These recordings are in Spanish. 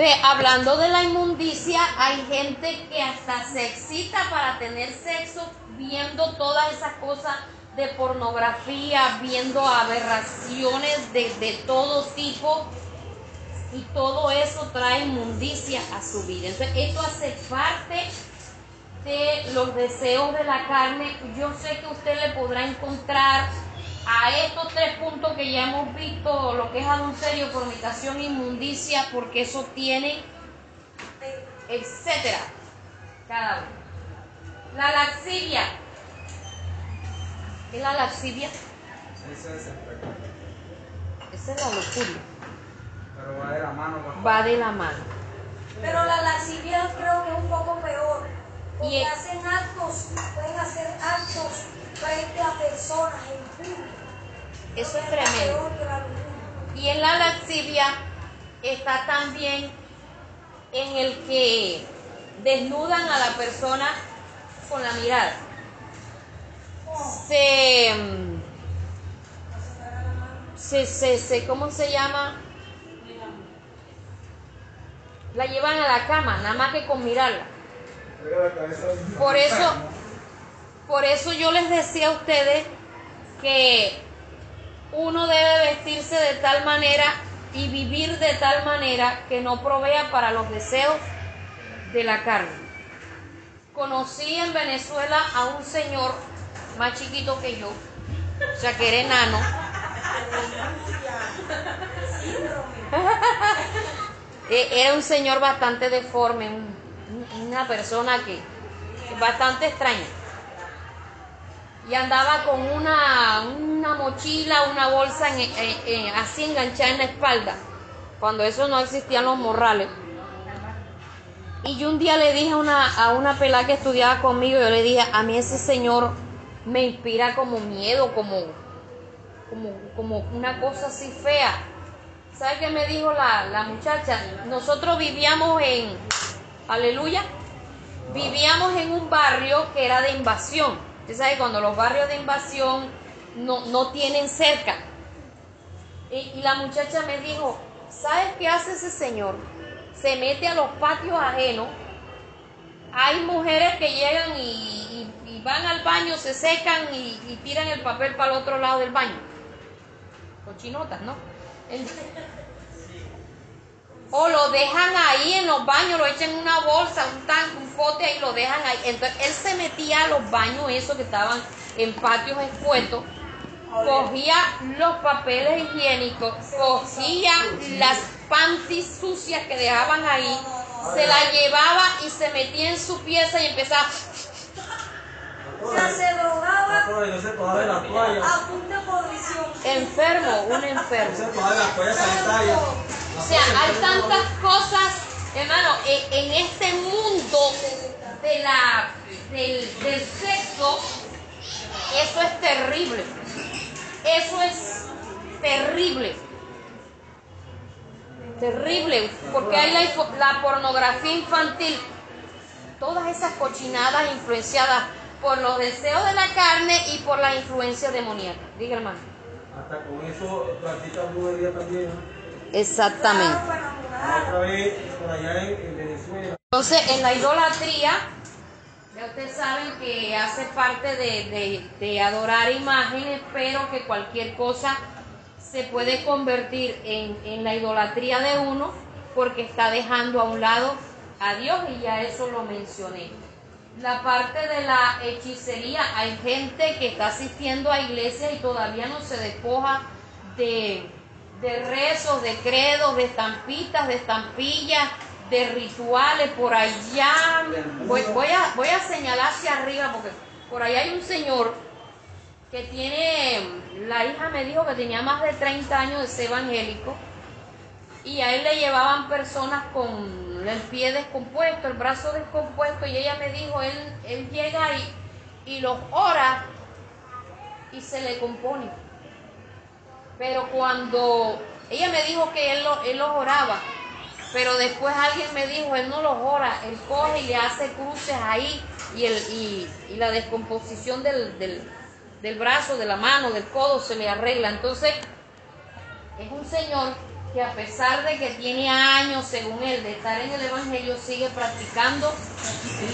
Entonces, hablando de la inmundicia, hay gente que hasta se excita para tener sexo viendo todas esas cosas de pornografía, viendo aberraciones de, de todo tipo y todo eso trae inmundicia a su vida. Entonces, esto hace parte de los deseos de la carne. Yo sé que usted le podrá encontrar a estos tres puntos que ya hemos visto, lo que es adulterio, fornicación, inmundicia, porque eso tiene, etcétera, cada uno. La laxivia. ¿Qué es la laxivia? Ese es el pecado. Esa es la locura. Pero va de la mano con Va de la mano. Pero la lascivia creo que es un poco peor. Porque Y- hacen actos, pueden hacer actos frente a personas en público. Eso es tremendo. Y en la laxivia está también en el que desnudan a la persona con la mirada. Se, se, se, se- ¿cómo se llama? La llevan a la cama, nada más que con mirarla. Por eso, por eso yo les decía a ustedes que uno debe vestirse de tal manera y vivir de tal manera que no provea para los deseos de la carne. Conocí en Venezuela a un señor más chiquito que yo, o sea que era enano. Eh, Era un señor bastante deforme, un- un- una persona que bastante extraña. Y andaba con una, una mochila, una bolsa así enganchada en la espalda, cuando eso no existían los morrales. Y yo un día le dije a una, a una pelada que estudiaba conmigo, yo le dije, a mí ese señor me inspira como miedo, como, como, como una cosa así fea. ¿Sabe qué me dijo la, la muchacha? Nosotros vivíamos en, aleluya, vivíamos en un barrio que era de invasión. Usted sabe, cuando los barrios de invasión no, no tienen cerca. Y, la muchacha me dijo, ¿sabes qué hace ese señor? Se mete a los patios ajenos. Hay mujeres que llegan y, van al baño, se secan y, tiran el papel para el otro lado del baño. Cochinotas, ¿no? O lo dejan ahí en los baños, lo echan en una bolsa, un tanque, un pote ahí, lo dejan ahí. Entonces él se metía a los baños, esos que estaban en patios expuestos, cogía los papeles higiénicos, cogía las panties sucias que dejaban ahí, se las llevaba y se metía en su pieza y empezaba. Sea, se drogaba a punta de podrición. Enfermo, un enfermo. O sea, hay tantas cosas, hermano, en, en este mundo de la, del, del sexo, eso es terrible. Eso es terrible. Terrible, porque hay la pornografía infantil, todas esas cochinadas influenciadas por los deseos de la carne y por la influencia demoníaca. Diga, hermano. Hasta con eso practica brujería también. ¿no? Exactamente. Enamorar. Otra vez por allá en, en Venezuela. Entonces, en la idolatría, ya ustedes saben que hace parte de, de- de adorar imágenes, pero que cualquier cosa se puede convertir en, en la idolatría de uno porque está dejando a un lado a Dios y ya eso lo mencioné. La parte de la hechicería, hay gente que está asistiendo a iglesias y todavía no se despoja de, de rezos, de credos, de estampitas, de estampillas, de rituales. Por allá, voy, voy a, voy a señalar hacia arriba porque por allá hay un señor que tiene, la hija me dijo que tenía más de 30 años de ser evangélico y a él le llevaban personas con el pie descompuesto, el brazo descompuesto y ella me dijo, él, él llega y, y los ora y se le compone. Pero cuando ella me dijo que él, lo- él los oraba, pero después alguien me dijo, él no los ora, él coge y le hace cruces ahí y, el, y, y la descomposición del, del, del brazo, de la mano, del codo se le arregla. Entonces, es un señor que a pesar de que tiene años, según él, de estar en el Evangelio, sigue practicando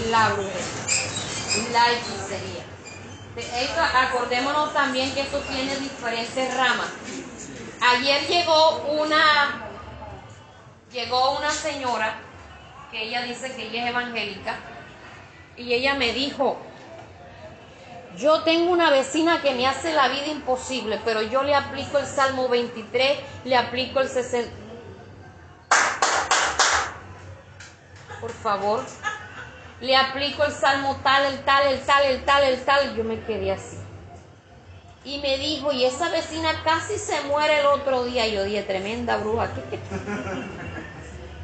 la brujería, la hechicería. Acordémonos también que esto tiene diferentes ramas. Ayer llegó una, llegó una señora que ella dice que ella es evangélica y ella me dijo, yo tengo una vecina que me hace la vida imposible, pero yo le aplico el Salmo 23, le aplico el 60. Por favor, le aplico el Salmo tal, el tal, el tal, el tal, el tal. Yo me quedé así. Y me dijo, y esa vecina casi se muere el otro día. Yo dije, tremenda bruja.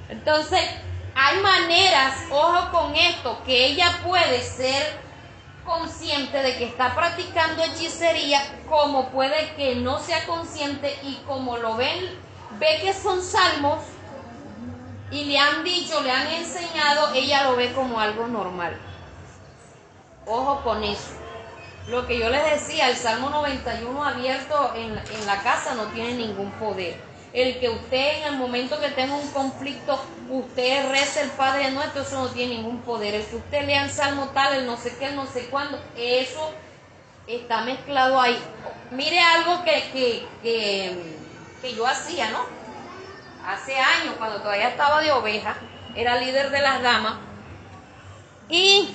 Entonces, hay maneras, ojo con esto, que ella puede ser consciente de que está practicando hechicería, como puede que no sea consciente y como lo ven, ve que son salmos y le han dicho, le han enseñado, ella lo ve como algo normal. Ojo con eso. Lo que yo les decía, el Salmo 91 abierto en, en la casa no tiene ningún poder el que usted en el momento que tenga un conflicto, usted reza el Padre Nuestro, eso no tiene ningún poder. El que usted lea el Salmo tal, el no sé qué, el no sé cuándo, eso está mezclado ahí. Mire algo que, que, yo hacía, ¿no? Hace años, cuando todavía estaba de oveja, era líder de las damas, y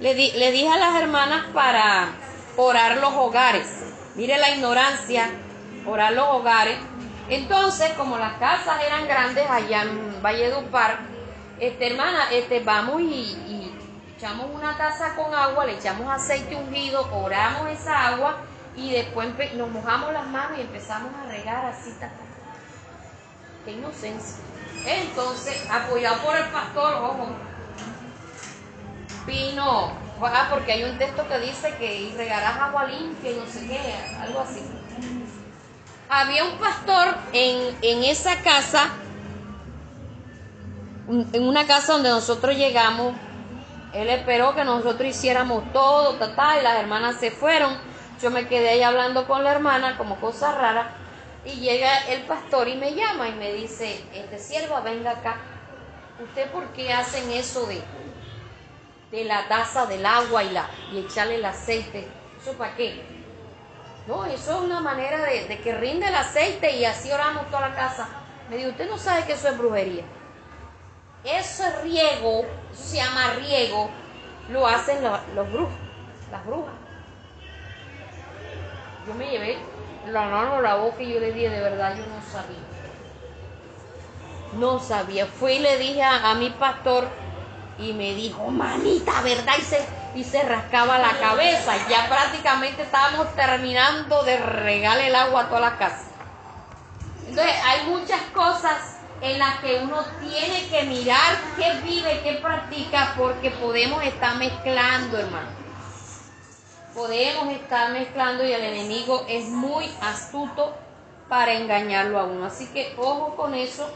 le, le dije a las hermanas para orar los hogares. Mire la ignorancia, orar los hogares entonces, como las casas eran grandes allá en Valledupar, este, hermana, este, vamos y, echamos una taza con agua, le echamos aceite ungido, oramos esa agua y después nos mojamos las manos y empezamos a regar así. Qué inocencia. Entonces, apoyado por el pastor, ojo, vino, ah, porque hay un texto que dice que regarás agua limpia y no sé qué, algo así había un pastor en, esa casa, en una casa donde nosotros llegamos. Él esperó que nosotros hiciéramos todo, ta, y las hermanas se fueron. Yo me quedé ahí hablando con la hermana como cosa rara. Y llega el pastor y me llama y me dice, este sierva, venga acá. ¿Usted por qué hacen eso de, de la taza del agua y, la, y echarle el aceite? ¿Eso para qué? No, eso es una manera de, que rinde el aceite y así oramos toda la casa. Me dijo, usted no sabe que eso es brujería. Eso es riego, eso se llama riego, lo hacen los, brujos, las brujas. Yo me llevé la mano a la boca y yo le dije, de verdad, yo no sabía. No sabía. Fui y le dije a mi pastor y me dijo, manita, ¿verdad? Y se, y se rascaba la cabeza. Ya prácticamente estábamos terminando de regar el agua a toda la casa. Entonces hay muchas cosas en las que uno tiene que mirar qué vive, qué practica, porque podemos estar mezclando, hermano. Podemos estar mezclando y el enemigo es muy astuto para engañarlo a uno. Así que ojo con eso.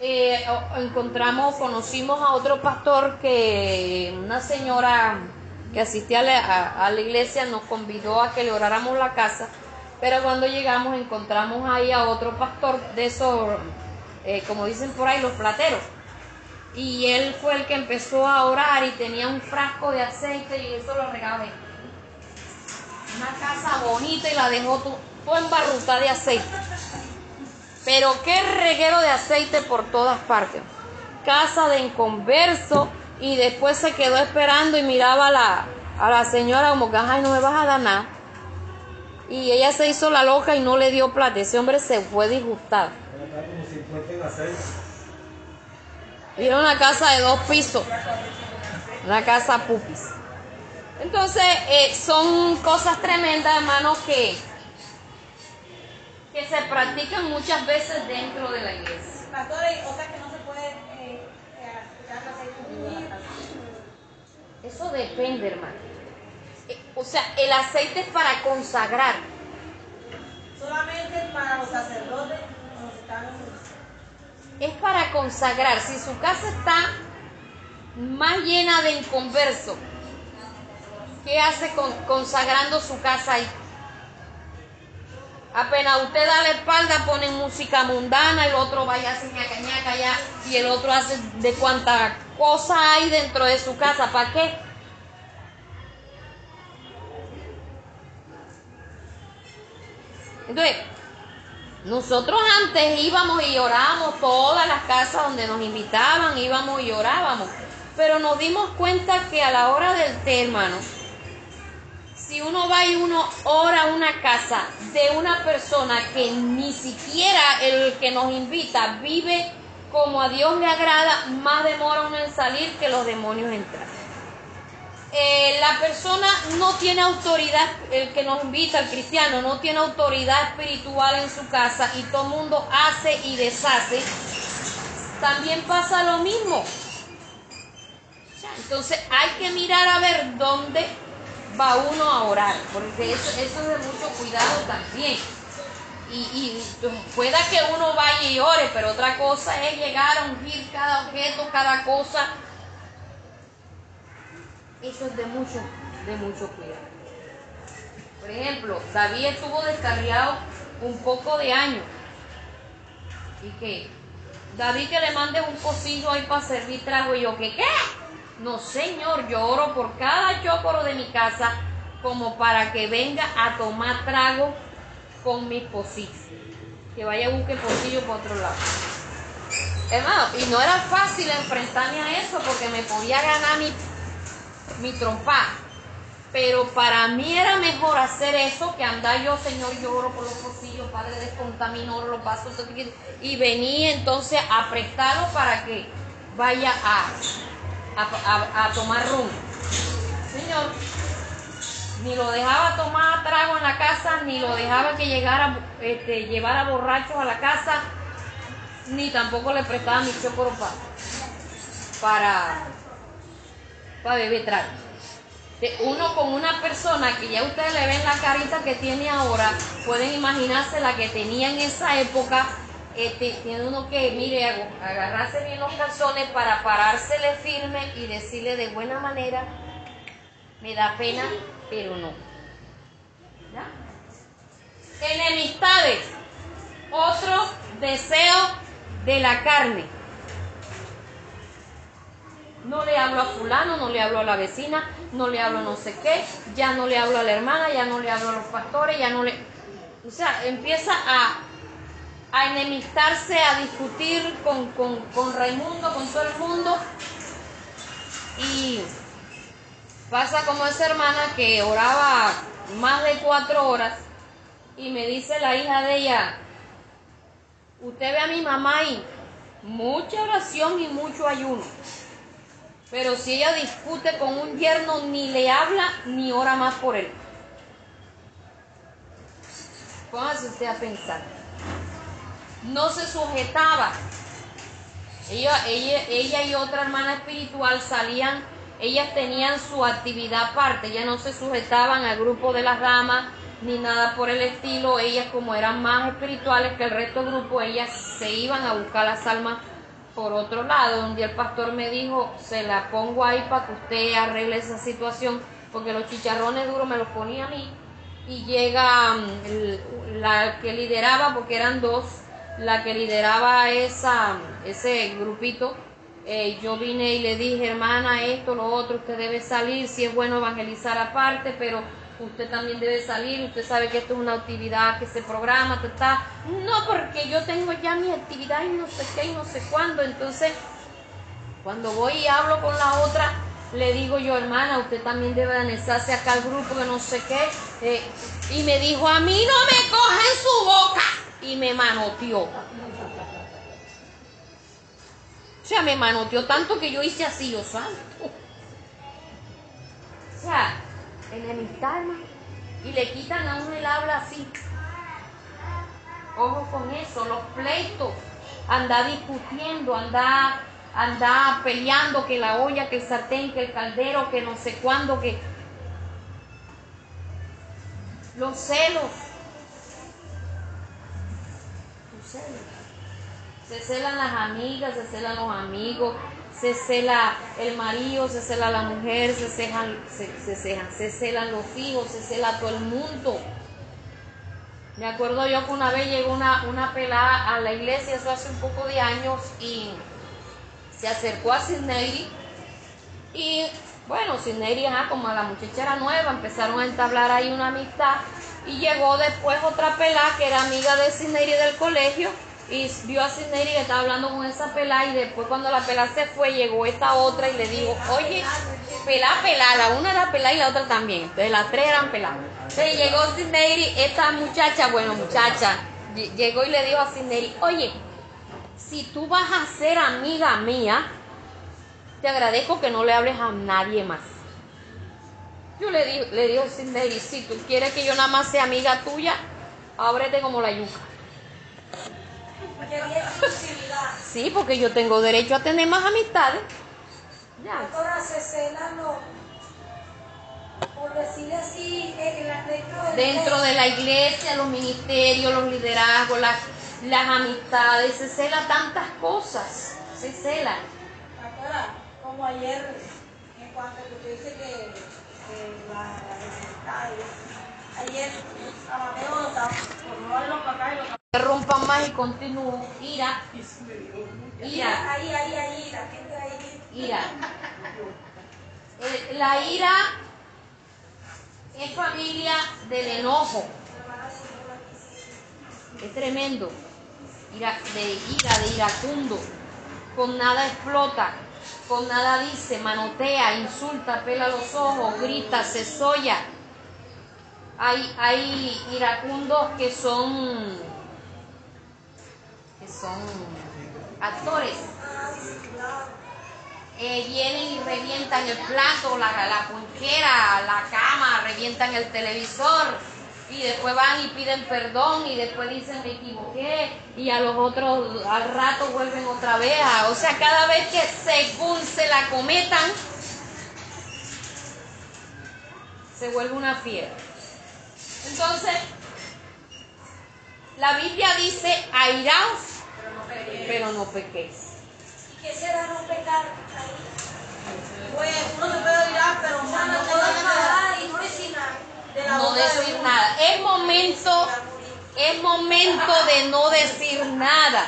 Eh, encontramos, conocimos a otro pastor que una señora que asistía a la, iglesia nos convidó a que le oráramos la casa, pero cuando llegamos encontramos ahí a otro pastor de esos, eh, como dicen por ahí, los plateros. Y él fue el que empezó a orar y tenía un frasco de aceite y eso lo regaba. Una casa bonita y la dejó todo embarrutada de aceite. Pero qué reguero de aceite por todas partes. Casa de inconverso y después se quedó esperando y miraba a la, a la señora como que, ay, no me vas a dar nada. Y ella se hizo la loca y no le dio plata. Ese hombre se fue disgustado. Y era una casa de dos pisos. Una casa pupis. Entonces, eh, son cosas tremendas, hermanos, que, que se practican muchas veces dentro de la iglesia. o sea que no se puede eh, Eso depende, hermano. Eh, o sea, el aceite es para consagrar. Solamente para los sacerdotes. Es para consagrar. Si su casa está más llena de inconverso, ¿qué hace con, consagrando su casa ahí? Apenas usted da la espalda, ponen música mundana, el otro vaya así ñaca ñaca ya, y el otro hace de cuánta cosa hay dentro de su casa, ¿para qué? Entonces, nosotros antes íbamos y orábamos todas las casas donde nos invitaban, íbamos y orábamos, pero nos dimos cuenta que a la hora del té, hermano, si uno va y uno ora una casa de una persona que ni siquiera el que nos invita vive como a Dios le agrada, más demora uno en salir que los demonios entrar. Eh, la persona no tiene autoridad, el que nos invita, el cristiano, no tiene autoridad espiritual en su casa y todo el mundo hace y deshace, también pasa lo mismo. Entonces hay que mirar a ver dónde va uno a orar, porque eso, es de mucho cuidado también. Y, y, pueda que uno vaya y ore, pero otra cosa es llegar a ungir cada objeto, cada cosa eso es de mucho, de mucho cuidado. Por ejemplo, David estuvo descarriado un poco de años. ¿Y qué? David que le mande un pocillo ahí para servir trago y yo, ¿qué qué? No, señor, yo oro por cada chocoro de mi casa como para que venga a tomar trago con mis pocillos. Que vaya a buscar pocillo por otro lado. Hermano, y no era fácil enfrentarme a eso porque me podía ganar mi mi trompa. Pero para mí era mejor hacer eso que andar yo, Señor, yo oro por los pocillos, Padre, descontamino, los pasos y venía entonces a prestarlo para que vaya a, a, tomar rumbo. Señor, ni lo dejaba tomar trago en la casa, ni lo dejaba que llegara, este, llevara borrachos a la casa, ni tampoco le prestaba mi chocoro para para beber trago. Uno con una persona que ya ustedes le ven la carita que tiene ahora, pueden imaginarse la que tenía en esa época. Este, tiene uno que, mire, agarrarse bien los calzones para parársele firme y decirle de buena manera, me da pena, pero no. ¿Ya? Enemistades, otro deseo de la carne. No le hablo a fulano, no le hablo a la vecina, no le hablo a no sé qué, ya no le hablo a la hermana, ya no le hablo a los pastores, ya no le... O sea, empieza a, a enemistarse, a discutir con, con, con Raimundo, con todo el mundo. Y pasa como esa hermana que oraba más de cuatro horas y me dice la hija de ella, usted ve a mi mamá y mucha oración y mucho ayuno. Pero si ella discute con un yerno, ni le habla ni ora más por él. Póngase usted a pensar. No se sujetaba. Ella, ella, ella y otra hermana espiritual salían, ellas tenían su actividad aparte, ellas no se sujetaban al grupo de las damas ni nada por el estilo. Ellas como eran más espirituales que el resto del grupo, ellas se iban a buscar las almas por otro lado, un día el pastor me dijo, se la pongo ahí para que usted arregle esa situación, porque los chicharrones duros me los ponía a mí. Y llega mm, la que lideraba, porque eran dos, la que lideraba esa, ese grupito. Eh, yo vine y le dije, hermana, esto, lo otro, usted debe salir, si es bueno evangelizar aparte, pero usted también debe salir, usted sabe que esto es una actividad que se programa, está, no porque yo tengo ya mi actividad y no sé qué y no sé cuándo, entonces cuando voy y hablo con la otra, le digo yo, hermana, usted también debe anexarse acá al grupo que no sé qué, eh, y me dijo, a mí no me coja en su boca, y me manoteó. O sea, me manoteó tanto que yo hice así, yo santo. O sea, enemistad, Y le quitan a uno el habla así. Ojo con eso, los pleitos. Anda discutiendo, anda, anda peleando que la olla, que el sartén, que el caldero, que no sé cuándo, que... Los celos. Se celan las amigas, se celan los amigos, se cela el marido, se cela la mujer, se celan, se, se, se celan los hijos, se cela todo el mundo. Me acuerdo yo que una vez llegó una, una pelada a la iglesia, eso hace un poco de años, y se acercó a Sidney y bueno, Sidney, como a la muchacha era nueva, empezaron a entablar ahí una amistad y llegó después otra pelada que era amiga de Sidney del colegio y vio a Sidney que estaba hablando con esa pelada y después cuando la pelada se fue llegó esta otra y le dijo, oye, pelá, pelá, la una era pelada y la otra también, entonces las tres eran peladas. Entonces llegó Sidney, esta muchacha, bueno muchacha, ll- llegó y le dijo a Sidney, oye, si tú vas a ser amiga mía, te agradezco que no le hables a nadie más. Yo le, di, le digo a Sidney, si tú quieres que yo nada más sea amiga tuya, ábrete como la yuca. Sí, porque yo tengo derecho a tener más amistades. Ya. Por decirle así, eh, la- dentro de la iglesia, los ministerios, los liderazgos, las, las amistades, se cela tantas cosas. Se cela. Como ayer, en cuanto a que usted dice que, que la, la eso, ayer a Mateo lo estaba- por no darlo para acá y lo Interrumpan más y continúo. Ira. Ira. Ahí, ahí, ahí, ahí. Ira. Eh, la ira es familia del enojo. Es tremendo. Ira, de ira, de iracundo. Con nada explota. Con nada dice, manotea, insulta, pela los ojos, grita, se soya. Hay, hay iracundos que son que son actores eh, vienen y revientan el plato, la, la ponchera, la cama, revientan el televisor y después van y piden perdón y después dicen me equivoqué y a los otros al rato vuelven otra vez. o sea, cada vez que según se la cometan, se vuelve una fiera. Entonces, la Biblia dice, airaos, pero no pequéis. ¿Y qué será no pecar ahí? Pues uno se puede orar, pero no no y no no decir nada. Es momento, es momento de no decir nada.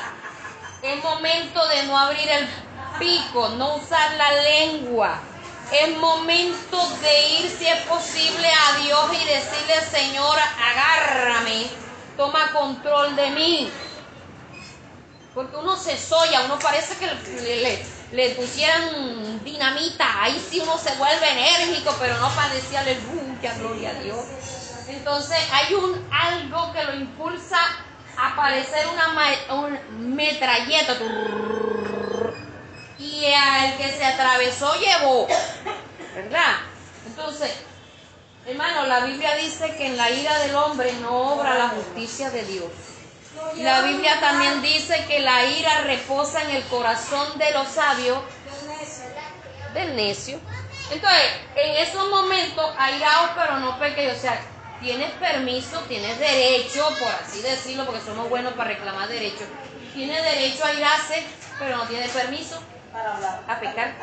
Es momento de no abrir el pico, no usar la lengua. Es momento de ir, si es posible, a Dios y decirle, Señor, agárrame, toma control de mí. Porque uno se soya, uno parece que le, le- le pusieran dinamita, ahí sí uno se vuelve enérgico, pero no para decir aleluya, gloria a Dios. Entonces hay un algo que lo impulsa a parecer una un metralleta. Y al que se atravesó llevó, ¿verdad? Entonces, hermano, la Biblia dice que en la ira del hombre no obra la justicia de Dios. La Biblia también dice que la ira reposa en el corazón de los sabios del necio. Entonces, en esos momentos, airaos, pero no pequeños. O sea, tienes permiso, tienes derecho, por así decirlo, porque somos buenos para reclamar derechos. Tienes derecho a irarse, pero no tiene permiso a pecar.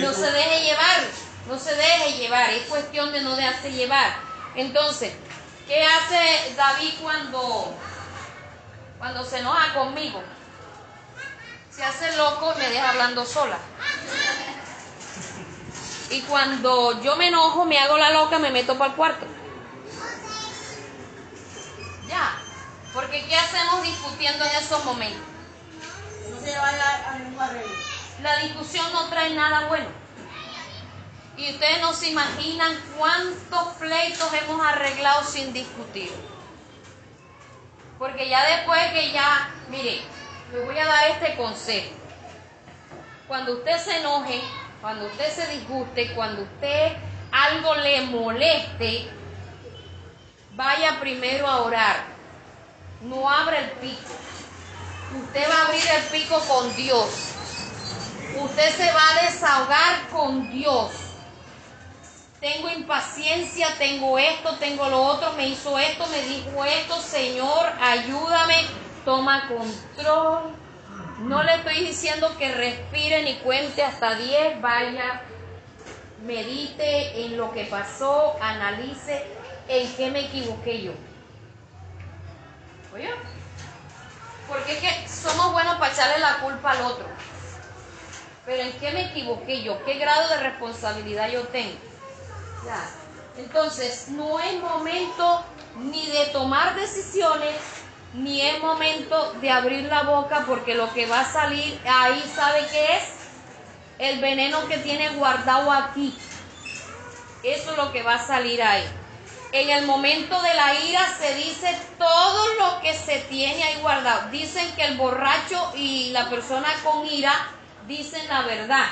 No se deje llevar, no se deje llevar, es cuestión de no dejarse llevar. Entonces, ¿qué hace David cuando, cuando se enoja conmigo? Se hace loco y me deja hablando sola. Y cuando yo me enojo, me hago la loca, me meto para el cuarto. Ya, porque ¿qué hacemos discutiendo en esos momentos? No se vaya a ningún arreglo. La discusión no trae nada bueno. Y ustedes no se imaginan cuántos pleitos hemos arreglado sin discutir. Porque ya después que ya, mire, le voy a dar este consejo. Cuando usted se enoje, cuando usted se disguste, cuando usted algo le moleste, vaya primero a orar. No abra el pico. Usted va a abrir el pico con Dios. Usted se va a desahogar con Dios. Tengo impaciencia, tengo esto, tengo lo otro, me hizo esto, me dijo esto, Señor, ayúdame, toma control. No le estoy diciendo que respire ni cuente hasta 10, vaya, medite en lo que pasó, analice en qué me equivoqué yo. Oye, porque es que somos buenos para echarle la culpa al otro. Pero ¿en qué me equivoqué yo? ¿Qué grado de responsabilidad yo tengo? Entonces, no es momento ni de tomar decisiones, ni es momento de abrir la boca, porque lo que va a salir ahí, ¿sabe qué es? El veneno que tiene guardado aquí. Eso es lo que va a salir ahí. En el momento de la ira se dice todo lo que se tiene ahí guardado. Dicen que el borracho y la persona con ira dicen la verdad.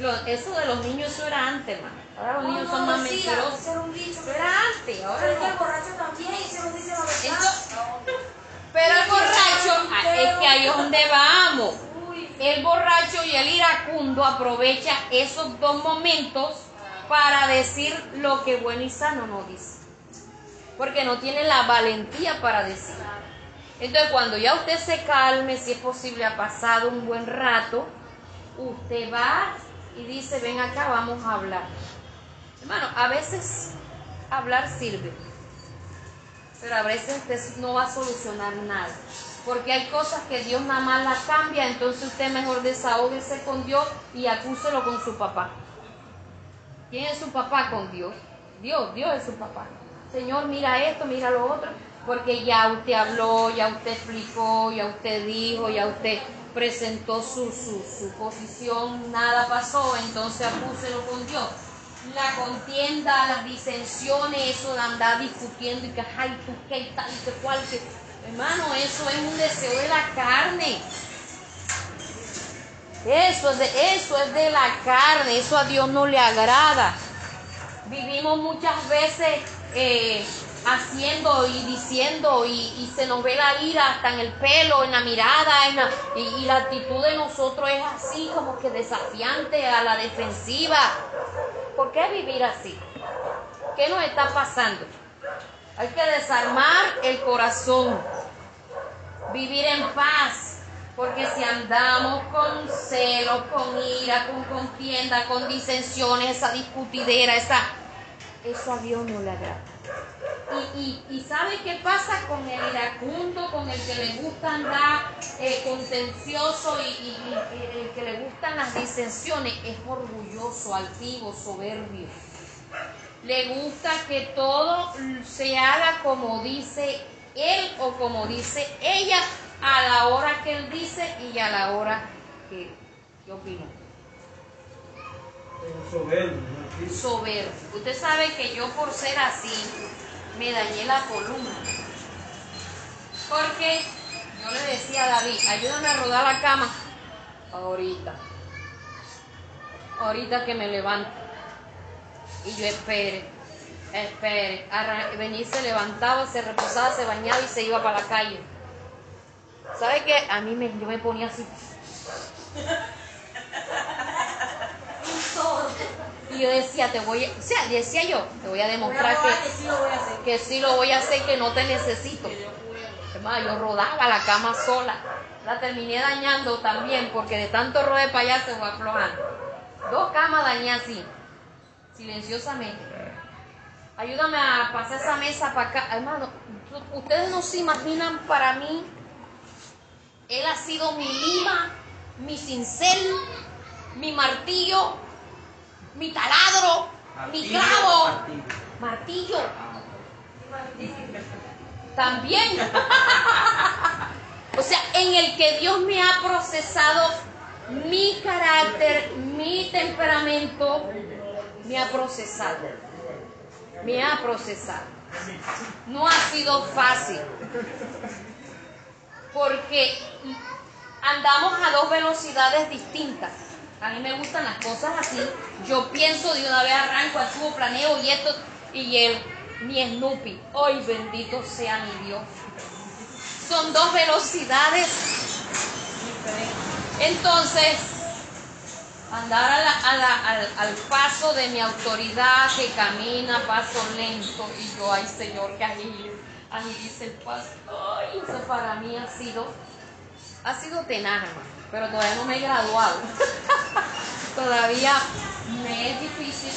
Lo- eso de los niños, eso era antes, hermano. Ahora los niños son más decía, mentirosos. era un dicho. Eso era antes, ahora Pero es que el no. borracho también y se nos dice la verdad. Entonces, Pero el borracho, ah, es que ahí es donde vamos. El borracho y el iracundo aprovecha esos dos momentos para decir lo que bueno y sano no dice. Porque no tiene la valentía para decir. Entonces cuando ya usted se calme, si es posible, ha pasado un buen rato, usted va y dice, ven acá, vamos a hablar. Hermano, a veces hablar sirve, pero a veces no va a solucionar nada. Porque hay cosas que Dios nada más las cambia, entonces usted mejor desahógese con Dios y acúselo con su papá. ¿Quién es su papá con Dios? Dios, Dios es su papá. Señor, mira esto, mira lo otro, porque ya usted habló, ya usted explicó, ya usted dijo, ya usted presentó su, su, su posición, nada pasó, entonces acúselo con Dios. La contienda, las disensiones, eso de andar discutiendo y que, ay, tú qué y tal y que cual. Hermano, eso es un deseo de la carne. Eso es, de, eso es de la carne, eso a Dios no le agrada. Vivimos muchas veces eh, haciendo y diciendo y, y se nos ve la ira hasta en el pelo, en la mirada, en la- y, la actitud de nosotros es así como que desafiante a la defensiva. ¿Por qué vivir así? ¿Qué nos está pasando? Hay que desarmar el corazón, vivir en paz, porque si andamos con celos, con ira, con contienda, con disensiones, esa discutidera, esa, eso a Dios no le agrada. Y, y, y ¿sabe qué pasa con el iracundo, con el que le gusta andar eh, contencioso y, y- el que le gustan las disensiones? Es orgulloso, altivo, soberbio. Le gusta que todo se haga como dice él o como dice ella a la hora que él dice y a la hora que, que opina. Soberbio. Soberbio. Usted sabe que yo por ser así me dañé la columna. Porque yo le decía a David, ayúdame a rodar la cama. Ahorita. Ahorita que me levanto. Y yo espere, espere. Venía se levantaba, se reposaba, se bañaba y se iba para la calle. ¿Sabe qué? A mí me, yo me ponía así. Y yo decía, te voy a, o sea, decía yo, te voy a Voy a demostrar que, que sí lo voy a hacer. que sí lo voy a hacer, que no te necesito. Además, yo rodaba la cama sola. La terminé dañando también porque de tanto rodar para allá se fue aflojando. Dos camas dañé así, silenciosamente. Ayúdame a pasar esa mesa para acá. Hermano, ustedes no se imaginan para mí. Él ha sido mi lima, mi cincel, mi martillo, mi taladro, mi clavo, martillo. También. o sea, en el que Dios me ha procesado mi carácter, mi temperamento, me ha procesado. Me ha procesado. No ha sido fácil. Porque andamos a dos velocidades distintas. A mí me gustan las cosas así. Yo pienso de una vez arranco, actúo, planeo y esto. Y él, mi Snoopy. Hoy bendito sea mi Dios. Son dos velocidades diferentes. Entonces, andar al, al paso de mi autoridad que camina paso lento. Y yo, ay Señor, que agilice, agilice el paso. Ay, eso para mí ha sido, ha sido tenaz. Pero todavía no me he graduado. todavía me es difícil.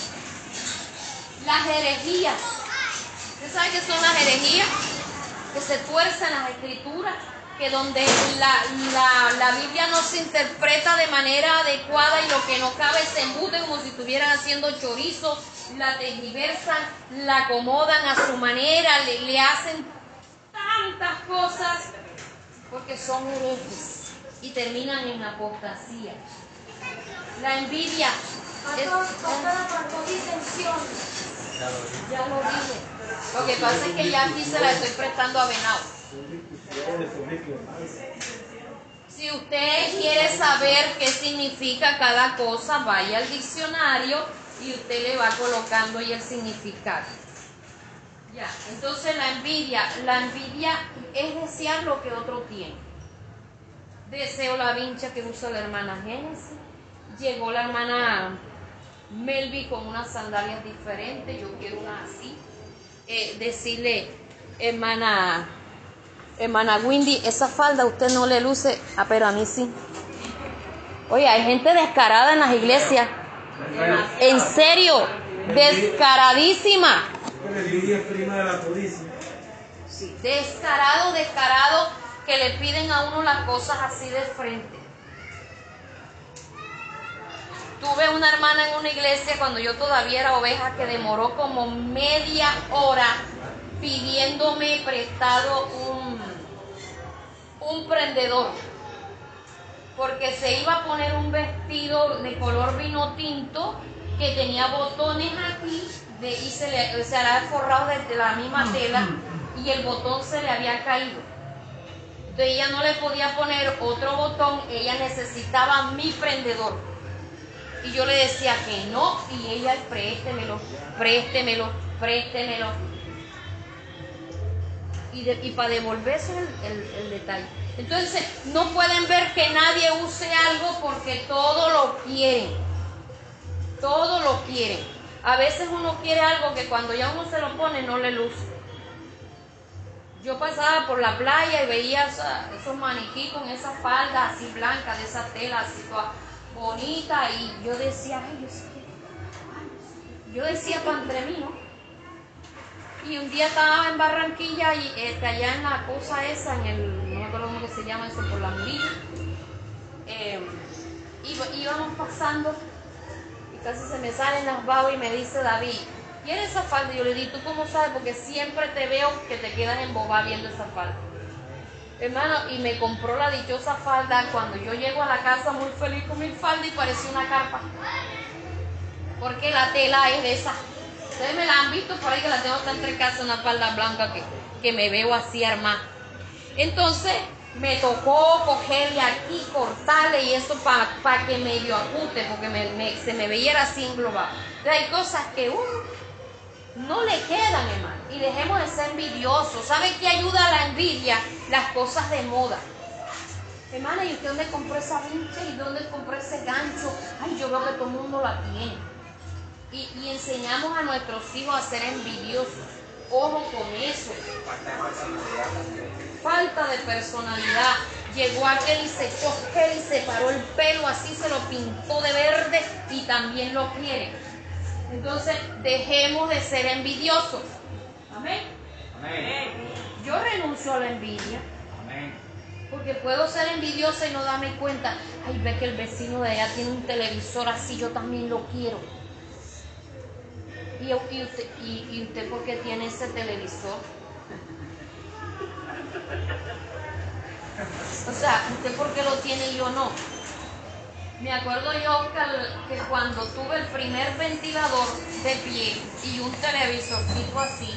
Las herejías. ¿Usted sabe qué son las herejías? que se tuercen las escrituras, que donde la, la, la Biblia no se interpreta de manera adecuada y lo que no cabe se embute como si estuvieran haciendo chorizo, la tergiversan, la acomodan a su manera, le, le hacen tantas cosas porque son herejes y terminan en apostasía. La envidia es, ya lo dije. Lo que pasa es que ya aquí se la estoy prestando a Venado. Si usted quiere saber qué significa cada cosa, vaya al diccionario y usted le va colocando ahí el significado. Ya, entonces la envidia, la envidia es desear lo que otro tiene. Deseo la vincha que usa la hermana Génesis. Llegó la hermana Melvi con unas sandalias diferentes, yo quiero una así. Eh, decirle, hermana, hermana Windy, esa falda a usted no le luce, ah, pero a mí sí. Oye, hay gente descarada en las iglesias. En serio, descaradísima. Sí, descarado, descarado, que le piden a uno las cosas así de frente. Tuve una hermana en una iglesia cuando yo todavía era oveja que demoró como media hora pidiéndome prestado un, un prendedor. Porque se iba a poner un vestido de color vino tinto que tenía botones aquí de, y se le, se le había forrado de la misma tela y el botón se le había caído. Entonces ella no le podía poner otro botón, ella necesitaba mi prendedor. Y yo le decía que no, y ella, préstemelo, préstemelo, préstemelo. Y, de- y para devolverse el, el- detalle. Entonces, no pueden ver que nadie use algo porque todo lo quieren. Todo lo quieren. A veces uno quiere algo que cuando ya uno se lo pone no le luce. Yo pasaba por la playa y veía esos maniquí con esa falda así blanca, de esa tela así toda bonita, y yo decía, ay, Dios mío, ay, yo decía para entre mí, ¿no? Y un día estaba en Barranquilla y este, allá en la cosa esa, en el, no me acuerdo cómo se llama eso, por la Murillo, eh, iba- íbamos pasando y casi se me salen las babas y me dice David, ¿quieres esa falda? Y yo le di, ¿tú cómo sabes? Porque siempre te veo que te quedas embobada viendo esa falda. Hermano, y me compró la dichosa falda cuando yo llego a la casa muy feliz con mi falda y parecía una carpa. Porque la tela es de esa. Ustedes me la han visto por ahí que la tengo hasta entre casa, una falda blanca que, que me veo así armada. Entonces me tocó cogerle aquí, cortarle y eso para que medio acute, porque se me veía así englobado. Hay cosas que uno no le quedan, hermano. Y dejemos de ser envidiosos. ¿Sabe qué ayuda a la envidia? Las cosas de moda. Hermana, ¿y usted dónde compró esa vincha? ¿Y dónde compró ese gancho? Ay, yo veo que todo el mundo la tiene. Y, y enseñamos a nuestros hijos a ser envidiosos. Ojo con eso. Falta de personalidad. Llegó aquel y se gel y se paró el pelo, así se lo pintó de verde y también lo quiere. Entonces, dejemos de ser envidiosos. Amén. Yo renuncio a la envidia. Porque puedo ser envidiosa y no darme cuenta. Ay, ve que el vecino de allá tiene un televisor así, yo también lo quiero. ¿Y, y usted, y, y usted por qué tiene ese televisor? O sea, ¿usted por qué lo tiene y yo no? Me acuerdo yo que, cuando tuve el primer ventilador de pie y un televisorcito así,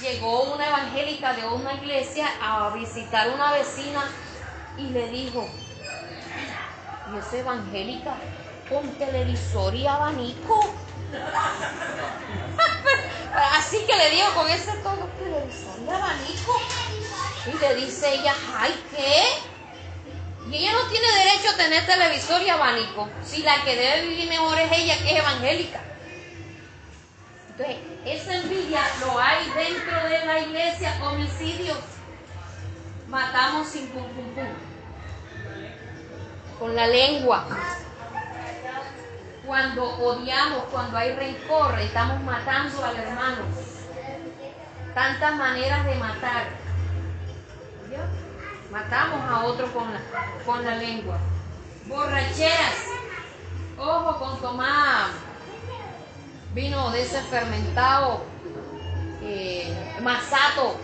llegó una evangélica de una iglesia a visitar una vecina y le dijo, ¿y esa evangélica con televisor y abanico? Así que le digo con ese tono, televisor y abanico. Y le dice ella, ay, ¿qué? Y ella no tiene derecho a tener televisor y abanico. Si la que debe vivir mejor es ella, que es evangélica. Entonces, esa envidia lo hay dentro de la iglesia, homicidios. Matamos sin pum pum pum. Con la lengua. Cuando odiamos, cuando hay rencor, estamos matando al hermano. Tantas maneras de matar. Matamos a otro con la, con la lengua. Borracheras. Ojo con tomar vino de ese fermentado eh, masato.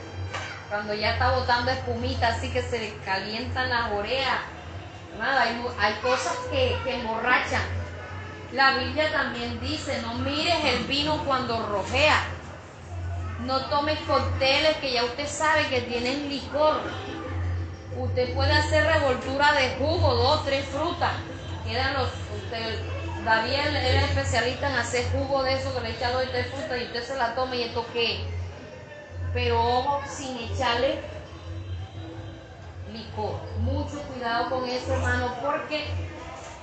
Cuando ya está botando espumita, así que se le calientan las orejas. Nada, hay, hay cosas que, que emborrachan. La Biblia también dice, no mires el vino cuando rojea. No tomes cócteles que ya usted sabe que tienen licor. Usted puede hacer revoltura de jugo, dos, tres frutas. Quedan los, usted, David era especialista en hacer jugo de eso, que le echa dos y tres frutas y usted se la toma y esto qué. Pero ojo, sin echarle licor. Mucho cuidado con eso, hermano, porque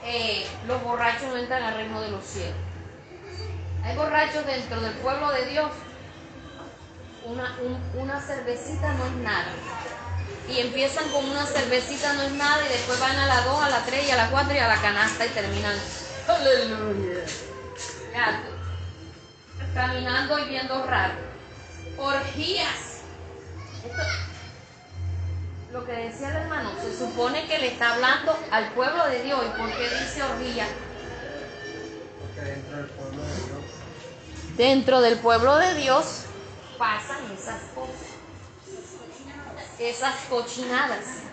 eh, los borrachos no entran al reino de los cielos. Hay borrachos dentro del pueblo de Dios. Una, un- una cervecita no es nada. Y empiezan con una cervecita no es nada y después van a la 2, a la 3 y a la 4 y a la canasta y terminan. Aleluya. Ya, caminando y viendo raro. Orgías. Esto, lo que decía el hermano, se supone que le está hablando al pueblo de Dios. ¿Y por qué dice orgía? Porque dentro del pueblo de Dios. Dentro del pueblo de Dios pasan esas cosas, esas cochinadas.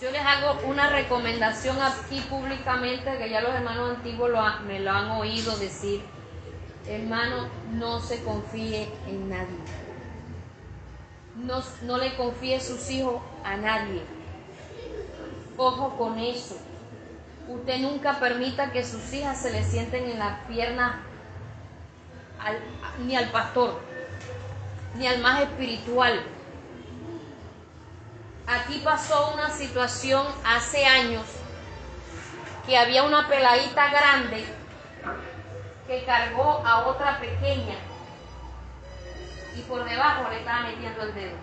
Yo les hago una recomendación aquí públicamente que ya los hermanos antiguos me lo han oído decir. Hermano, no se confíe en nadie. No, no le confíe sus hijos a nadie. Ojo con eso. Usted nunca permita que sus hijas se le sienten en las piernas ni al pastor, ni al más espiritual. Aquí pasó una situación hace años que había una peladita grande que cargó a otra pequeña y por debajo le estaba metiendo el dedo.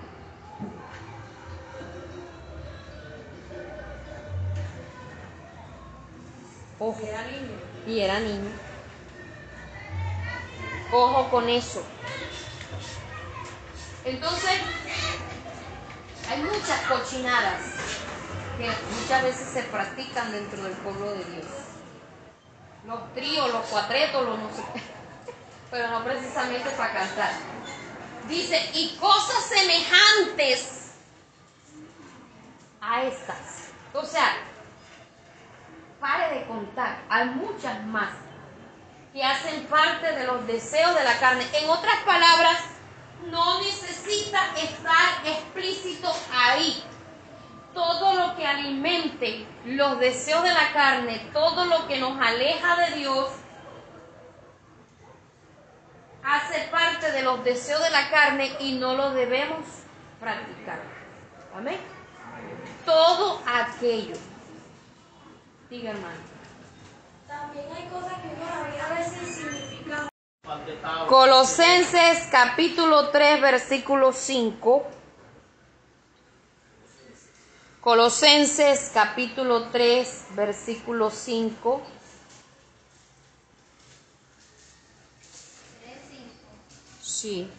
Ojo. Y era niño. Ojo con eso. Entonces, hay muchas cochinadas que muchas veces se practican dentro del pueblo de Dios. Los tríos, los cuatretos, los no sé. Pero no precisamente para cantar. Dice, y cosas semejantes a estas. O sea, pare de contar, hay muchas más que hacen parte de los deseos de la carne. En otras palabras, no necesita estar explícito ahí. Todo lo que alimente los deseos de la carne, todo lo que nos aleja de Dios, hace parte de los deseos de la carne y no lo debemos practicar. Amén. Todo aquello. Diga hermano. También hay cosas que uno a veces. Colosenses capítulo 3 versículo 5. Colosenses capítulo 3 versículo 5. Sí.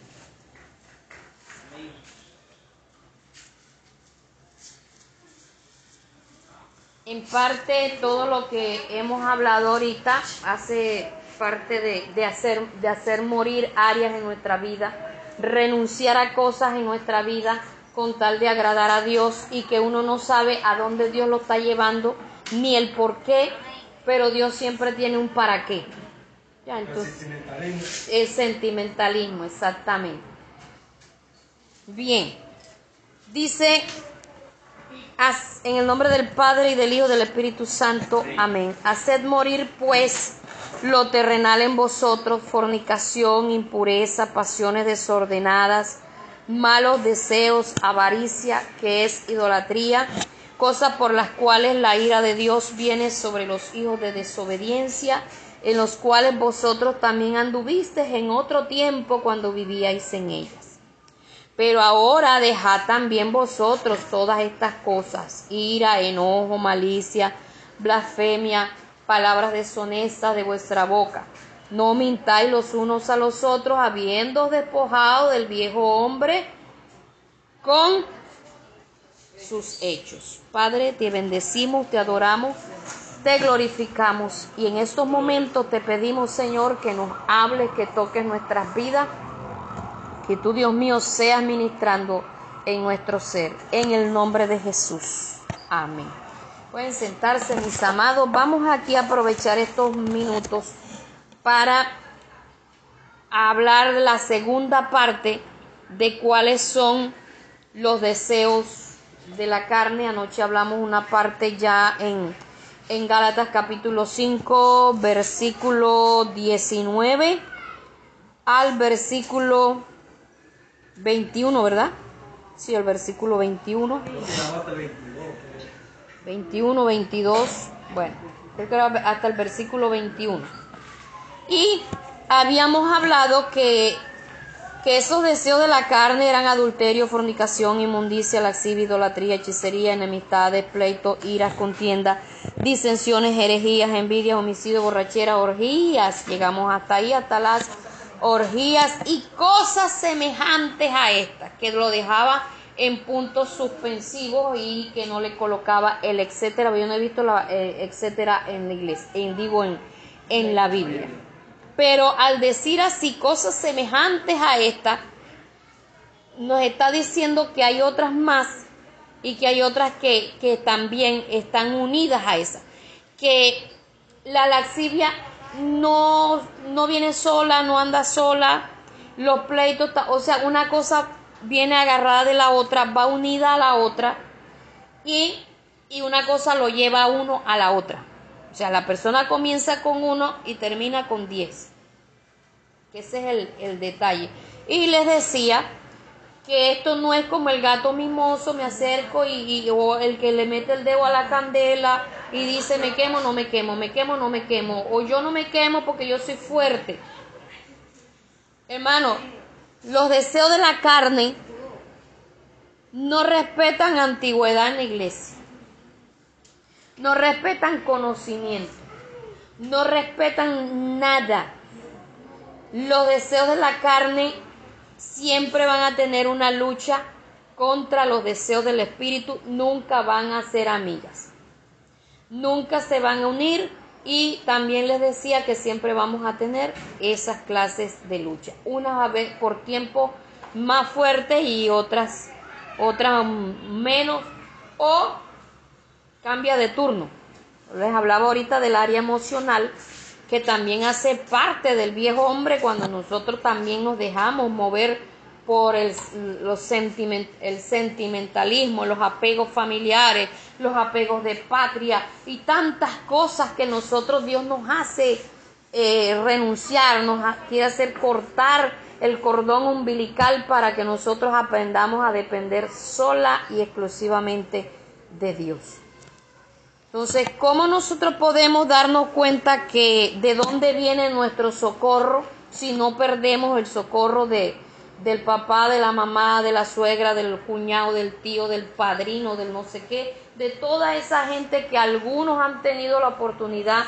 En parte todo lo que hemos hablado ahorita hace parte de, de hacer, de hacer morir áreas en nuestra vida, renunciar a cosas en nuestra vida con tal de agradar a Dios y que uno no sabe a dónde Dios lo está llevando ni el por qué, pero Dios siempre tiene un para qué. Ya, El sentimentalismo. el sentimentalismo, exactamente. Bien. Dice en el nombre del Padre y del Hijo y del Espíritu Santo. Amén. Haced morir pues lo terrenal en vosotros, fornicación, impureza, pasiones desordenadas, malos deseos, avaricia, que es idolatría, cosas por las cuales la ira de Dios viene sobre los hijos de desobediencia, en los cuales vosotros también anduvisteis en otro tiempo cuando vivíais en ellas. Pero ahora dejad también vosotros todas estas cosas, ira, enojo, malicia, blasfemia, palabras deshonestas de vuestra boca. No mintáis los unos a los otros, habiendo despojado del viejo hombre con sus hechos. Padre, te bendecimos, te adoramos, te glorificamos y en estos momentos te pedimos, Señor, que nos hables, que toques nuestras vidas, que tú, Dios mío, seas ministrando en nuestro ser, en el nombre de Jesús. Amén. Pueden sentarse, mis amados. Vamos aquí a aprovechar estos minutos para hablar de la segunda parte de cuáles son los deseos de la carne. Anoche hablamos una parte ya en, en Gálatas capítulo 5, versículo 19 al versículo 21, ¿verdad? Sí, el versículo 21. 21, 22, bueno, creo que hasta el versículo 21. Y habíamos hablado que que esos deseos de la carne eran adulterio, fornicación, inmundicia, laxividad, idolatría, hechicería, enemistades, pleito, iras, contienda, disensiones, herejías, envidias, homicidio, borrachera, orgías. Llegamos hasta ahí, hasta las orgías y cosas semejantes a estas, que lo dejaba en puntos suspensivos y que no le colocaba el etcétera. Yo no he visto la eh, etcétera en la iglesia, en, digo en, la Biblia. Pero al decir así cosas semejantes a esta, nos está diciendo que hay otras más y que hay otras que, que también están unidas a esa. Que la laxivia no, no viene sola, no anda sola, los pleitos, o sea, una cosa viene agarrada de la otra, va unida a la otra y, y una cosa lo lleva a uno a la otra. O sea, la persona comienza con uno y termina con diez. Ese es el, detalle. Y les decía que esto no es como el gato mimoso, me acerco y, o el que le mete el dedo a la candela y dice me quemo, no me quemo, me quemo, no me quemo, o yo no me quemo porque yo soy fuerte. Hermano, los deseos de la carne no respetan antigüedad en la iglesia. No respetan conocimiento, no respetan nada. Los deseos de la carne siempre van a tener una lucha contra los deseos del espíritu, nunca van a ser amigas, nunca se van a unir y también les decía que siempre vamos a tener esas clases de lucha, unas a veces por tiempo más fuertes y otras otras menos o cambia de turno. Les hablaba ahorita del área emocional, que también hace parte del viejo hombre cuando nosotros también nos dejamos mover por el, los el sentimentalismo, los apegos familiares, los apegos de patria y tantas cosas que nosotros Dios nos hace eh, renunciar, nos quiere hacer cortar el cordón umbilical para que nosotros aprendamos a depender sola y exclusivamente de Dios. Entonces, ¿cómo nosotros podemos darnos cuenta que de dónde viene nuestro socorro si no perdemos el socorro de, del papá, de la mamá, de la suegra, del cuñado, del tío, del padrino, del no sé qué, de toda esa gente que algunos han tenido la oportunidad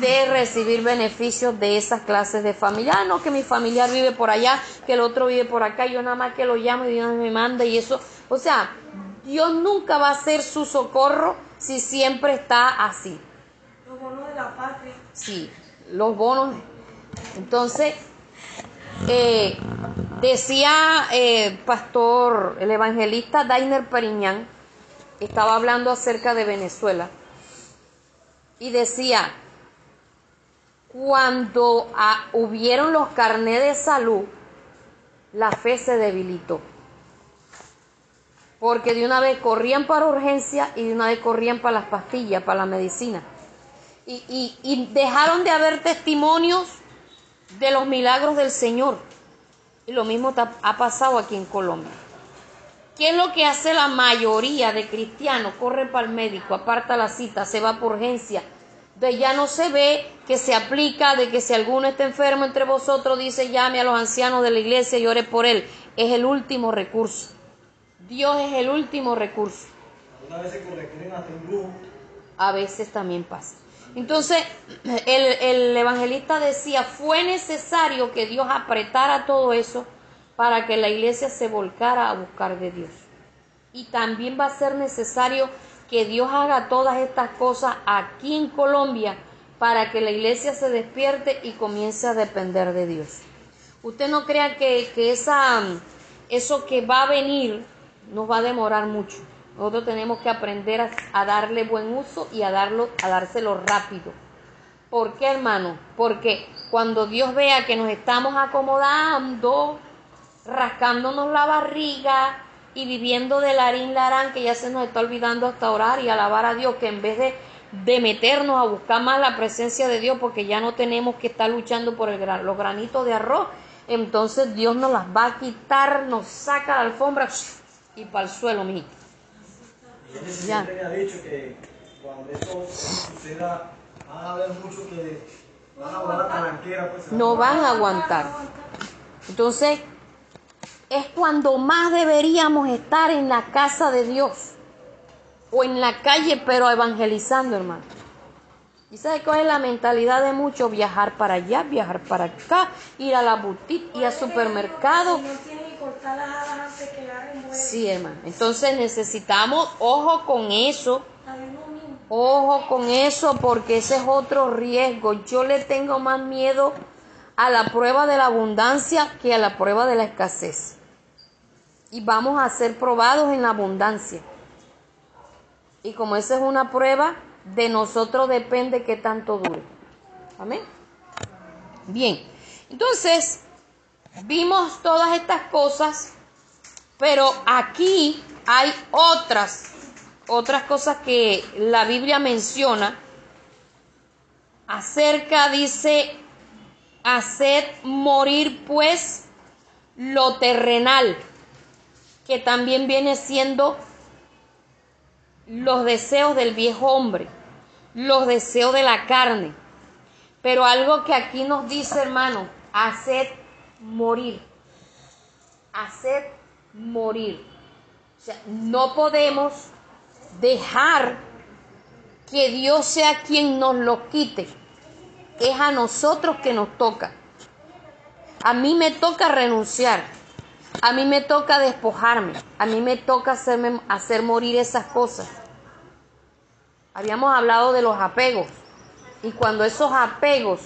de recibir beneficios de esas clases de familia. Ah, no, que mi familiar vive por allá, que el otro vive por acá, yo nada más que lo llamo y Dios me manda y eso. O sea, Dios nunca va a ser su socorro si siempre está así? Los bonos de la patria. Sí, los bonos. Entonces, eh, decía eh, pastor, el evangelista Dainer Periñán, estaba hablando acerca de Venezuela y decía, cuando hubieron los carnés de salud, la fe se debilitó porque de una vez corrían para urgencia y de una vez corrían para las pastillas, para la medicina. Y, dejaron de haber testimonios de los milagros del Señor. Y lo mismo ha pasado aquí en Colombia. ¿Qué es lo que hace la mayoría de cristianos? Corre para el médico, aparta la cita, se va por urgencia. De ya no se ve que se aplica de que si alguno está enfermo entre vosotros, dice llame a los ancianos de la iglesia y ore por él. Es el último recurso. Dios es el último recurso. A veces también pasa. Entonces, el, evangelista decía, fue necesario que Dios apretara todo eso para que la iglesia se volcara a buscar de Dios. Y también va a ser necesario que Dios haga todas estas cosas aquí en Colombia para que la iglesia se despierte y comience a depender de Dios. Usted no crea que, esa, eso que va a venir nos va a demorar mucho. Nosotros tenemos que aprender a, darle buen uso y a, darlo, a dárselo rápido. ¿Por qué, hermano? Porque cuando Dios vea que nos estamos acomodando, rascándonos la barriga y viviendo de larín larán, que ya se nos está olvidando hasta orar y alabar a Dios, que en vez de, de meternos a buscar más la presencia de Dios, porque ya no tenemos que estar luchando por el, los granitos de arroz, entonces Dios nos las va a quitar, nos saca la alfombra y para el suelo, mijito. Ya. me ha dicho que cuando esto suceda, van a haber muchos que van a aguantar pues, No van a aguantar. Entonces, es cuando más deberíamos estar en la casa de Dios o en la calle, pero evangelizando, hermano. ¿Y sabe cuál es la mentalidad de muchos? Viajar para allá, viajar para acá, ir a la boutique, ir al supermercado. Sí, hermano. Entonces necesitamos ojo con eso. Ojo con eso porque ese es otro riesgo. Yo le tengo más miedo a la prueba de la abundancia que a la prueba de la escasez. Y vamos a ser probados en la abundancia. Y como esa es una prueba, de nosotros depende qué tanto dure. Amén. Bien, entonces vimos todas estas cosas, pero aquí hay otras, otras cosas que la Biblia menciona acerca, dice, haced morir pues lo terrenal, que también viene siendo los deseos del viejo hombre, los deseos de la carne. Pero algo que aquí nos dice, hermano, haced morir. Haced morir. O sea, no podemos dejar que Dios sea quien nos lo quite. Es a nosotros que nos toca. A mí me toca renunciar. A mí me toca despojarme. A mí me toca hacerme, hacer morir esas cosas. Habíamos hablado de los apegos. Y cuando esos apegos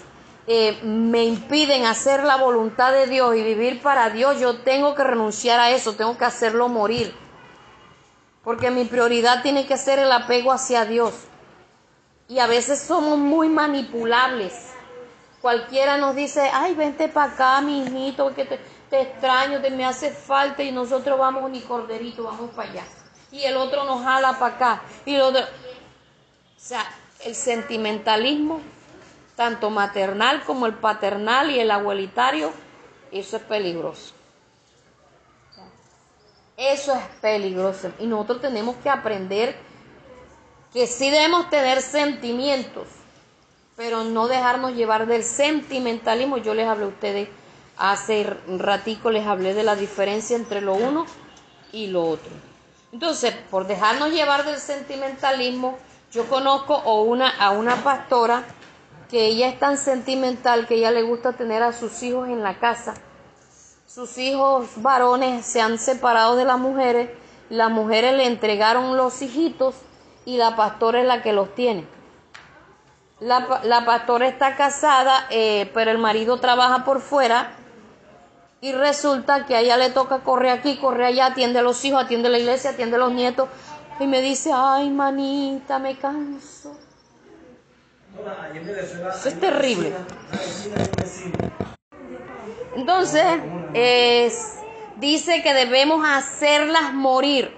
eh, me impiden hacer la voluntad de Dios y vivir para Dios, yo tengo que renunciar a eso, tengo que hacerlo morir. Porque mi prioridad tiene que ser el apego hacia Dios. Y a veces somos muy manipulables. Cualquiera nos dice, ay, vente para acá, mi hijito, que te, extraño, te me hace falta y nosotros vamos ni corderito, vamos para allá. Y el otro nos jala para acá. Y el otro... O sea, el sentimentalismo tanto maternal como el paternal y el abuelitario, eso es peligroso. Eso es peligroso. Y nosotros tenemos que aprender que sí debemos tener sentimientos, pero no dejarnos llevar del sentimentalismo. Yo les hablé a ustedes hace ratico, les hablé de la diferencia entre lo uno y lo otro. Entonces, por dejarnos llevar del sentimentalismo, yo conozco una, a una pastora que ella es tan sentimental que ella le gusta tener a sus hijos en la casa. Sus hijos varones se han separado de las mujeres, las mujeres le entregaron los hijitos y la pastora es la que los tiene. La, la pastora está casada, eh, pero el marido trabaja por fuera y resulta que a ella le toca correr aquí, correr allá, atiende a los hijos, atiende a la iglesia, atiende a los nietos y me dice, ay manita, me canso. Eso es terrible. Entonces, dice que debemos hacerlas morir.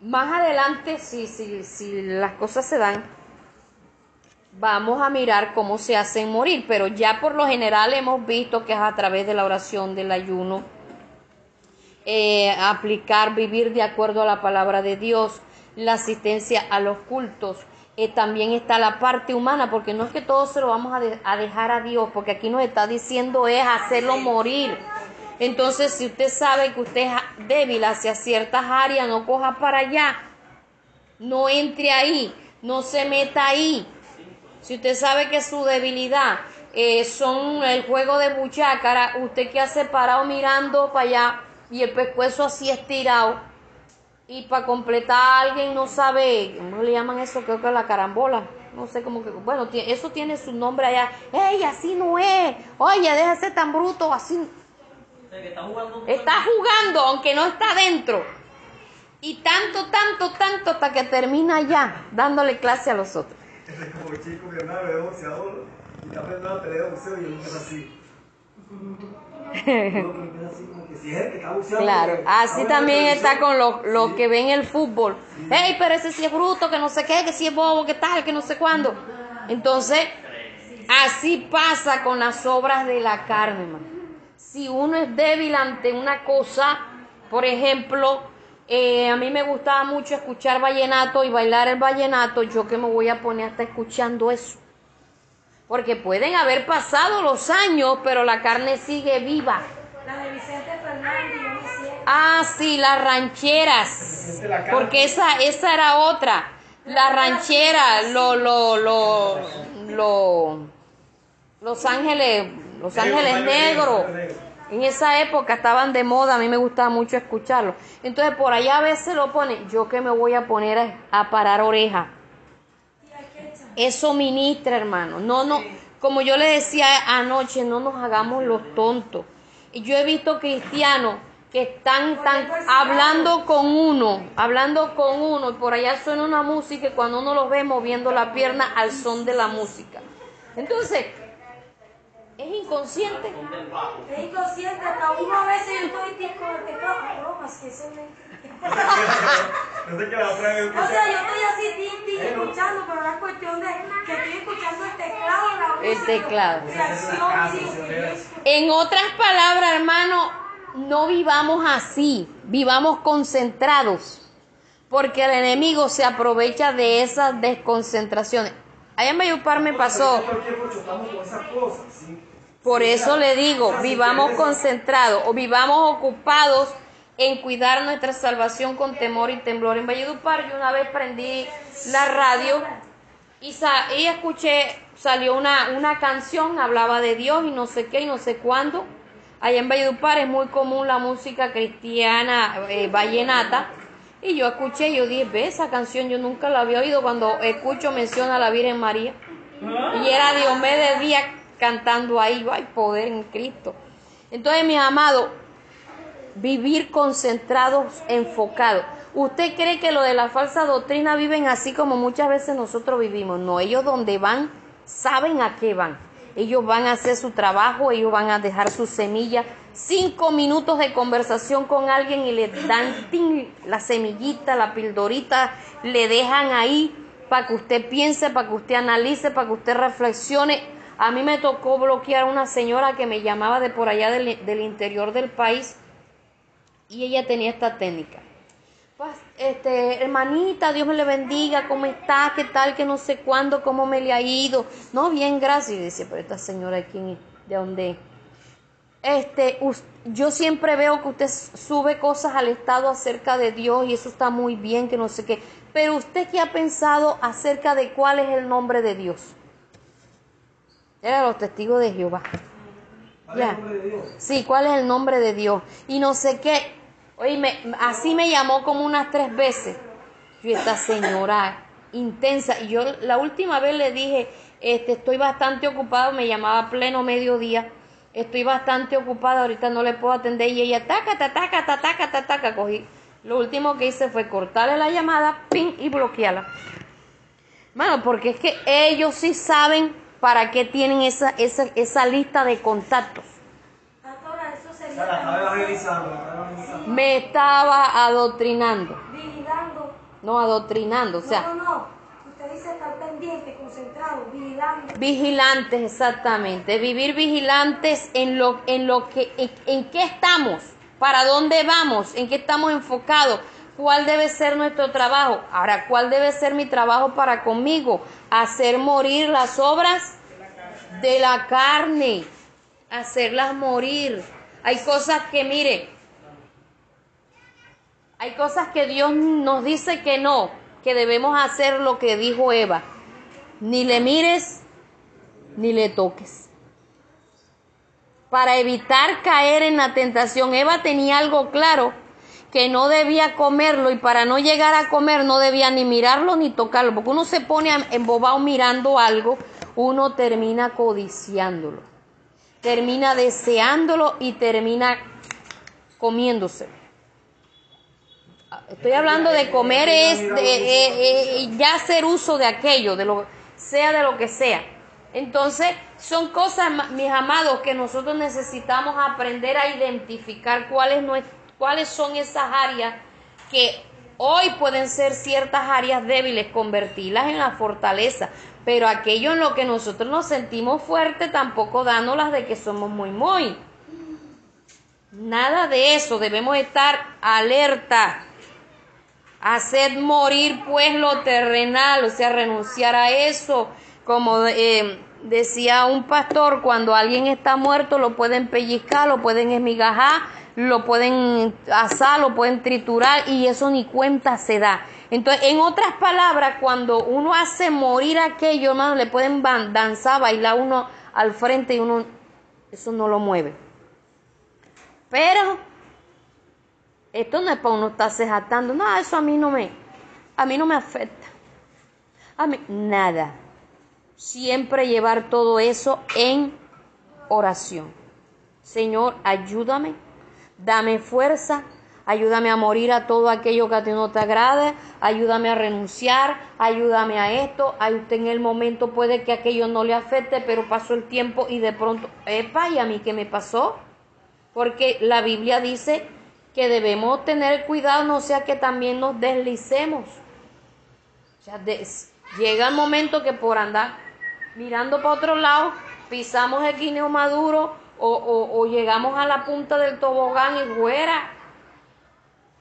Más adelante, si, si, si las cosas se dan, vamos a mirar cómo se hacen morir, pero ya por lo general hemos visto que es a través de la oración, del ayuno, eh, aplicar, vivir de acuerdo a la palabra de Dios, la asistencia a los cultos, eh, también está la parte humana, porque no es que todo se lo vamos a, dejar a Dios, porque aquí nos está diciendo es hacerlo morir. Entonces, si usted sabe que usted es débil hacia ciertas áreas, no coja para allá, no entre ahí, no se meta ahí. Si usted sabe que su debilidad eh, son el juego de buchácara, usted que hace parado mirando para allá y el pescuezo así estirado, Y para completar, alguien no sabe, ¿cómo le llaman eso? Creo que la carambola. No sé cómo que, bueno, eso tiene su nombre allá. ¡Ey, así no es! Oye, ser tan bruto, así. O que está jugando. Está jugando, aunque no está dentro. Y tanto, tanto, tanto, hasta que termina ya, dándole clase a los otros. Es como chico, es boxeador y boxeo y empieza así. Claro, que así está también está con los los que ven el fútbol. Ey, pero ese sí es bruto, que no sé qué, que sí es bobo, que tal, que no sé cuándo. Entonces, así pasa con las obras de la carne. Si uno es débil ante una cosa, por ejemplo, eh, a mí me gustaba mucho escuchar vallenato y bailar el vallenato, yo que me voy a poner hasta escuchando eso. Porque pueden haber pasado los años, pero la carne sigue viva. La de Vicente Fernández. Ah, sí, las rancheras. Porque esa, esa era otra. La ranchera, lo, lo, lo, lo, Los Ángeles, Los Ángeles Negros. En esa época estaban de moda, a mí me gustaba mucho escucharlo. Entonces por allá a veces lo ponen, yo que me voy a poner a, a parar oreja. Eso ministra, hermano. No, no, como yo le decía anoche, no nos hagamos los tontos. Y yo he visto cristianos que están tan hablando con uno, hablando con uno, y por allá suena una música y cuando uno los ve moviendo la pierna al son de la música. Entonces, es inconsciente. Es inconsciente, hasta uno a veces yo estoy tipo de pecado. Bromas, que eso me... No sé qué la otra vez. O sea, yo estoy así, tin, tin, escuchando, pero la cuestión de que estoy escuchando el teclado, la El música, teclado. En otras palabras, hermano, no vivamos así, vivamos concentrados, porque el enemigo se aprovecha de esas desconcentraciones. Allá en Mayupar me pasó, por eso le digo, vivamos concentrados o vivamos ocupados en cuidar nuestra salvación con temor y temblor. En Valledupar yo una vez prendí la radio y, sa- y escuché, salió una, una canción, hablaba de Dios y no sé qué y no sé cuándo. Allá en Valledupar es muy común la música cristiana eh, vallenata. Y yo escuché, yo dije, ve, esa canción yo nunca la había oído cuando escucho menciona a la Virgen María. Y era Diomedes Díaz cantando ahí, yo, hay poder en Cristo. Entonces, mis amados, vivir concentrados, enfocados. ¿Usted cree que lo de la falsa doctrina viven así como muchas veces nosotros vivimos? No, ellos donde van saben a qué van. Ellos van a hacer su trabajo, ellos van a dejar su semilla. Cinco minutos de conversación con alguien y le dan la semillita, la pildorita, le dejan ahí para que usted piense, para que usted analice, para que usted reflexione. A mí me tocó bloquear a una señora que me llamaba de por allá del interior del país y ella tenía esta técnica. Pues, este, hermanita, Dios me le bendiga, ¿cómo está? ¿Qué tal? Que no sé cuándo, cómo me le ha ido. No, bien, gracias. Y decía, pero esta señora, ¿de quién es? ¿De dónde? es?". Este, yo siempre veo que usted sube cosas al Estado acerca de Dios y eso está muy bien, que no sé qué. Pero usted qué ha pensado acerca de cuál es el nombre de Dios. Eran los testigos de Jehová. ¿Cuál es Ya. el nombre de Dios? Sí, ¿cuál es el nombre de Dios? Y no sé qué. Oye, así me llamó como unas tres veces. Yo, esta señora intensa. Y yo la última vez le dije, este, estoy bastante ocupada, me llamaba pleno mediodía. Estoy bastante ocupada, ahorita no le puedo atender. Y ella, taca, ta, taca, ta, taca, ta, taca, cogí. Lo último que hice fue cortarle la llamada, pin, y bloquearla. Mano, porque es que ellos sí saben para qué tienen esa, esa, esa lista de contactos. Pastora, eso O sea, sería la estaba también evangelizando, la estaba evangelizando. Me estaba adoctrinando. vigilando. No adoctrinando, o sea, no, no, no. Usted dice estar pendiente, concentrado, vigilando. vigilantes exactamente. Vivir vigilantes en lo, en lo que, en, en qué estamos, para dónde vamos, en qué estamos enfocados, cuál debe ser nuestro trabajo. Ahora, ¿cuál debe ser mi trabajo para conmigo? Hacer morir las obras de la carne, hacerlas morir. Hay cosas que, mire, hay cosas que Dios nos dice que no, que debemos hacer lo que dijo Eva. Ni le mires, ni le toques. Para evitar caer en la tentación, Eva tenía algo claro, que no debía comerlo y para no llegar a comer no debía ni mirarlo ni tocarlo, porque uno se pone embobado mirando algo, uno termina codiciándolo, termina deseándolo y termina comiéndose. Estoy hablando de comer es de, eh, eh, ya hacer uso de aquello, de lo sea de lo que sea. Entonces, son cosas, mis amados, que nosotros necesitamos aprender a identificar cuáles, cuáles son esas áreas que hoy pueden ser ciertas áreas débiles, convertirlas en la fortaleza. Pero aquello en lo que nosotros nos sentimos fuertes, tampoco dándolas de que somos muy, muy. Nada de eso, debemos estar alerta. Hacer morir pues lo terrenal, o sea, renunciar a eso, como eh, decía un pastor, cuando alguien está muerto lo pueden pellizcar, lo pueden esmigajar, lo pueden asar, lo pueden triturar y eso ni cuenta se da. Entonces, en otras palabras, cuando uno hace morir aquello, hermano, le pueden danzar, bailar uno al frente y uno, eso no lo mueve. Pero, esto no es para uno estarse jatando, no, eso a mí no me, a mí no me afecta. A mí, nada siempre llevar todo eso en oración. Señor, ayúdame, dame fuerza, ayúdame a morir a todo aquello que a ti no te agrade, ayúdame a renunciar, ayúdame a esto, a usted en el momento puede que aquello no le afecte, pero pasó el tiempo y de pronto, epa, ¿y a mí qué me pasó? Porque la Biblia dice que debemos tener cuidado, no sea que también nos deslicemos. Llega el momento que por andar mirando para otro lado, pisamos el guineo maduro o, llegamos a la punta del tobogán y fuera.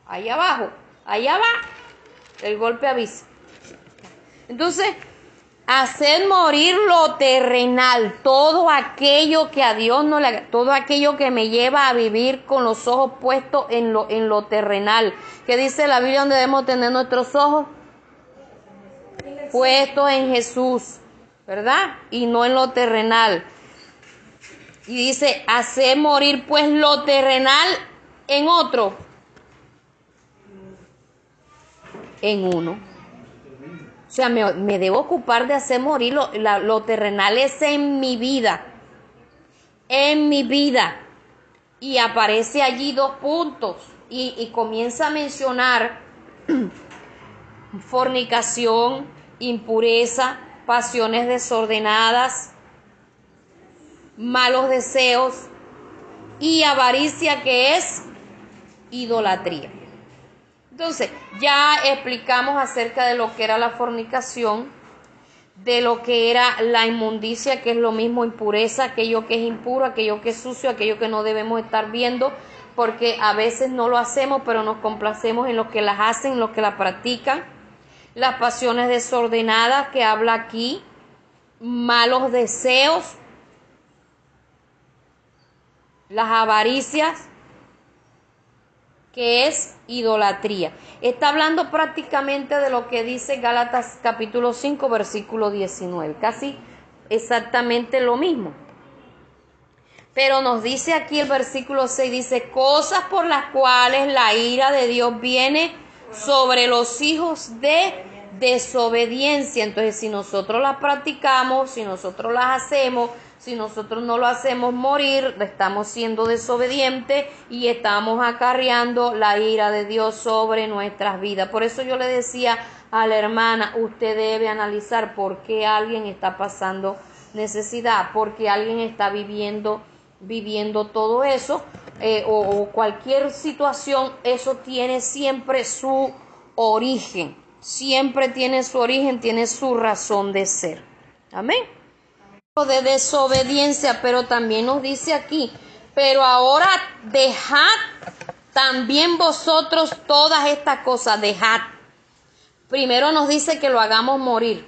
Ahí abajo, allá va, el golpe avisa. Entonces, hacer morir lo terrenal, todo aquello que a Dios no le, todo aquello que me lleva a vivir con los ojos puestos en lo, en lo terrenal. ¿Qué dice la Biblia donde debemos tener nuestros ojos? Puestos en Jesús. ¿Verdad? Y no en lo terrenal. Y dice, hace morir pues lo terrenal en otro. En uno. O sea, me, debo ocupar de hacer morir lo, lo terrenal es en mi vida. En mi vida. Y aparece allí dos puntos. Y, y comienza a mencionar fornicación, impureza, pasiones desordenadas, malos deseos y avaricia que es idolatría. Entonces, ya explicamos acerca de lo que era la fornicación, de lo que era la inmundicia, que es lo mismo impureza, aquello que es impuro, aquello que es sucio, aquello que no debemos estar viendo, porque a veces no lo hacemos, pero nos complacemos en los que las hacen, en los que la practican las pasiones desordenadas que habla aquí, malos deseos, las avaricias, que es idolatría. Está hablando prácticamente de lo que dice Gálatas capítulo 5 versículo 19, casi exactamente lo mismo. Pero nos dice aquí el versículo 6, dice, cosas por las cuales la ira de Dios viene sobre los hijos de desobediencia. Entonces, si nosotros las practicamos, si nosotros las hacemos, si nosotros no lo hacemos morir, estamos siendo desobedientes y estamos acarreando la ira de Dios sobre nuestras vidas. Por eso yo le decía a la hermana, usted debe analizar por qué alguien está pasando necesidad, porque alguien está viviendo viviendo todo eso eh, o cualquier situación, eso tiene siempre su origen siempre tiene su origen, tiene su razón de ser. Amén. De desobediencia, pero también nos dice aquí, pero ahora dejad también vosotros todas estas cosas, dejad. Primero nos dice que lo hagamos morir.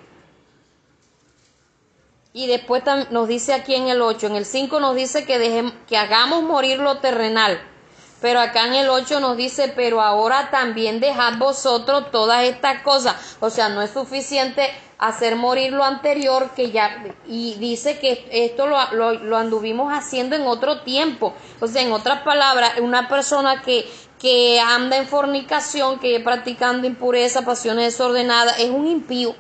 Y después nos dice aquí en el 8, en el 5 nos dice que, que hagamos morir lo terrenal. Pero acá en el 8 nos dice, pero ahora también dejad vosotros todas estas cosas. O sea, no es suficiente hacer morir lo anterior que ya, y dice que esto lo, lo, lo anduvimos haciendo en otro tiempo. O sea, en otras palabras, una persona que, que anda en fornicación, que practicando impureza, pasiones desordenadas, es un impío.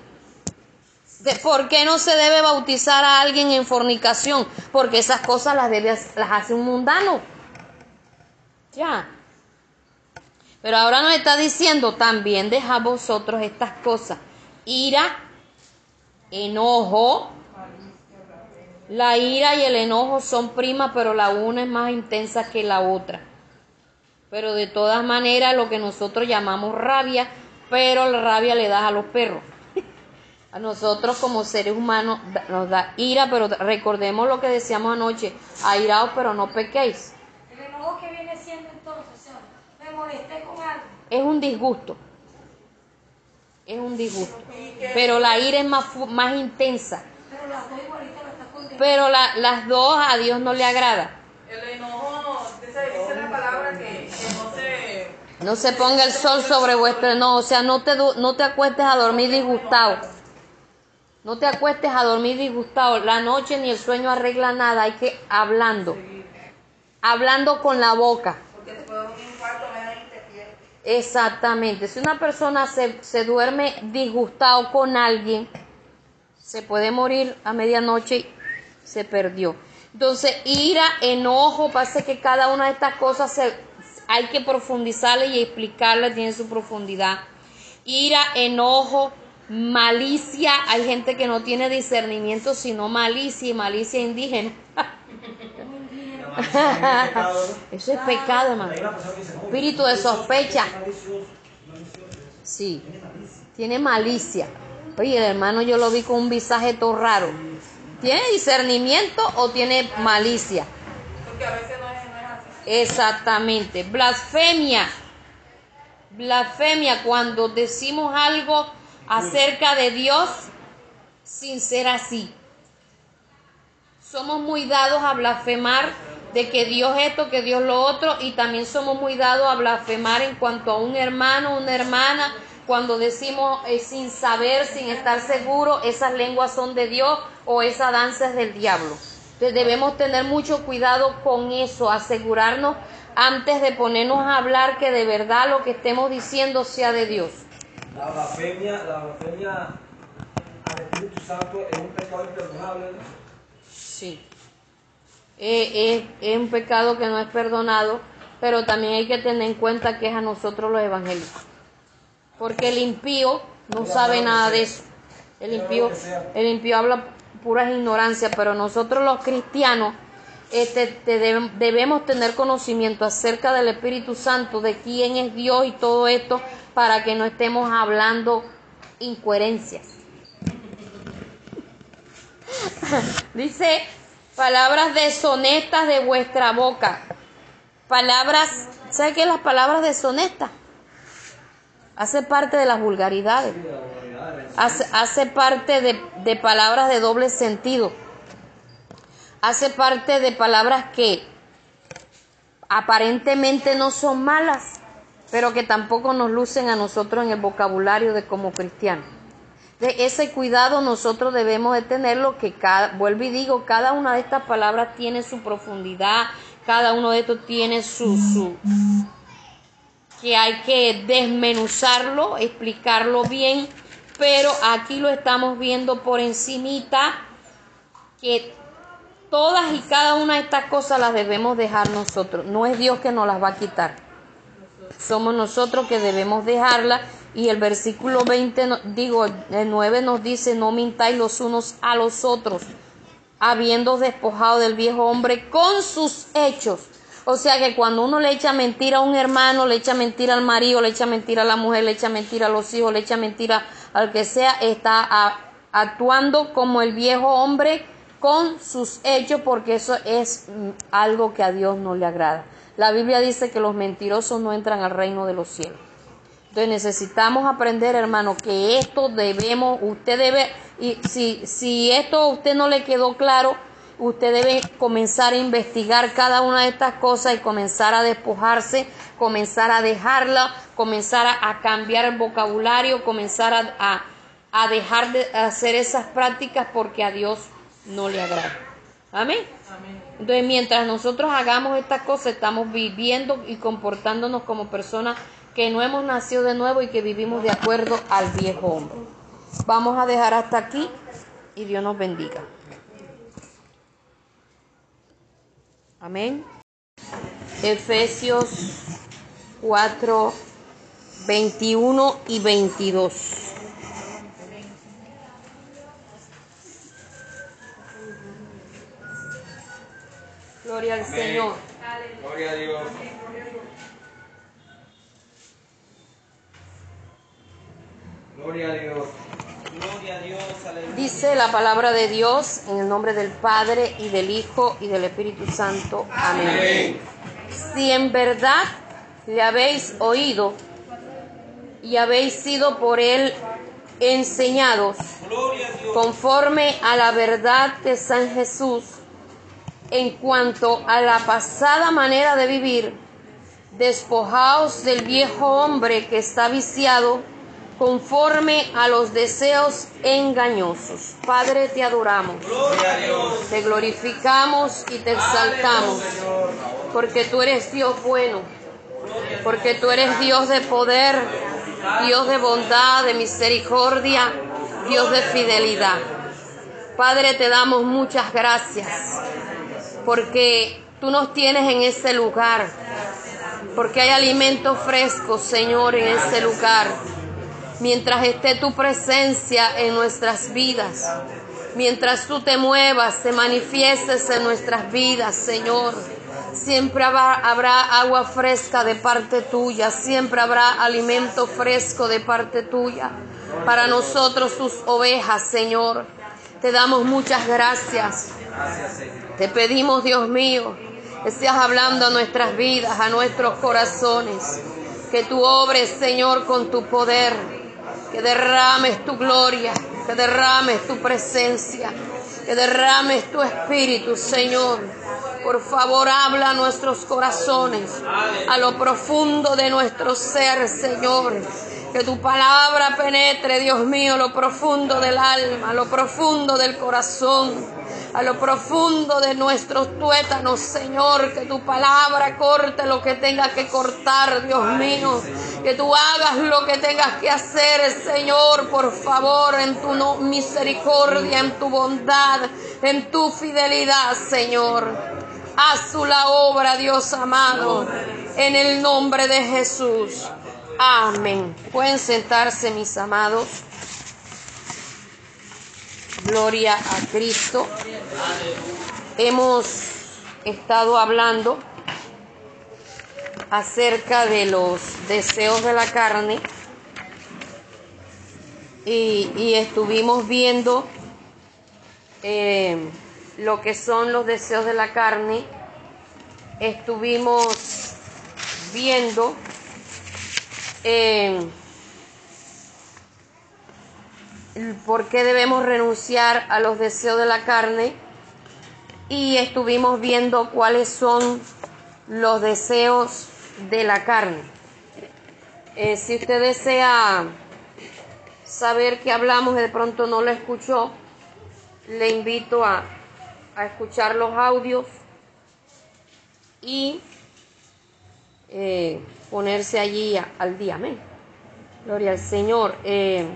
¿Por qué no se debe bautizar a alguien en fornicación? Porque esas cosas las, debe, las hace un mundano. Ya. Pero ahora nos está diciendo, también deja vosotros estas cosas. Ira, enojo. La ira y el enojo son primas, pero la una es más intensa que la otra. Pero de todas maneras, lo que nosotros llamamos rabia, pero la rabia le da a los perros. A nosotros como seres humanos nos da ira, pero recordemos lo que decíamos anoche, airaos pero no pequéis. El enojo que viene siendo entonces, Señor, me molesté con algo. Es un disgusto, es un disgusto, pero la ira es más, más intensa. Pero las dos igualitas las está condenando. Pero la, las dos a Dios no le agrada. El enojo, esa dice la palabra que, que no se... No se ponga el sol sobre vuestro no, o sea, no te, du- no te acuestes a dormir disgustado. No te acuestes a dormir disgustado. La noche ni el sueño arregla nada, hay que hablando. Hablando con la boca. Porque te dormir un cuarto, me da y te pierdes. Exactamente. Si una persona se, se duerme disgustado con alguien, se puede morir a medianoche y se perdió. Entonces, ira, enojo, parece que cada una de estas cosas se, hay que profundizarla y explicarla, tiene su profundidad. Ira, enojo, malicia, hay gente que no tiene discernimiento, sino malicia y malicia indígena. Eso es pecado, hermano. Espíritu de sospecha. Sí, tiene malicia. Oye, el hermano yo lo vi con un visaje todo raro. ¿Tiene discernimiento o tiene malicia? Porque a veces no es, no es así. Exactamente. Blasfemia. Blasfemia cuando decimos algo acerca de Dios sin ser así. Somos muy dados a blasfemar de que Dios esto, que Dios lo otro, y también somos muy dados a blasfemar en cuanto a un hermano, una hermana, cuando decimos eh, sin saber, sin estar seguro, esas lenguas son de Dios o esa danza es del diablo. Entonces debemos tener mucho cuidado con eso, asegurarnos antes de ponernos a hablar que de verdad lo que estemos diciendo sea de Dios. La blasfemia, la blasfemia al Espíritu Santo es un pecado imperdonable. ¿no? Sí. Eh, es, es un pecado que no es perdonado, pero también hay que tener en cuenta que es a nosotros los evangélicos. Porque el impío no sabe nada de eso. El impío, el impío habla puras ignorancias, pero nosotros los cristianos este, te deb- debemos tener conocimiento acerca del Espíritu Santo, de quién es Dios y todo esto, para que no estemos hablando incoherencias. Dice, palabras deshonestas de vuestra boca. Palabras, ¿sabe qué las palabras deshonestas? Hace parte de las vulgaridades. Hace, hace parte de, de palabras de doble sentido. Hace parte de palabras que aparentemente no son malas, pero que tampoco nos lucen a nosotros en el vocabulario de como cristianos. De ese cuidado nosotros debemos de tenerlo, que cada, vuelvo y digo, cada una de estas palabras tiene su profundidad, cada uno de estos tiene su, su que hay que desmenuzarlo, explicarlo bien, pero aquí lo estamos viendo por encimita, que todas y cada una de estas cosas las debemos dejar nosotros, no es Dios que nos las va a quitar, somos nosotros que debemos dejarlas y el versículo 20, no- digo, el 9 nos dice, no mintáis los unos a los otros, habiendo despojado del viejo hombre con sus hechos. O sea que cuando uno le echa mentira a un hermano, le echa mentira al marido, le echa mentira a la mujer, le echa mentira a los hijos, le echa mentira al que sea, está actuando como el viejo hombre con sus hechos porque eso es mm, algo que a Dios no le agrada. La Biblia dice que los mentirosos no entran al reino de los cielos. Entonces necesitamos aprender, hermano, que esto debemos, usted debe, y si, si esto a usted no le quedó claro, usted debe comenzar a investigar cada una de estas cosas y comenzar a despojarse, comenzar a dejarla, comenzar a, cambiar el vocabulario, comenzar a, a- a dejar de hacer esas prácticas porque a Dios no le agrada. Amén. Entonces, mientras nosotros hagamos estas cosas, estamos viviendo y comportándonos como personas que no hemos nacido de nuevo y que vivimos de acuerdo al viejo hombre. Vamos a dejar hasta aquí y Dios nos bendiga. Amén. Efesios 4, 21 y 22. Gloria al Señor. Gloria a Dios. Gloria a Dios. Gloria a Dios. Aleluya. Dice la palabra de Dios en el nombre del Padre y del Hijo y del Espíritu Santo. Amén. Si en verdad le habéis oído y habéis sido por él enseñados a conforme a la verdad de San Jesús en cuanto a la pasada manera de vivir, despojaos del viejo hombre que está viciado conforme a los deseos engañosos. Padre, te adoramos, te glorificamos y te exaltamos, porque tú eres Dios bueno, porque tú eres Dios de poder, Dios de bondad, de misericordia, Dios de fidelidad. Padre, te damos muchas gracias, porque tú nos tienes en ese lugar, porque hay alimento fresco, Señor, en ese lugar. Mientras esté tu presencia en nuestras vidas, mientras tú te muevas, te manifiestes en nuestras vidas, Señor. Siempre habrá, habrá agua fresca de parte tuya, siempre habrá alimento fresco de parte tuya. Para nosotros, tus ovejas, Señor. Te damos muchas gracias. Te pedimos, Dios mío, que seas hablando a nuestras vidas, a nuestros corazones. Que tú obres, Señor, con tu poder. Que derrames tu gloria. Que derrames tu presencia. Que derrames tu espíritu, Señor. Por favor, habla a nuestros corazones, a lo profundo de nuestro ser, Señor. Que tu palabra penetre, Dios mío, lo profundo del alma, lo profundo del corazón a lo profundo de nuestros tuétanos, Señor, que tu palabra corte lo que tenga que cortar, Dios mío, que tú hagas lo que tengas que hacer, Señor, por favor, en tu misericordia, en tu bondad, en tu fidelidad, Señor. Haz la obra, Dios amado, en el nombre de Jesús. Amén. Pueden sentarse, mis amados. Gloria a Cristo. Hemos estado hablando acerca de los deseos de la carne y, y estuvimos viendo eh, lo que son los deseos de la carne. Estuvimos viendo eh, por qué debemos renunciar a los deseos de la carne y estuvimos viendo cuáles son los deseos de la carne. Eh, si usted desea saber qué hablamos y de pronto no lo escuchó, le invito a, a escuchar los audios y eh, ponerse allí al día. Amén. Gloria al Señor. Eh,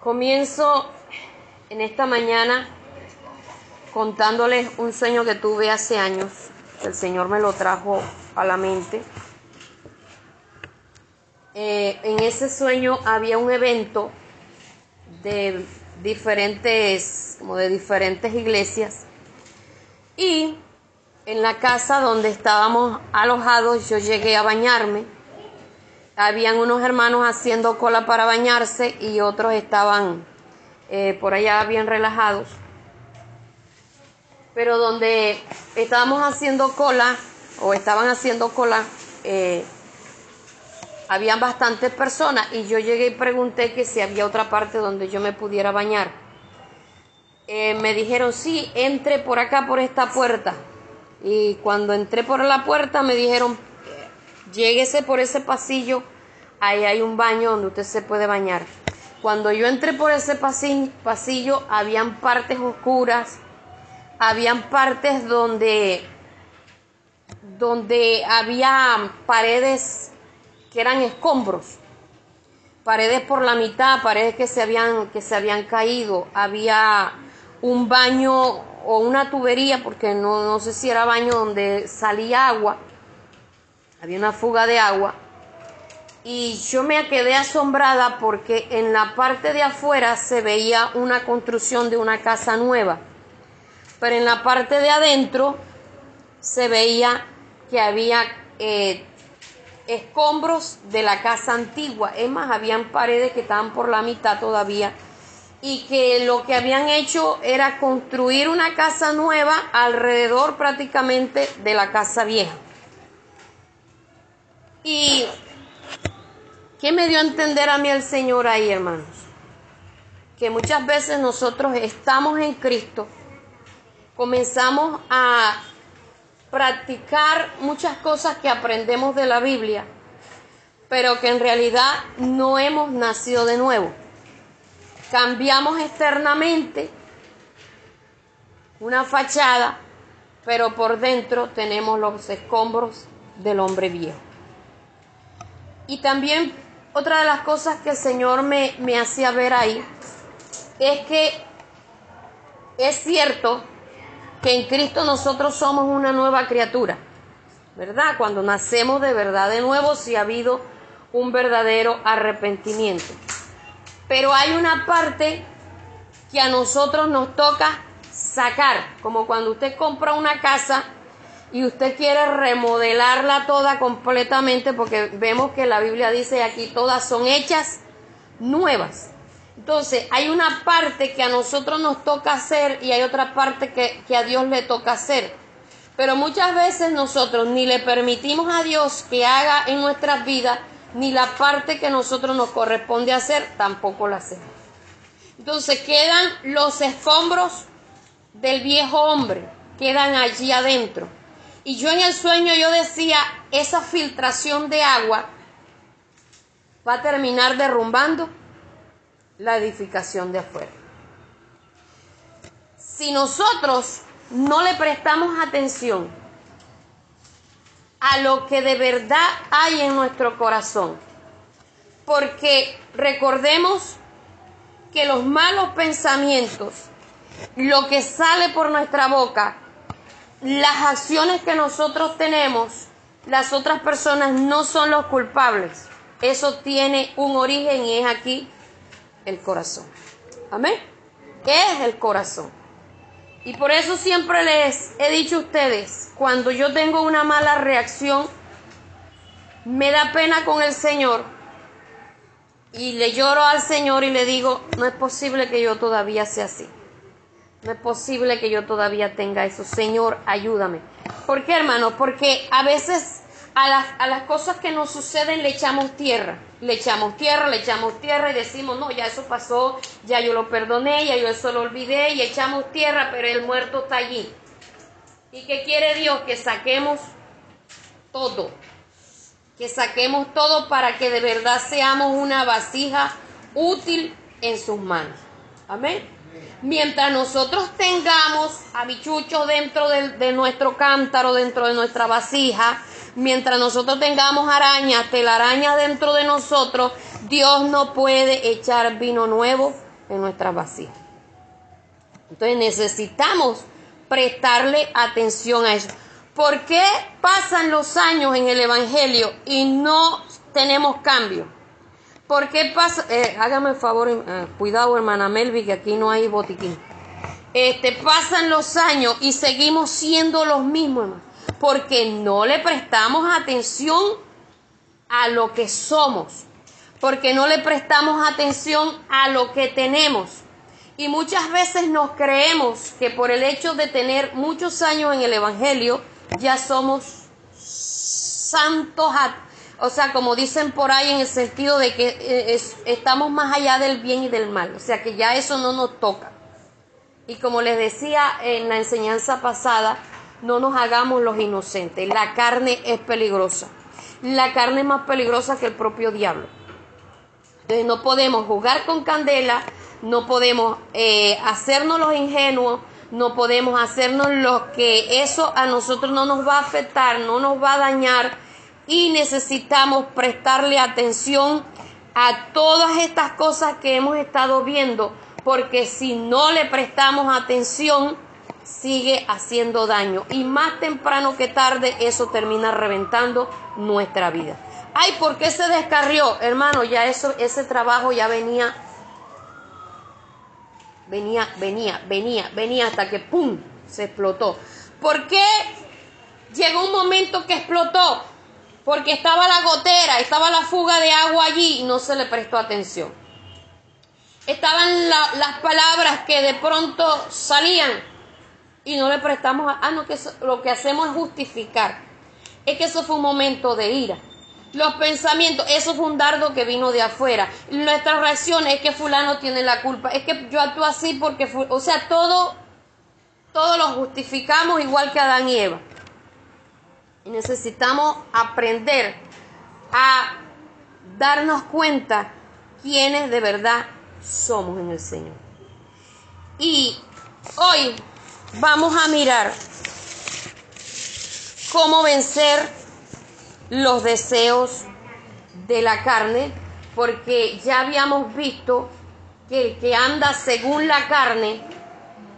comienzo en esta mañana contándoles un sueño que tuve hace años. El Señor me lo trajo a la mente. Eh, en ese sueño había un evento de diferentes, como de diferentes iglesias. Y en la casa donde estábamos alojados, yo llegué a bañarme. Habían unos hermanos haciendo cola para bañarse y otros estaban eh, por allá bien relajados. Pero donde estábamos haciendo cola, o estaban haciendo cola, eh, habían bastantes personas y yo llegué y pregunté que si había otra parte donde yo me pudiera bañar. Eh, me dijeron, sí, entre por acá, por esta puerta. Y cuando entré por la puerta me dijeron, lléguese por ese pasillo, ahí hay un baño donde usted se puede bañar. Cuando yo entré por ese pasillo, habían partes oscuras, habían partes donde, donde había paredes que eran escombros, paredes por la mitad, paredes que se habían, que se habían caído, había un baño o una tubería, porque no, no sé si era baño donde salía agua, había una fuga de agua, y yo me quedé asombrada porque en la parte de afuera se veía una construcción de una casa nueva, pero en la parte de adentro se veía que había eh, escombros de la casa antigua, es más, habían paredes que estaban por la mitad todavía y que lo que habían hecho era construir una casa nueva alrededor prácticamente de la casa vieja. Y ¿qué me dio a entender a mí el Señor ahí, hermanos? Que muchas veces nosotros estamos en Cristo, comenzamos a practicar muchas cosas que aprendemos de la Biblia, pero que en realidad no hemos nacido de nuevo cambiamos externamente una fachada, pero por dentro tenemos los escombros del hombre viejo. Y también otra de las cosas que el Señor me, me hacía ver ahí es que es cierto que en Cristo nosotros somos una nueva criatura, ¿verdad? Cuando nacemos de verdad de nuevo, si ha habido un verdadero arrepentimiento. Pero hay una parte que a nosotros nos toca sacar, como cuando usted compra una casa y usted quiere remodelarla toda completamente, porque vemos que la Biblia dice aquí todas son hechas nuevas. Entonces, hay una parte que a nosotros nos toca hacer y hay otra parte que, que, a Dios le toca hacer. Pero muchas veces nosotros ni le permitimos a Dios que haga en nuestras vidas ni la parte que nosotros nos corresponde hacer, tampoco la hacemos. Entonces quedan los escombros del viejo hombre, quedan allí adentro. Y yo en el sueño yo decía, esa filtración de agua va a terminar derrumbando la edificación de afuera. Si nosotros no le prestamos atención a lo que de verdad hay en nuestro corazón. Porque recordemos que los malos pensamientos, lo que sale por nuestra boca, las acciones que nosotros tenemos, las otras personas no son los culpables. Eso tiene un origen y es aquí el corazón. Amén. Es el corazón. Y por eso siempre les he dicho a ustedes, cuando yo tengo una mala reacción, me da pena con el Señor y le lloro al Señor y le digo, no es posible que yo todavía sea así. No es posible que yo todavía tenga eso. Señor, ayúdame. ¿Por qué, hermano? Porque a veces a las, a las cosas que nos suceden le echamos tierra le echamos tierra, le echamos tierra y decimos, no, ya eso pasó, ya yo lo perdoné, ya yo eso lo olvidé y echamos tierra, pero el muerto está allí. ¿Y qué quiere Dios? Que saquemos todo, que saquemos todo para que de verdad seamos una vasija útil en sus manos. Amén. Mientras nosotros tengamos habichuchos dentro de, de nuestro cántaro, dentro de nuestra vasija, mientras nosotros tengamos arañas, telarañas dentro de nosotros, Dios no puede echar vino nuevo en nuestras vasijas. Entonces necesitamos prestarle atención a eso. ¿Por qué pasan los años en el Evangelio y no tenemos cambio? ¿Por qué pasa? Eh, hágame el favor, eh, cuidado hermana Melvi, que aquí no hay botiquín. Este, pasan los años y seguimos siendo los mismos, hermano porque no le prestamos atención a lo que somos, porque no le prestamos atención a lo que tenemos. Y muchas veces nos creemos que por el hecho de tener muchos años en el Evangelio, ya somos santos, o sea, como dicen por ahí en el sentido de que eh, estamos más allá del bien y del mal, o sea, que ya eso no nos toca. Y como les decía en la enseñanza pasada, no nos hagamos los inocentes. La carne es peligrosa. La carne es más peligrosa que el propio diablo. Entonces no podemos jugar con candela, no podemos eh, hacernos los ingenuos, no podemos hacernos lo que eso a nosotros no nos va a afectar, no nos va a dañar y necesitamos prestarle atención a todas estas cosas que hemos estado viendo, porque si no le prestamos atención, sigue haciendo daño y más temprano que tarde eso termina reventando nuestra vida. Ay, ¿por qué se descarrió? Hermano, ya eso, ese trabajo ya venía venía, venía, venía, venía hasta que ¡pum! se explotó. ¿Por qué llegó un momento que explotó? Porque estaba la gotera, estaba la fuga de agua allí y no se le prestó atención. Estaban las palabras que de pronto salían y no le prestamos, ah, no, que lo que hacemos es justificar. Es que eso fue un momento de ira. Los pensamientos, eso fue un dardo que vino de afuera. Nuestra reacción es que fulano tiene la culpa, es que yo actúo así porque, o sea, todo, todo lo justificamos igual que Adán y Eva. Y necesitamos aprender a darnos cuenta quiénes de verdad somos en el Señor. Y hoy vamos a mirar cómo vencer los deseos de la carne, porque ya habíamos visto que el que anda según la carne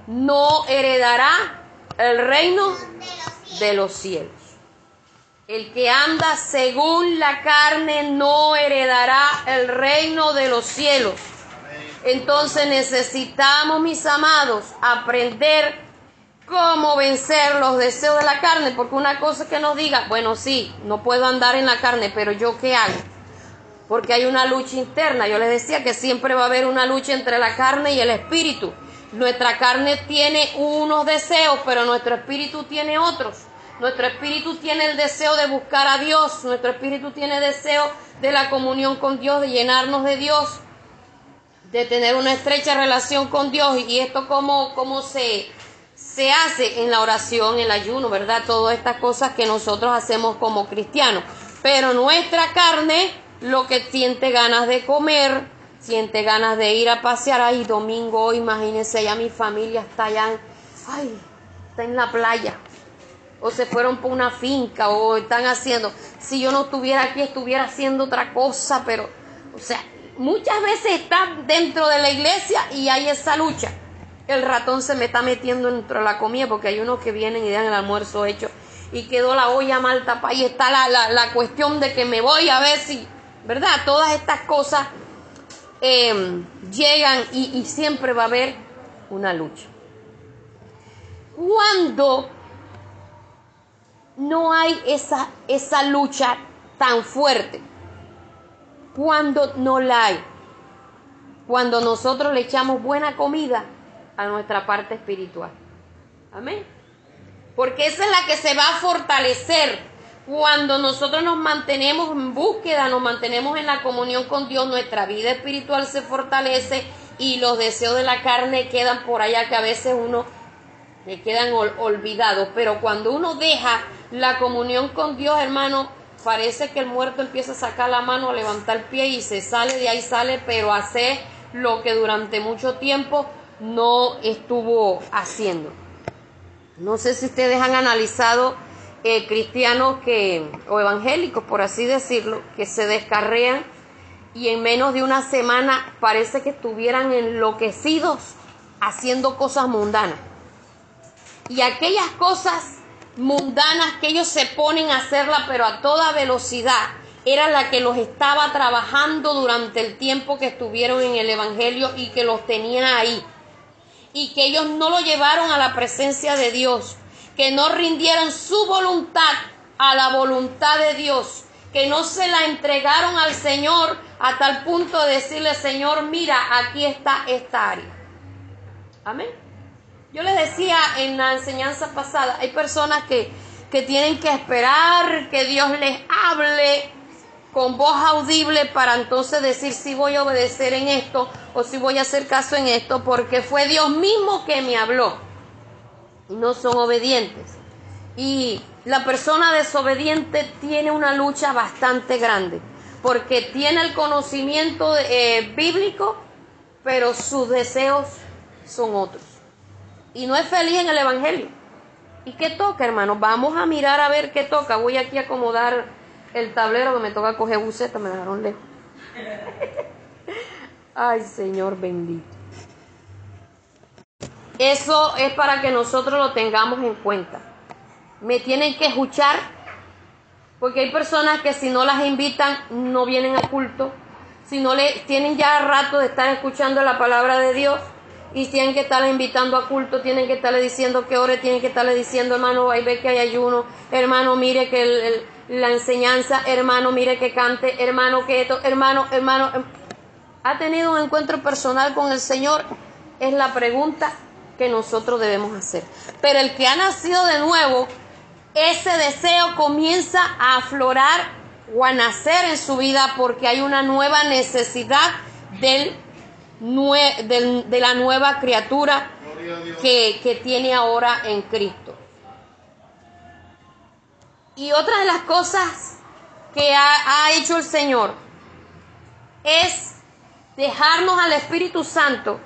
no heredará el reino de los cielos. El que anda según la carne no heredará el reino de los cielos. Entonces necesitamos, mis amados, aprender cómo vencer los deseos de la carne, porque una cosa que nos diga, bueno, sí, no puedo andar en la carne, pero yo qué hago? Porque hay una lucha interna. Yo les decía que siempre va a haber una lucha entre la carne y el espíritu. Nuestra carne tiene unos deseos, pero nuestro espíritu tiene otros. Nuestro espíritu tiene el deseo de buscar a Dios, nuestro espíritu tiene deseo de la comunión con Dios, de llenarnos de Dios, de tener una estrecha relación con Dios. Y esto cómo, cómo se, se hace en la oración, el ayuno, ¿verdad? Todas estas cosas que nosotros hacemos como cristianos. Pero nuestra carne lo que siente ganas de comer, siente ganas de ir a pasear. Ay, domingo, imagínense, ya mi familia está allá, ay, está en la playa. O se fueron por una finca o están haciendo. Si yo no estuviera aquí, estuviera haciendo otra cosa, pero, o sea, muchas veces está dentro de la iglesia y hay esa lucha el ratón se me está metiendo dentro de la comida porque hay unos que vienen y dan el almuerzo hecho y quedó la olla mal tapada y está la, la, cuestión de que me voy a ver si, ¿verdad? Todas estas cosas em, llegan y, y siempre va a haber una lucha. Cuando no hay esa, esa lucha tan fuerte, cuando no la hay, cuando nosotros le echamos buena comida, a nuestra parte espiritual. Amén. Porque esa es la que se va a fortalecer cuando nosotros nos mantenemos en búsqueda, nos mantenemos en la comunión con Dios, nuestra vida espiritual se fortalece y los deseos de la carne quedan por allá que a veces uno le quedan olvidados. Pero cuando uno deja la comunión con Dios, hermano, parece que el muerto empieza a sacar la mano, a levantar el pie y se sale de ahí, sale, pero hace lo que durante mucho tiempo no estuvo haciendo. No sé si ustedes han analizado cristianos que, o evangélicos, por así decirlo, que se descarrean y en menos de una semana parece que estuvieran enloquecidos haciendo cosas mundanas. Y aquellas cosas mundanas que ellos se ponen a hacerla, pero a toda velocidad, era la que los estaba trabajando durante el tiempo que estuvieron en el Evangelio y que los tenía ahí y que ellos no lo llevaron a la presencia de Dios, que no rindieron su voluntad a la voluntad de Dios, que no se la entregaron al Señor a tal punto de decirle, Señor, mira, aquí está esta área. Amén. Yo les decía en la enseñanza pasada, hay personas que, que tienen que esperar que Dios les hable con voz audible para entonces decir si voy a obedecer en esto o si voy a hacer caso en esto, porque fue Dios mismo que me habló. Y no son obedientes. Y la persona desobediente tiene una lucha bastante grande, porque tiene el conocimiento eh, bíblico, pero sus deseos son otros. Y no es feliz en el Evangelio. ¿Y qué toca, hermano? Vamos a mirar a ver qué toca. Voy aquí a acomodar el tablero que me toca coger buceta, me dejaron lejos. Ay, Señor bendito. Eso es para que nosotros lo tengamos en cuenta. Me tienen que escuchar, porque hay personas que si no las invitan no vienen al culto, si no le tienen ya rato de estar escuchando la palabra de Dios y tienen que estarle invitando a culto, tienen que estarle diciendo que ore, tienen que estarle diciendo, hermano, ahí ve que hay ayuno, hermano, mire que la enseñanza, hermano, mire que cante, hermano, que esto, hermano, hermano, hermano, ha tenido un encuentro personal con el Señor, es la pregunta que nosotros debemos hacer. Pero el que ha nacido de nuevo, ese deseo comienza a aflorar o a nacer en su vida porque hay una nueva necesidad del, de la nueva criatura que, que, tiene ahora en Cristo. Y otra de las cosas que ha, ha hecho el Señor es dejarnos al Espíritu Santo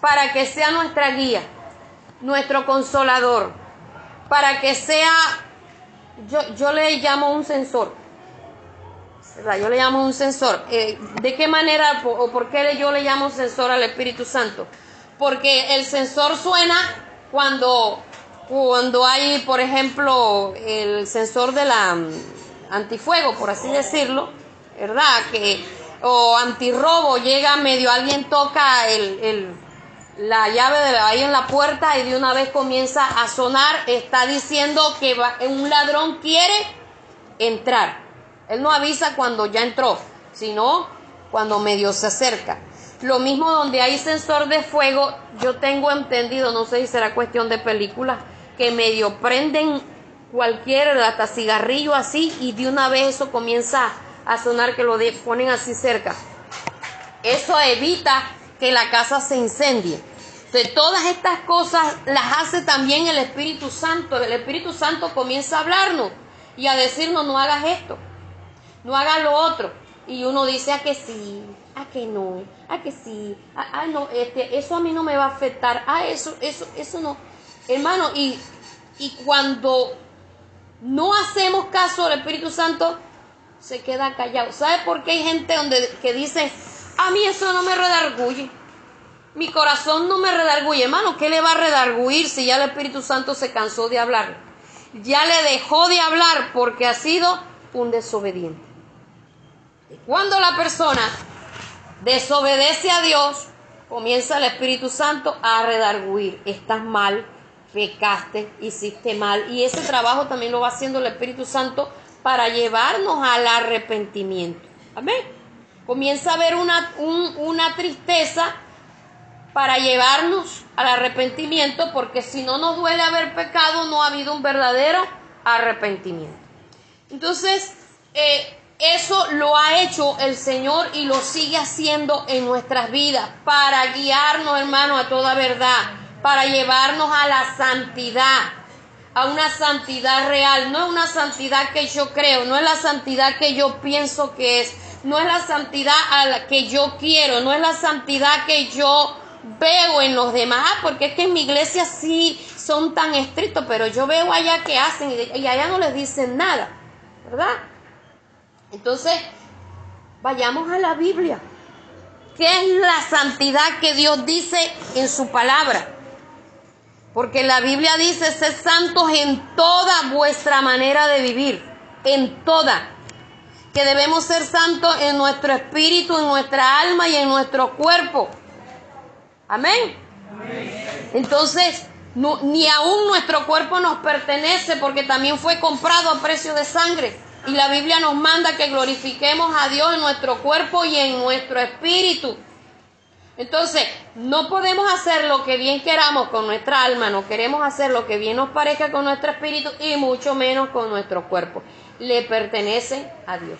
para que sea nuestra guía, nuestro consolador, para que sea, yo, yo le llamo un sensor, Yo le llamo un sensor. Eh, ¿De qué manera o por qué yo le llamo sensor al Espíritu Santo? Porque el sensor suena cuando, cuando hay, por ejemplo, el sensor de la mm, antifuego, por así decirlo, ¿verdad? Que, o antirrobo, llega medio, alguien toca el, el la llave de ahí en la puerta y de una vez comienza a sonar, está diciendo que un ladrón quiere entrar. Él no avisa cuando ya entró, sino cuando medio se acerca. Lo mismo donde hay sensor de fuego, yo tengo entendido, no sé si será cuestión de película, que medio prenden cualquier, hasta cigarrillo así, y de una vez eso comienza a sonar que lo ponen así cerca. Eso evita que la casa se incendie. De todas estas cosas las hace también el Espíritu Santo. El Espíritu Santo comienza a hablarnos y a decirnos no hagas esto, no hagas lo otro. Y uno dice a que sí, a que no, a que sí, a, no, este, eso a mí no me va a afectar, a eso, eso, eso no. Hermano, y, y cuando no hacemos caso al Espíritu Santo, se queda callado. ¿Sabe por qué hay gente donde, que dice, a mí eso no me redarguye. Mi corazón no me redarguye. Hermano, ¿qué le va a redarguir si ya el Espíritu Santo se cansó de hablar? Ya le dejó de hablar porque ha sido un desobediente. Cuando la persona desobedece a Dios, comienza el Espíritu Santo a redarguir. Estás mal, pecaste, hiciste mal. Y ese trabajo también lo va haciendo el Espíritu Santo para llevarnos al arrepentimiento. Amén comienza a haber una, una tristeza para llevarnos al arrepentimiento, porque si no nos duele haber pecado, no ha habido un verdadero arrepentimiento. Entonces, eh, eso lo ha hecho el Señor y lo sigue haciendo en nuestras vidas para guiarnos, hermano, a toda verdad, para llevarnos a la santidad, a una santidad real, no es una santidad que yo creo, no es la santidad que yo pienso que es, no es la santidad a la que yo quiero, no es la santidad que yo veo en los demás, porque es que en mi iglesia sí son tan estrictos, pero yo veo allá que hacen y allá no les dicen nada, ¿verdad? Entonces, vayamos a la Biblia. ¿Qué es la santidad que Dios dice en su palabra? Porque la Biblia dice, ser santos en toda vuestra manera de vivir, en toda que debemos ser santos en nuestro espíritu, en nuestra alma y en nuestro cuerpo. Amén. Entonces, ni aún nuestro cuerpo nos pertenece porque también fue comprado a precio de sangre. Y la Biblia nos manda que glorifiquemos a Dios en nuestro cuerpo y en nuestro espíritu. Entonces, no podemos hacer lo que bien queramos con nuestra alma, no queremos hacer lo que bien nos parezca con nuestro espíritu y mucho menos con nuestro cuerpo le pertenecen a Dios.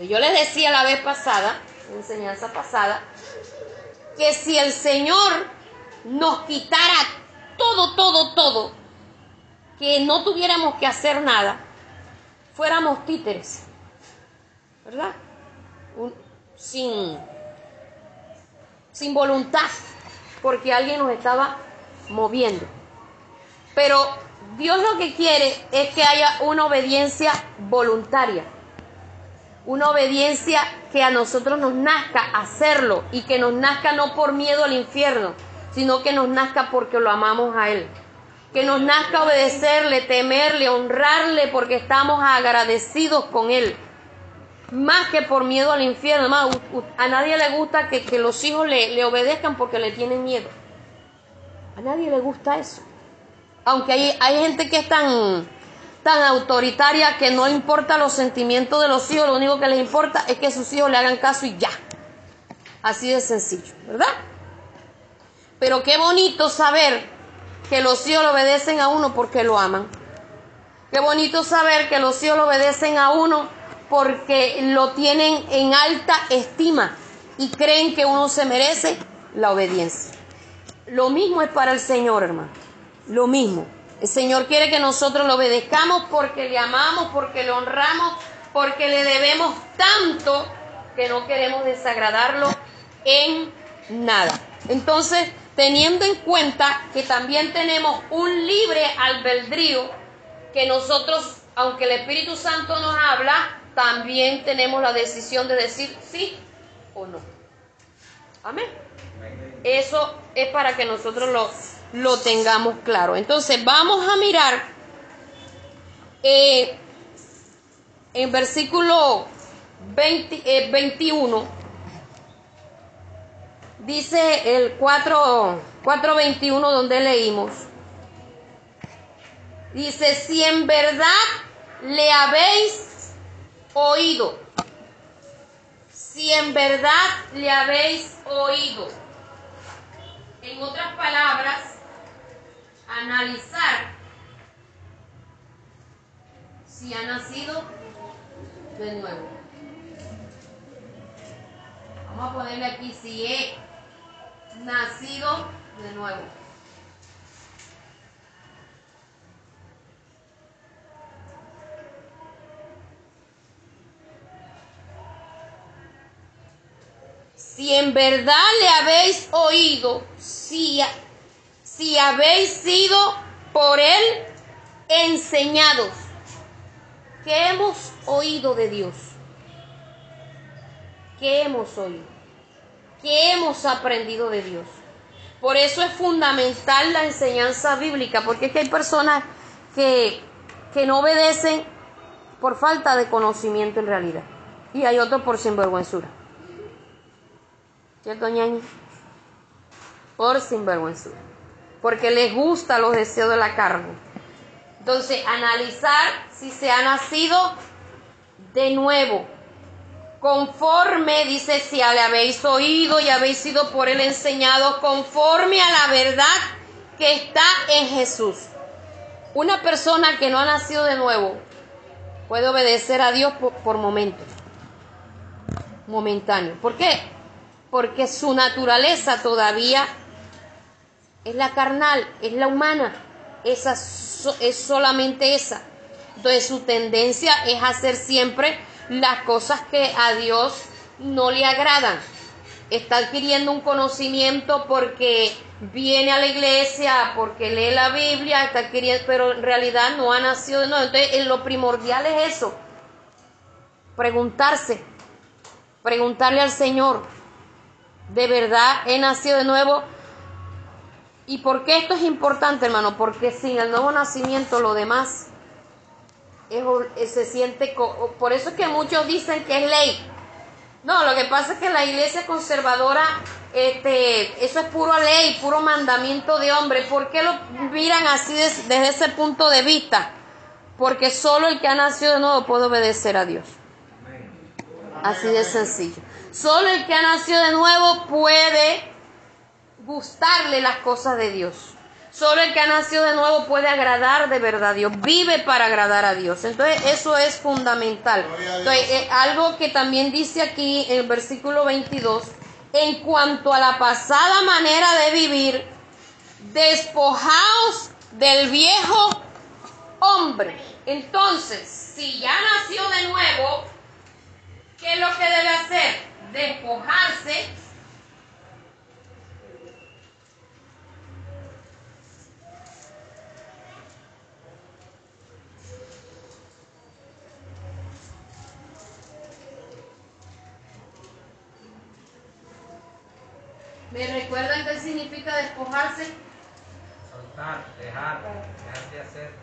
Yo les decía la vez pasada, en enseñanza pasada, que si el Señor nos quitara todo, todo, todo, que no tuviéramos que hacer nada, fuéramos títeres. ¿verdad? Un- sin, sin voluntad, porque alguien nos estaba moviendo. Pero Dios lo que quiere es que haya una obediencia voluntaria, una obediencia que a nosotros nos nazca hacerlo y que nos nazca no por miedo al infierno, sino que nos nazca porque lo amamos a Él. Que nos nazca obedecerle, temerle, honrarle porque estamos agradecidos con Él. Más que por miedo al infierno. Además, a nadie le gusta que, que los hijos le, le obedezcan porque le tienen miedo. A nadie le gusta eso. Aunque hay, hay gente que es tan, tan autoritaria que no importa los sentimientos de los hijos, lo único que les importa es que sus hijos le hagan caso y ya. Así de sencillo, ¿verdad? Pero qué bonito saber que los le obedecen a uno porque lo aman. Qué bonito saber que los hijos le obedecen a uno porque lo tienen en alta estima y creen que uno se merece la obediencia. Lo mismo es para el Señor, hermano. Lo mismo. El Señor quiere que nosotros lo obedezcamos porque le amamos, porque le honramos, porque le debemos tanto que no queremos desagradarlo en nada. Entonces, teniendo en cuenta que también tenemos un libre albedrío, que nosotros, aunque el Espíritu Santo nos habla, también tenemos la decisión de decir sí o no. Amén. Eso es para que nosotros lo, lo tengamos claro. Entonces, vamos a mirar eh, en versículo 20, eh, 21. Dice el 4, 4.21 donde leímos. Dice, si en verdad le habéis oído, si en verdad le habéis oído. En otras palabras, analizar si ha nacido de nuevo. Vamos a ponerle aquí si he nacido de nuevo. Si en verdad le habéis oído, si, si habéis sido por él enseñados, ¿qué hemos oído de Dios? ¿Qué hemos oído? ¿Qué hemos aprendido de Dios? Por eso es fundamental la enseñanza bíblica, porque es que hay personas que, que no obedecen por falta de conocimiento en realidad, y hay otros por sinvergüenzura. ¿Cierto, ñaño? Por sinvergüenzura. Porque les gusta los deseos de la carne. Entonces, analizar si se ha nacido de nuevo. Conforme, dice, si le habéis oído y habéis sido por él enseñado, conforme a la verdad que está en Jesús. Una persona que no ha nacido de nuevo puede obedecer a Dios por, por momentos. Momentáneo. ¿Por qué? porque su naturaleza todavía es la carnal, es la humana, esa es solamente esa. Entonces su tendencia es hacer siempre las cosas que a Dios no le agradan. Está adquiriendo un conocimiento porque viene a la iglesia, porque lee la Biblia, está adquiriendo, pero en realidad no ha nacido de nuevo. Entonces eh, lo primordial es eso, preguntarse, preguntarle al Señor, de verdad he nacido de nuevo. ¿Y por qué esto es importante, hermano? Porque sin el nuevo nacimiento lo demás es eh, se siente... Por eso es que muchos dicen que es ley. No, lo que pasa es que la iglesia conservadora, este, eso es puro ley, puro mandamiento de hombre. ¿Por qué lo miran así des- desde ese punto de vista? Porque solo el que ha nacido de nuevo puede obedecer a Dios. Así de sencillo. Solo el que ha nacido de nuevo puede gustarle las cosas de Dios. Solo el que ha nacido de nuevo puede agradar de verdad a Dios. Vive para agradar a Dios. Entonces eso es fundamental. Entonces, eh, algo que también dice aquí en el versículo 22, en cuanto a la pasada manera de vivir, despojaos del viejo hombre. Entonces, si ya nació de nuevo, ¿Qué es lo que debe hacer? Despojarse. ¿Me recuerdan qué significa despojarse? Soltar, dejar, dejar de hacer.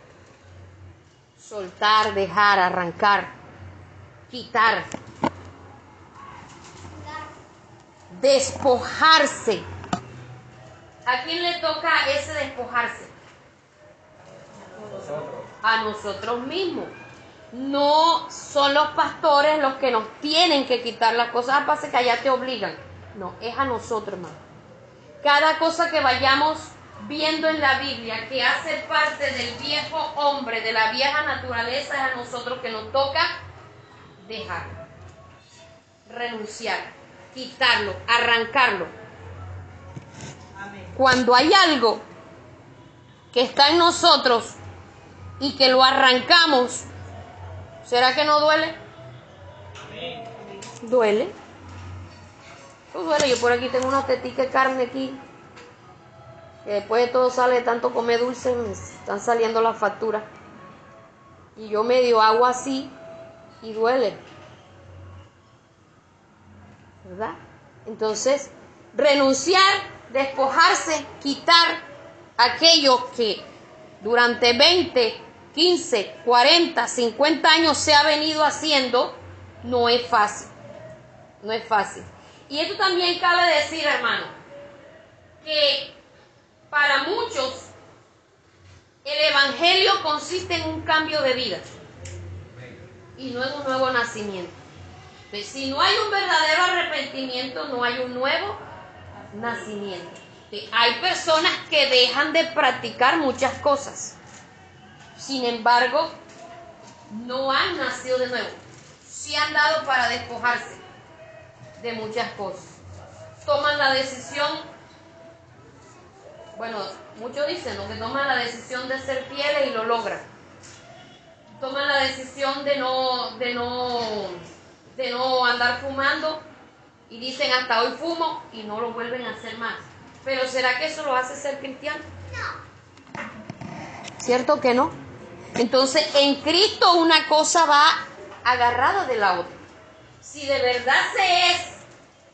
Soltar, dejar, arrancar, quitar. Despojarse. ¿A quién le toca ese despojarse? Nosotros. A nosotros mismos. No son los pastores los que nos tienen que quitar las cosas. Ah, pasa que allá te obligan. No, es a nosotros, hermano. Cada cosa que vayamos viendo en la Biblia que hace parte del viejo hombre, de la vieja naturaleza, es a nosotros que nos toca dejar, renunciar, quitarlo, arrancarlo. Cuando hay algo que está en nosotros y que lo arrancamos, ¿será que no duele? Duele. Yo por aquí tengo una tetica de carne aquí. Que después de todo sale de tanto comer dulce, me están saliendo las facturas. Y yo medio hago así y duele. ¿Verdad? Entonces, renunciar, despojarse, quitar aquello que durante 20, 15, 40, 50 años se ha venido haciendo, no es fácil. No es fácil. Y esto también cabe decir, hermano, que para muchos el Evangelio consiste en un cambio de vida y no en un nuevo nacimiento. Entonces, si no hay un verdadero arrepentimiento, no hay un nuevo nacimiento. Hay personas que dejan de practicar muchas cosas. Sin embargo, no han nacido de nuevo. Sí han dado para despojarse de muchas cosas. Toman la decisión, bueno, muchos dicen ¿no? que toman la decisión de ser fieles y lo logran. Toman la decisión de no, de no, de no andar fumando y dicen hasta hoy fumo y no lo vuelven a hacer más. Pero ¿será que eso lo hace ser cristiano? No. ¿Cierto que no? Entonces, en Cristo una cosa va agarrada de la otra. Si de verdad se es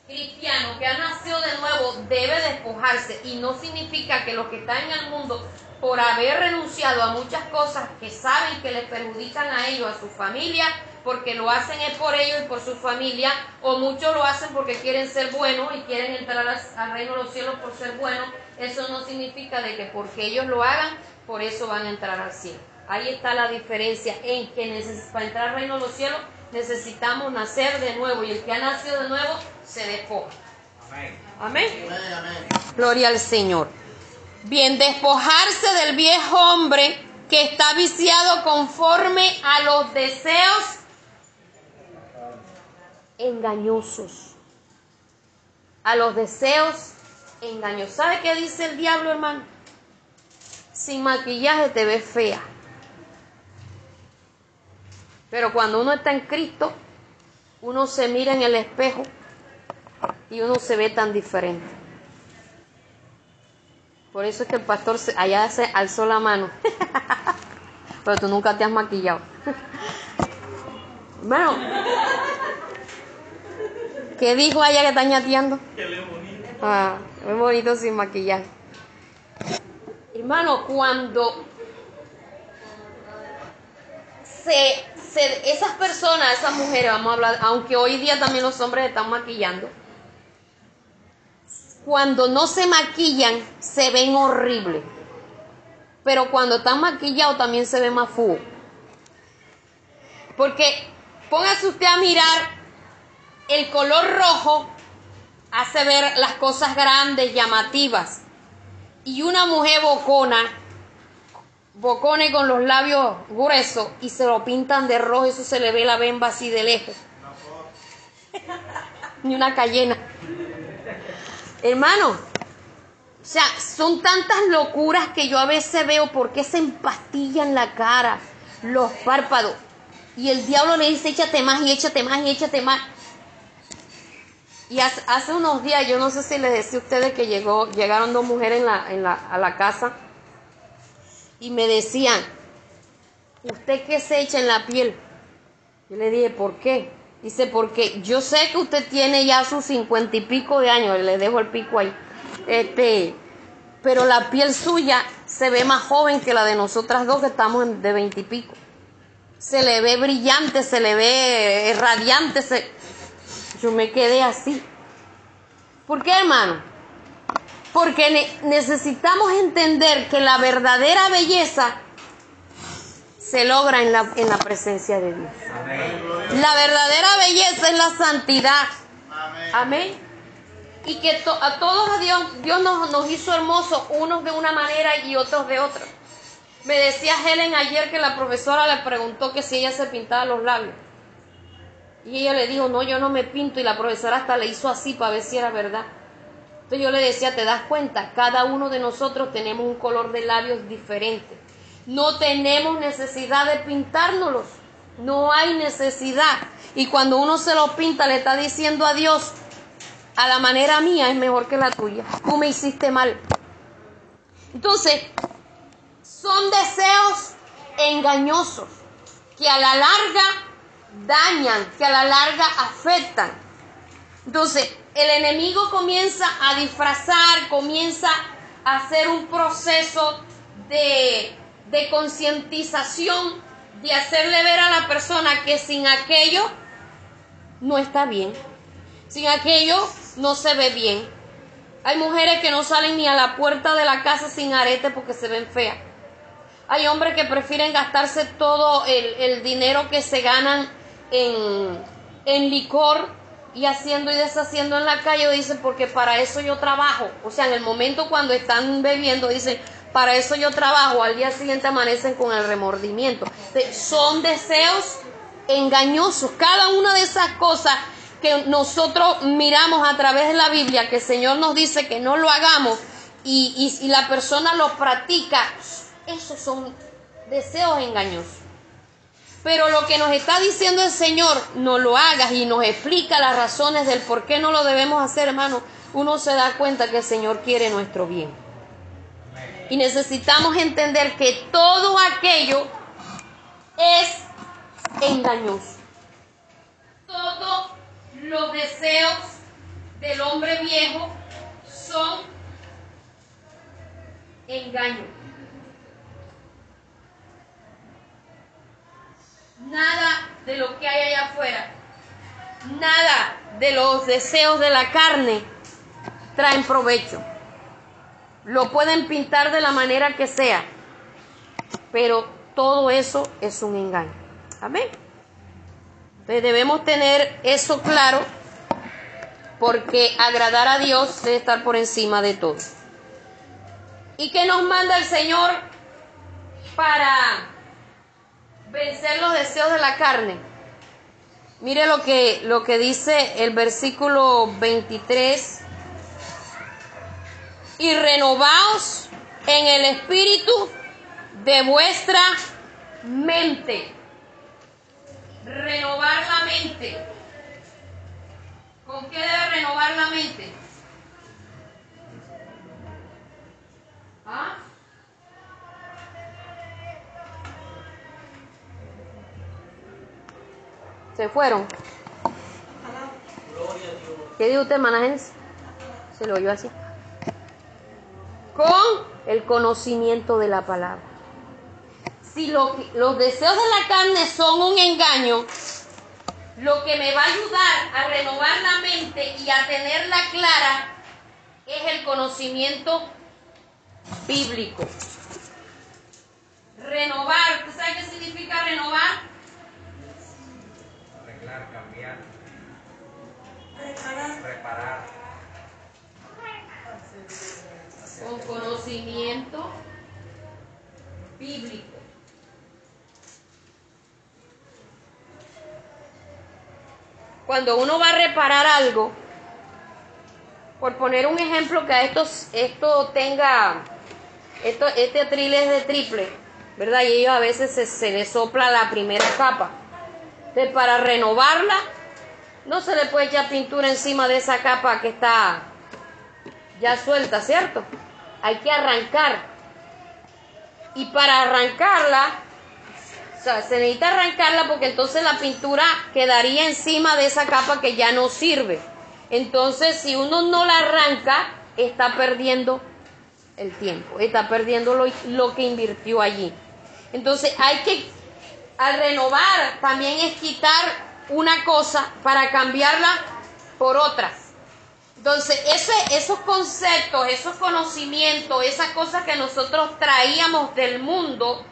cristiano que ha nacido de nuevo, debe despojarse. Y no significa que los que están en el mundo, por haber renunciado a muchas cosas que saben que les perjudican a ellos, a su familia, porque lo hacen es por ellos y por su familia, o muchos lo hacen porque quieren ser buenos y quieren entrar al reino de los cielos por ser buenos. Eso no significa de que porque ellos lo hagan, por eso van a entrar al cielo. Ahí está la diferencia en que para entrar al reino de los cielos necesitamos nacer de nuevo y el que ha nacido de nuevo se despoja. Amén. Amén. Gloria al Señor. Bien, despojarse del viejo hombre que está viciado conforme a los deseos engañosos. A los deseos engañosos. ¿Sabe qué dice el diablo, hermano? Sin maquillaje te ves fea. Pero cuando uno está en Cristo, uno se mira en el espejo y uno se ve tan diferente. Por eso es que el pastor allá se alzó la mano. Pero tú nunca te has maquillado. Bueno, ¿qué dijo allá que está ñateando? Que le bonito. Ah, es bonito sin maquillaje. Hermano, cuando se esas personas, esas mujeres, vamos a hablar, aunque hoy día también los hombres están maquillando, cuando no se maquillan se ven horribles. Pero cuando están maquillados también se ve más fuego. Porque póngase usted a mirar, el color rojo hace ver las cosas grandes, llamativas. Y una mujer bocona bocones con los labios gruesos y se lo pintan de rojo, eso se le ve la bemba así de lejos. Ni una cayena. Hermano, o sea, son tantas locuras que yo a veces veo por qué se empastillan la cara, los párpados. Y el diablo le dice, échate más y échate más y échate más. Y hace, hace unos días, yo no sé si les decía a ustedes que llegó, llegaron dos mujeres en la, en la, a la casa y me decían, ¿usted qué se echa en la piel? Yo le dije, ¿por qué? Dice, porque yo sé que usted tiene ya sus cincuenta y pico de años, le dejo el pico ahí, este, pero la piel suya se ve más joven que la de nosotras dos que estamos de veintipico. Se le ve brillante, se le ve radiante. Se... Yo me quedé así. ¿Por qué, hermano? Porque necesitamos entender que la verdadera belleza se logra en la, en la presencia de Dios. La verdadera belleza es la santidad. Amén. Y que a todos a Dios, Dios nos, nos hizo hermosos, unos de una manera y otros de otra. Me decía Helen ayer que la profesora le preguntó que si ella se pintaba los labios. Y ella le dijo, no, yo no me pinto. Y la profesora hasta le hizo así para ver si era verdad. Entonces yo le decía, ¿te das cuenta? Cada uno de nosotros tenemos un color de labios diferente. No tenemos necesidad de pintárnoslos. No hay necesidad. Y cuando uno se lo pinta, le está diciendo a Dios, a la manera mía es mejor que la tuya. Tú me hiciste mal. Entonces, son deseos engañosos que a la larga dañan, que a la larga afectan. Entonces, el enemigo comienza a disfrazar, comienza a hacer un proceso de, de concientización, de hacerle ver a la persona que sin aquello no está bien. Sin aquello no se ve bien. Hay mujeres que no salen ni a la puerta de la casa sin arete porque se ven feas. Hay hombres que prefieren gastarse todo el, dinero que se ganan en, en, licor y haciendo y deshaciendo en la calle. Dicen, porque para eso yo trabajo. O sea, en el momento cuando están bebiendo, dicen, para eso yo trabajo. Al día siguiente amanecen con el remordimiento. Son deseos engañosos. Cada una de esas cosas que nosotros miramos a través de la Biblia, que el Señor nos dice que no lo hagamos y, y, la persona lo practica, esos son deseos engañosos. Pero lo que nos está diciendo el Señor, no lo hagas y nos explica las razones del por qué no lo debemos hacer, hermano, uno se da cuenta que el Señor quiere nuestro bien. Y necesitamos entender que todo aquello es engañoso. Todo los deseos del hombre viejo son engaño. Nada de lo que hay allá afuera, nada de los deseos de la carne traen provecho. Lo pueden pintar de la manera que sea, pero todo eso es un engaño. Amén. Entonces debemos tener eso claro porque agradar a Dios debe estar por encima de todo. ¿Y qué nos manda el Señor para vencer los deseos de la carne? Mire lo que, lo que dice el versículo 23. Y renovaos en el espíritu de vuestra mente renovar la mente. ¿Con qué debe renovar la mente? ¿Ah? Se fueron. ¿Qué dijo usted, hermana Se lo oyó así. Con el conocimiento de la palabra si los deseos de la carne son un engaño, lo que me va a ayudar a renovar la mente y a tenerla clara es el conocimiento bíblico. Renovar, ¿tú sabes qué significa renovar? Arreglar, cambiar. Reparar. Reparar. Con conocimiento bíblico. cuando uno va a reparar algo, por poner un ejemplo que a esto, esto tenga, esto, este atril es de triple, ¿verdad? Y ellos a veces se, se les sopla la primera capa. Entonces, para renovarla, no se le puede echar pintura encima de esa capa que está ya suelta, ¿cierto? Hay que arrancar. Y para arrancarla, o sea, se necesita arrancarla porque entonces la pintura quedaría encima de esa capa que ya no sirve. Entonces, si uno no la arranca, está perdiendo el tiempo, está perdiendo lo, lo que invirtió allí. Entonces, hay que, al renovar, también es quitar una cosa para cambiarla por otra. Entonces, ese, esos conceptos, esos conocimientos, esas cosas que nosotros traíamos del mundo,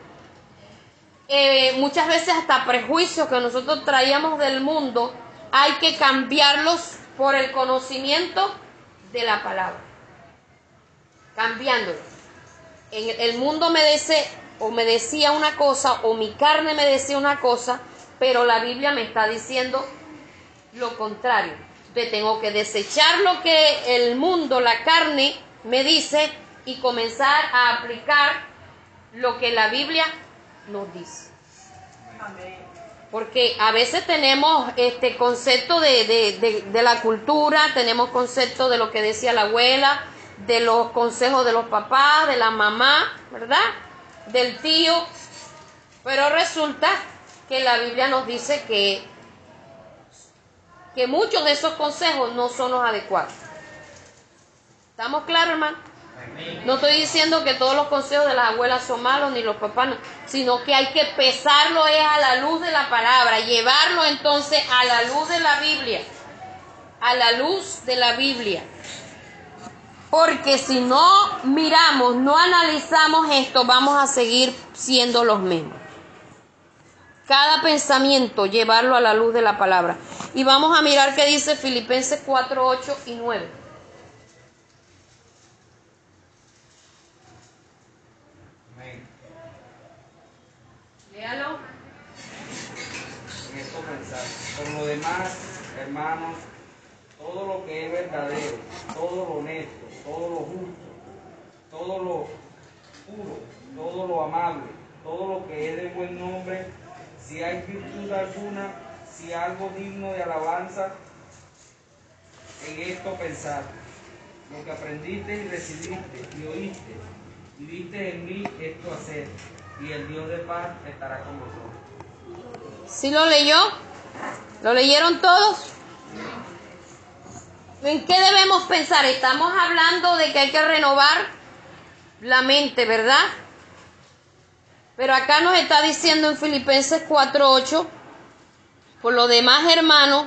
eh, muchas veces hasta prejuicios que nosotros traíamos del mundo, hay que cambiarlos por el conocimiento de la palabra. Cambiándolo. En el mundo me dice, o me decía una cosa, o mi carne me decía una cosa, pero la Biblia me está diciendo lo contrario. Tengo que desechar lo que el mundo, la carne, me dice y comenzar a aplicar lo que la Biblia nos dice. Porque a veces tenemos este concepto de, de la cultura, tenemos concepto de lo que decía la abuela, de los consejos de los papás, de la mamá, ¿verdad? Del tío. Pero resulta que la Biblia nos dice que, que muchos de esos consejos no son los adecuados. ¿Estamos claros, hermano? No estoy diciendo que todos los consejos de las abuelas son malos ni los papás, sino que hay que pesarlo es a la luz de la palabra, llevarlo entonces a la luz de la Biblia, a la luz de la Biblia. Porque si no miramos, no analizamos esto, vamos a seguir siendo los mismos. Cada pensamiento llevarlo a la luz de la palabra. Y vamos a mirar qué dice Filipenses 4, 8 y 9. Amén. Léalo. En esto pensar. Por lo demás, hermanos, todo lo que es verdadero, todo lo honesto, todo lo justo, todo lo puro, todo lo amable, todo lo que es de si hay virtud alguna, si algo digno de alabanza, en esto pensar. Lo que aprendiste y recibiste y oíste y viste en mí, esto hacer, y el Dios de paz estará con vosotros. ¿Sí lo leyó? ¿Lo leyeron todos? ¿En qué debemos pensar? Estamos hablando de que hay que renovar la mente, ¿verdad? Pero acá nos está diciendo en Filipenses 4:8, por lo demás, hermanos,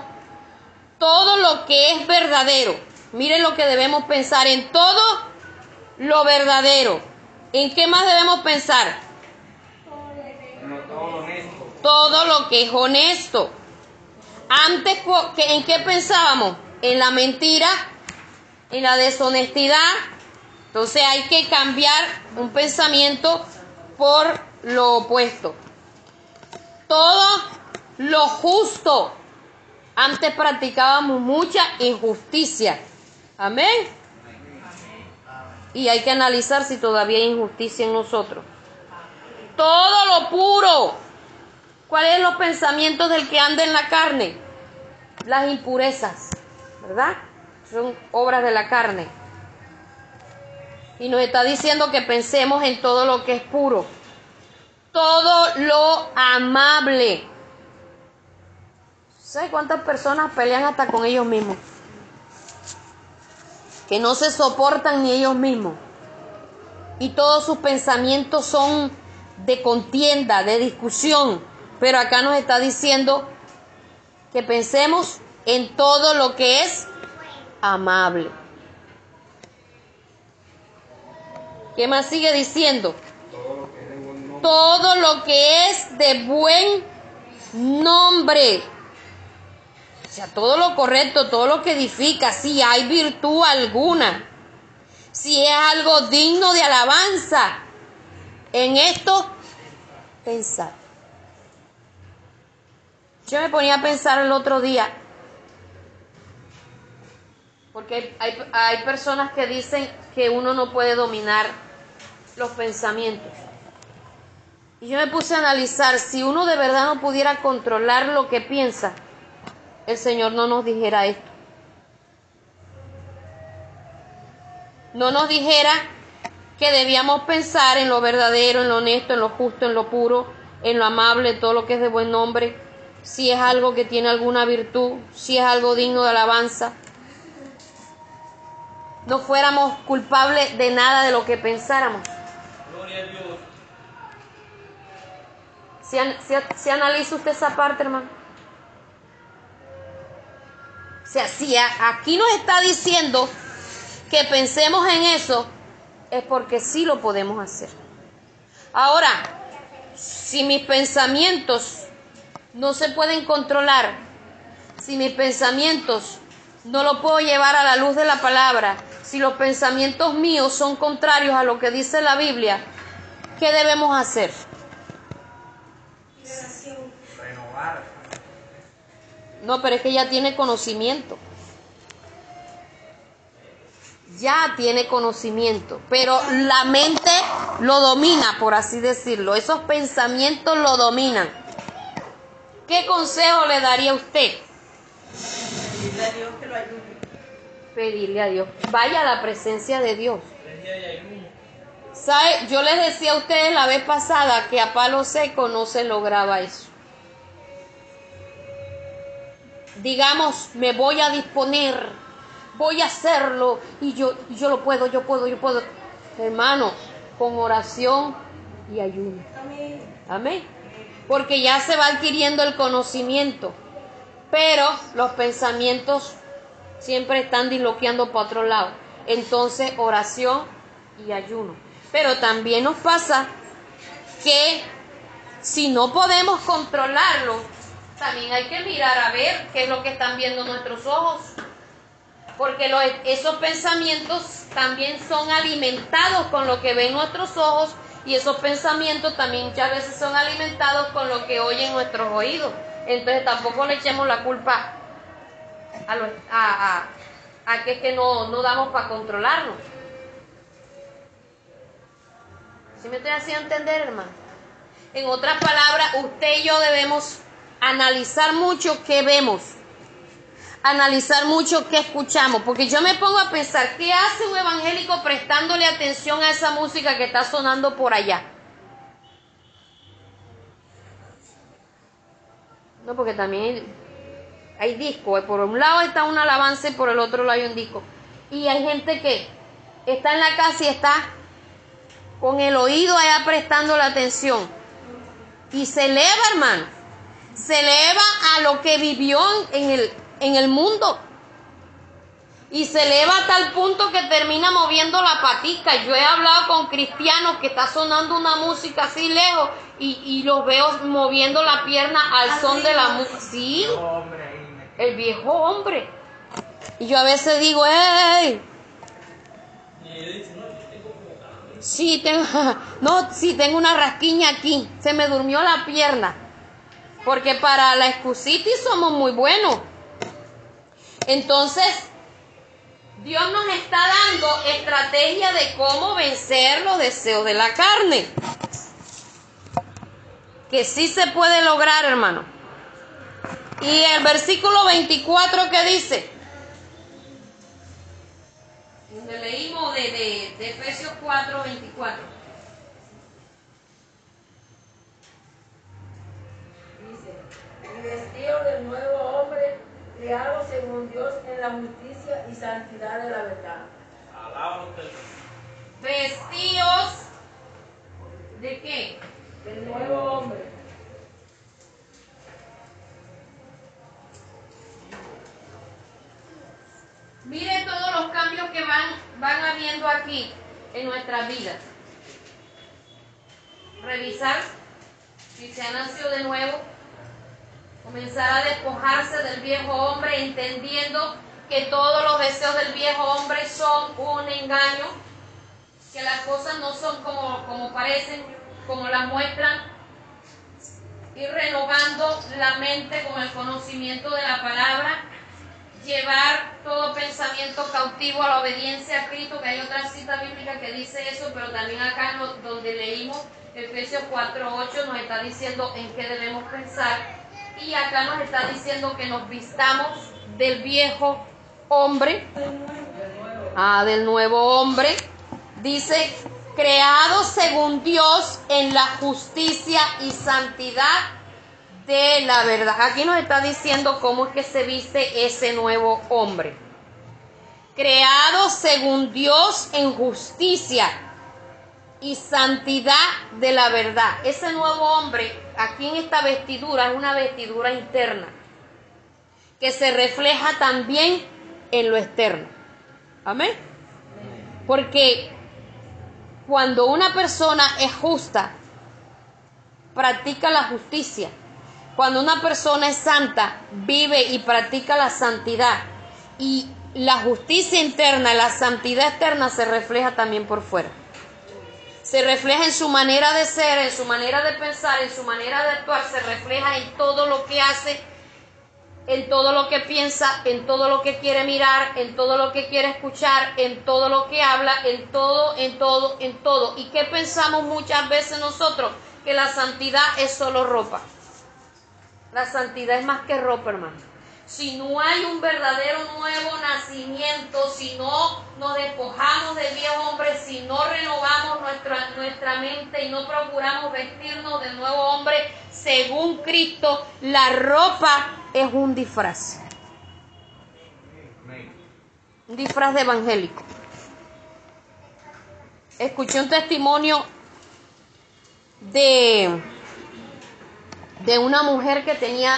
todo lo que es verdadero, miren lo que debemos pensar en todo lo verdadero. ¿En qué más debemos pensar? Todo lo que es honesto. Antes, ¿en qué pensábamos? En la mentira, en la deshonestidad. Entonces hay que cambiar un pensamiento por lo opuesto. Todo lo justo. Antes practicábamos mucha injusticia. Amén. Y hay que analizar si todavía hay injusticia en nosotros. Todo lo puro. ¿Cuáles son los pensamientos del que anda en la carne? Las impurezas, ¿verdad? Son obras de la carne. Y nos está diciendo que pensemos en todo lo que es puro todo lo amable. ¿Sabes cuántas personas pelean hasta con ellos mismos? Que no se soportan ni ellos mismos. Y todos sus pensamientos son de contienda, de discusión. Pero acá nos está diciendo que pensemos en todo lo que es amable. ¿Qué más sigue diciendo? Todo lo que es de buen nombre. O sea, todo lo correcto, todo lo que edifica, si hay virtud alguna, si es algo digno de alabanza, en esto pensar. Yo me ponía a pensar el otro día, porque hay, hay personas que dicen que uno no puede dominar los pensamientos. Y yo me puse a analizar si uno de verdad no pudiera controlar lo que piensa, el Señor no nos dijera esto. No nos dijera que debíamos pensar en lo verdadero, en lo honesto, en lo justo, en lo puro, en lo amable, en todo lo que es de buen nombre, si es algo que tiene alguna virtud, si es algo digno de alabanza. No fuéramos culpables de nada de lo que pensáramos. Gloria a Dios. Si analiza usted esa parte, hermano. O sea, si aquí nos está diciendo que pensemos en eso, es porque sí lo podemos hacer. Ahora, si mis pensamientos no se pueden controlar, si mis pensamientos no lo puedo llevar a la luz de la palabra, si los pensamientos míos son contrarios a lo que dice la Biblia, ¿qué debemos hacer? No, pero es que ya tiene conocimiento. Ya tiene conocimiento, pero la mente lo domina, por así decirlo. Esos pensamientos lo dominan. ¿Qué consejo le daría a usted? Dile a Dios que lo ayude. Pedirle a Dios. Vaya a la presencia de Dios. ¿Sabe? Yo les decía a ustedes la vez pasada que a palo seco no se lograba eso. Digamos, me voy a disponer, voy a hacerlo y yo, yo lo puedo, yo puedo, yo puedo. Hermano, con oración y ayuno. Amén. Porque ya se va adquiriendo el conocimiento, pero los pensamientos siempre están disloqueando para otro lado. Entonces, oración y ayuno. Pero también nos pasa que si no podemos controlarlo, también hay que mirar a ver qué es lo que están viendo nuestros ojos. Porque esos pensamientos también son alimentados con lo que ven nuestros ojos y esos pensamientos también muchas veces son alimentados con lo que oyen nuestros oídos. Entonces tampoco le echemos la culpa a, los- a, a- a que es que no, no damos para controlarnos. ¿Sí me estoy haciendo entender, hermano? En otras palabras, usted y yo debemos analizar mucho qué vemos, analizar mucho qué escuchamos, porque yo me pongo a pensar, ¿qué hace un evangélico prestándole atención a esa música que está sonando por allá? No, porque también hay discos, por un lado está un alabanza y por el otro lado hay un disco. Y hay gente que está en la casa y está con el oído allá prestando la atención. Y se eleva, hermano. Se eleva a lo que vivió en el, en el mundo. Y se eleva a tal punto que termina moviendo la patica. Yo he hablado con cristianos que está sonando una música así lejos y, y los veo moviendo la pierna al son de la música. Sí, el viejo hombre. Y yo a veces digo, ¡ey! Sí, tengo, no, sí, tengo una rasquiña aquí. Se me durmió la pierna. Porque para la excusitis somos muy buenos. Entonces, Dios nos está dando estrategia de cómo vencer los deseos de la carne. Que sí se puede lograr, hermano. Y el versículo 24 que dice, donde leímos de, de, de Efesios 4, 24. Y vestido del nuevo hombre, creado según Dios en la justicia y santidad de la verdad. Vestidos de qué? Del nuevo hombre. Mire todos los cambios que van, van habiendo aquí en nuestras vidas. Revisar si se ha nacido de nuevo. Comenzar a despojarse del viejo hombre entendiendo que todos los deseos del viejo hombre son un engaño, que las cosas no son como, como parecen, como las muestran. Ir renovando la mente con el conocimiento de la palabra llevar todo pensamiento cautivo a la obediencia a Cristo, que hay otra cita bíblica que dice eso, pero también acá donde leímos Efesios 4.8 nos está diciendo en qué debemos pensar Y acá nos está diciendo que nos vistamos del viejo hombre, ah, del nuevo hombre. Dice, creado según Dios en la justicia y santidad de la verdad. Aquí nos está diciendo cómo es que se viste ese nuevo hombre. Creado según Dios en justicia y santidad de la verdad. Ese nuevo hombre, aquí en esta vestidura, es una vestidura interna que se refleja también en lo externo. Amén. Porque cuando una persona es justa, practica la justicia. Cuando una persona es santa, vive y practica la santidad. Y la justicia interna, la santidad externa se refleja también por fuera se refleja en su manera de ser, en su manera de pensar, en su manera de actuar, se refleja en todo lo que hace, en todo lo que piensa, en todo lo que quiere mirar, en todo lo que quiere escuchar, en todo lo que habla, en todo, en todo, en todo. ¿Y qué pensamos muchas veces nosotros? Que la santidad es solo ropa. La santidad es más que ropa, hermano si no hay un verdadero nuevo nacimiento, si no nos despojamos del viejo hombre, si no renovamos nuestra, nuestra mente y no procuramos vestirnos del nuevo hombre según Cristo, la ropa es un disfraz. Un disfraz de evangélico. Escuché un testimonio de, de una mujer que tenía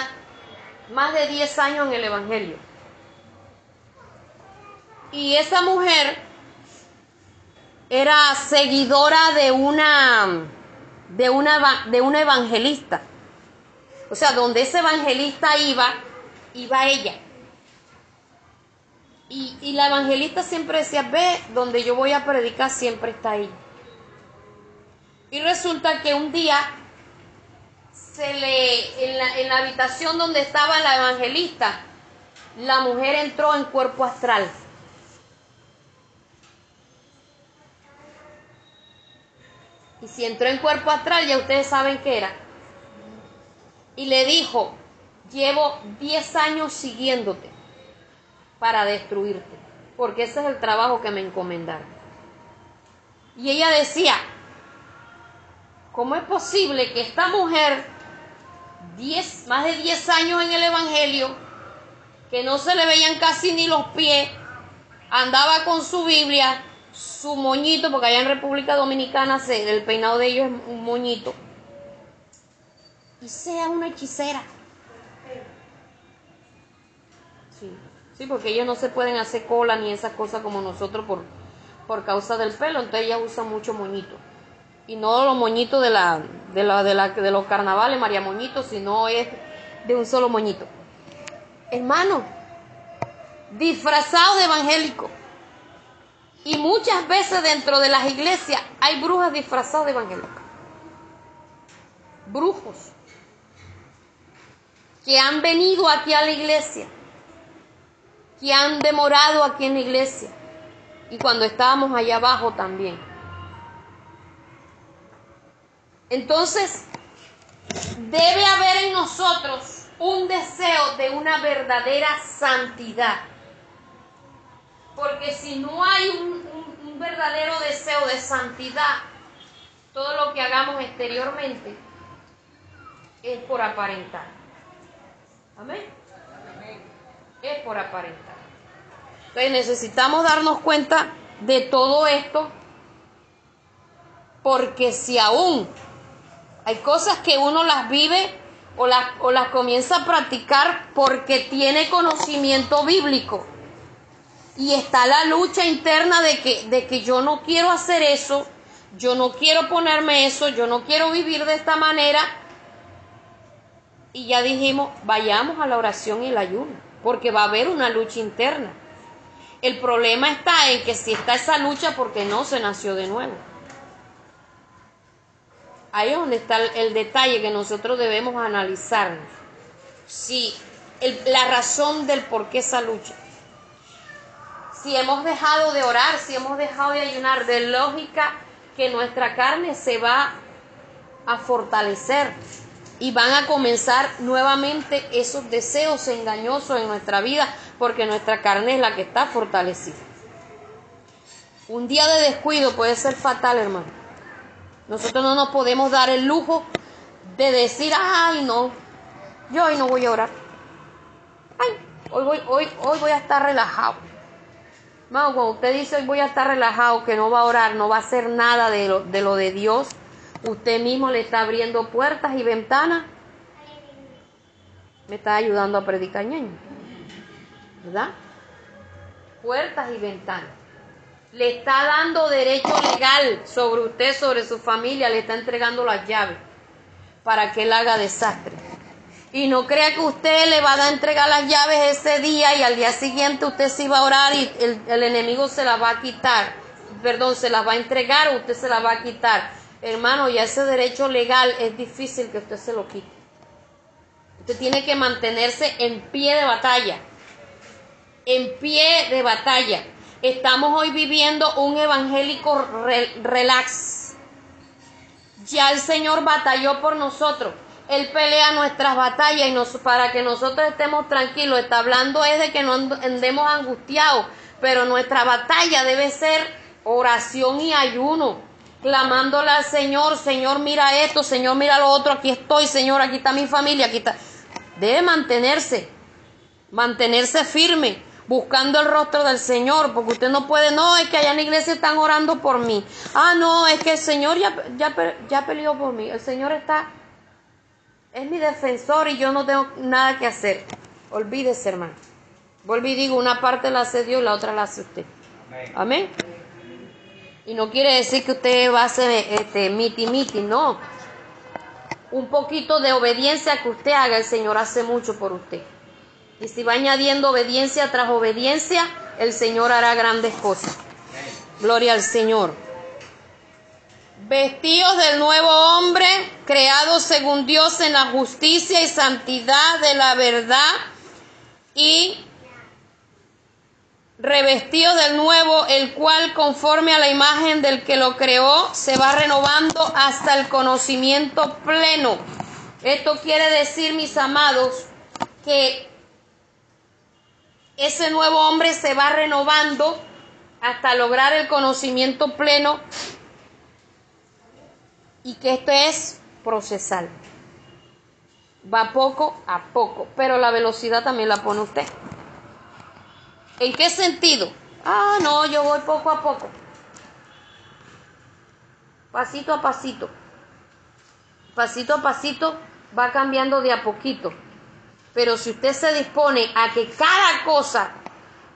más de 10 años en el Evangelio. Y esa mujer era seguidora de una, de una, de una evangelista. O sea, donde ese evangelista iba, iba ella. Y, y la evangelista siempre decía, ve, donde yo voy a predicar siempre está ahí. Y resulta que un día se le, en la, en la habitación donde estaba la evangelista, la mujer entró en cuerpo astral. Y si entró en cuerpo astral, ya ustedes saben qué era. Y le dijo, llevo 10 años siguiéndote para destruirte, porque ese es el trabajo que me encomendaron. Y ella decía, ¿cómo es posible que esta mujer más de 10 años en el Evangelio, que no se le veían casi ni los pies, andaba con su Biblia, su moñito, porque allá en República Dominicana el peinado de ellos es un moñito, y sea una hechicera. Sí, sí, porque ellos no se pueden hacer cola ni esas cosas como nosotros por, por causa del pelo, entonces ella usa mucho moñito y no los moñitos de, la, de, la, de, la, de los carnavales, María Moñito, sino es de un solo moñito. Hermano, disfrazado de evangélico. Y muchas veces dentro de las iglesias hay brujas disfrazadas de evangélicos. Brujos que han venido aquí a la iglesia, que han demorado aquí en la iglesia. Y cuando estábamos allá abajo también entonces, debe haber en nosotros un deseo de una verdadera santidad. Porque si no hay un, verdadero deseo de santidad, todo lo que hagamos exteriormente es por aparentar. Amén. Es por aparentar. Entonces necesitamos darnos cuenta de todo esto, porque si aún hay cosas que uno las vive o las, o las comienza a practicar porque tiene conocimiento bíblico. Y está la lucha interna de que, de que yo no quiero hacer eso, yo no quiero ponerme eso, yo no quiero vivir de esta manera. Y ya dijimos, vayamos a la oración y el ayuno, porque va a haber una lucha interna. El problema está en que si está esa lucha porque no se nació de nuevo. Ahí es donde está el, detalle que nosotros debemos analizarnos. Si la razón del por qué esa lucha. Si hemos dejado de orar, si hemos dejado de ayunar, de lógica que nuestra carne se va a fortalecer. y van a comenzar nuevamente esos deseos engañosos en nuestra vida porque nuestra carne es la que está fortalecida. Un día de descuido puede ser fatal, hermano. Nosotros no nos podemos dar el lujo de decir, ay, no, yo hoy no voy a orar. Ay, hoy voy, hoy, hoy voy a estar relajado. Hermano, cuando usted dice hoy voy a estar relajado, que no va a orar, no va a hacer nada de lo de, Dios, usted mismo le está abriendo puertas y ventanas. Me está ayudando a predicar ñaño. ¿Verdad? Puertas y ventanas. Le está dando derecho legal sobre usted, sobre su familia, le está entregando las llaves para que él haga desastre. Y no crea que usted le va a entregar las llaves ese día y al día siguiente usted sí va a orar y el, el enemigo se las va a quitar. Perdón, se las va a entregar o usted se las va a quitar. Hermano, ya ese derecho legal es difícil que usted se lo quite. Usted tiene que mantenerse en pie de batalla. En pie de batalla. Estamos hoy viviendo un evangélico relax. Ya el Señor batalló por nosotros. Él pelea nuestras batallas y nos, para que nosotros estemos tranquilos. Está hablando es de que no andemos angustiados, pero nuestra batalla debe ser oración y ayuno, clamándole al Señor, Señor mira esto, Señor mira lo otro, aquí estoy, Señor, aquí está mi familia, aquí está. Debe mantenerse, mantenerse firme, buscando el rostro del Señor, porque usted no puede, no, es que allá en la iglesia están orando por mí. Ah, no, es que el Señor ya, ya, ya peleó por mí, el Señor está es mi defensor y yo no tengo nada que hacer. Olvídese, hermano. Volví y digo, una parte la hace Dios y la otra la hace usted. Amén. Y no quiere decir que usted va a hacer este miti miti, no. Un poquito de obediencia que usted haga, el Señor hace mucho por usted. Y si va añadiendo obediencia tras obediencia, el Señor hará grandes cosas. Gloria al Señor vestidos del nuevo hombre, creados según Dios en la justicia y santidad de la verdad, y revestidos del nuevo, el cual conforme a la imagen del que lo creó, se va renovando hasta el conocimiento pleno. Esto quiere decir, mis amados, que ese nuevo hombre se va renovando hasta lograr el conocimiento pleno y que esto es procesal. Va poco a poco, pero la velocidad también la pone usted. ¿En qué sentido? Ah, no, yo voy poco a poco. Pasito a pasito. Pasito a pasito va cambiando de a poquito. Pero si usted se dispone a que cada cosa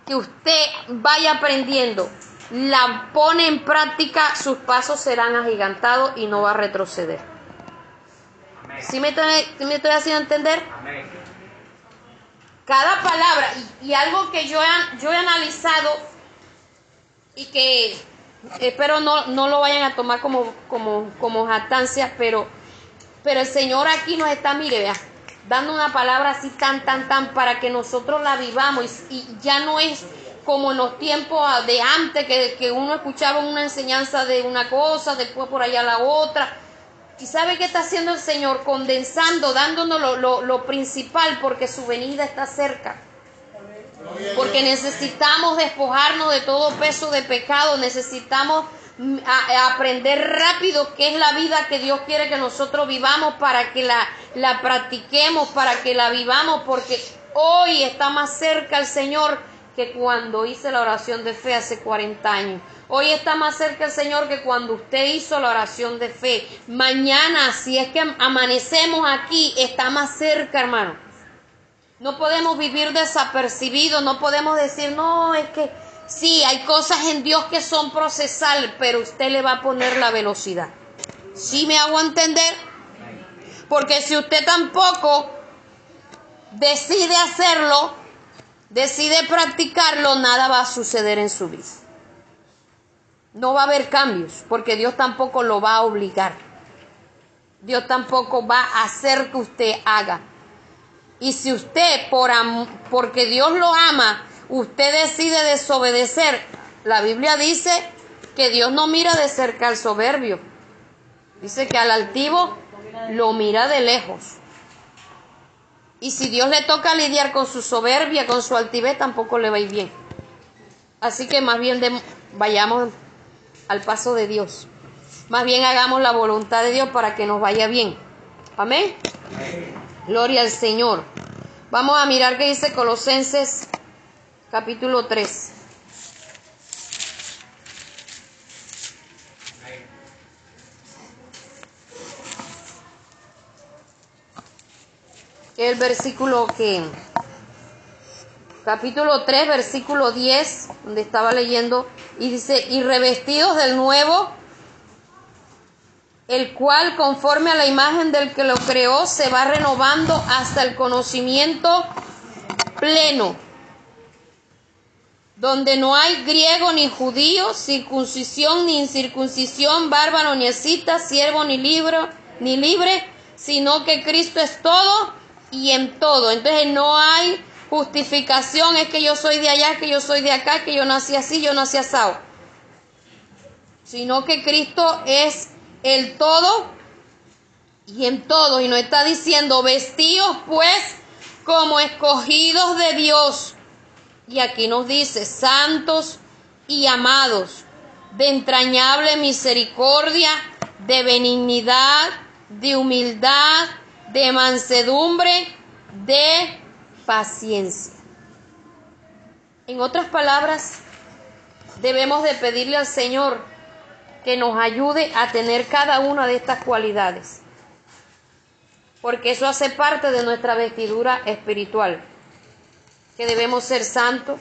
que usted vaya aprendiendo la pone en práctica, sus pasos serán agigantados y no va a retroceder. ¿Sí me estoy, haciendo entender? Cada palabra, y, algo que yo he, yo he analizado y que espero no, no lo vayan a tomar como, como, como jactancia, pero, pero el Señor aquí nos está, mire, vea, dando una palabra así tan, tan, tan, para que nosotros la vivamos y ya no es como en los tiempos de antes, que, uno escuchaba una enseñanza de una cosa, después por allá la otra. ¿Y sabe qué está haciendo el Señor? Condensando, dándonos lo, lo principal, porque su venida está cerca. Porque necesitamos despojarnos de todo peso de pecado, necesitamos mm, aprender rápido qué es la vida que Dios quiere que nosotros vivamos para que la, la practiquemos, para que la vivamos, porque hoy está más cerca el Señor que cuando hice la oración de fe hace 40 años. Hoy está más cerca el Señor que cuando usted hizo la oración de fe. Mañana, si es que amanecemos aquí, está más cerca, hermano. No podemos vivir desapercibidos, no podemos decir, no, es que sí, hay cosas en Dios que son procesal, pero usted le va a poner la velocidad. ¿Sí me hago entender? Porque si usted tampoco decide hacerlo, decide practicarlo, nada va a suceder en su vida. No va a haber cambios, porque Dios tampoco lo va a obligar. Dios tampoco va a hacer que usted haga. Y si usted, por porque Dios lo ama, usted decide desobedecer, la Biblia dice que Dios no mira de cerca al soberbio. Dice que al altivo lo mira de lejos. Y si Dios le toca lidiar con su soberbia, con su altivez, tampoco le va a ir bien. Así que más bien vayamos al paso de Dios. Más bien hagamos la voluntad de Dios para que nos vaya bien. Amén. Gloria al Señor. Vamos a mirar qué dice Colosenses capítulo 3. El versículo que capítulo 3, versículo 10, donde estaba leyendo, y dice, y revestidos del nuevo, el cual conforme a la imagen del que lo creó se va renovando hasta el conocimiento pleno, donde no hay griego ni judío, circuncisión ni incircuncisión, bárbaro ni escita, siervo ni libre, ni libre, sino que Cristo es todo y en todo. Entonces no hay justificación, es que yo soy de allá, que yo soy de acá, que yo nací así, yo nací asado. Sino que Cristo es el todo y en todo. Y nos está diciendo, vestidos pues como escogidos de Dios. Y aquí nos dice, santos y amados, de entrañable misericordia, de benignidad, de humildad, de mansedumbre, de paciencia. En otras palabras, debemos de pedirle al Señor que nos ayude a tener cada una de estas cualidades, porque eso hace parte de nuestra vestidura espiritual, que debemos ser santos,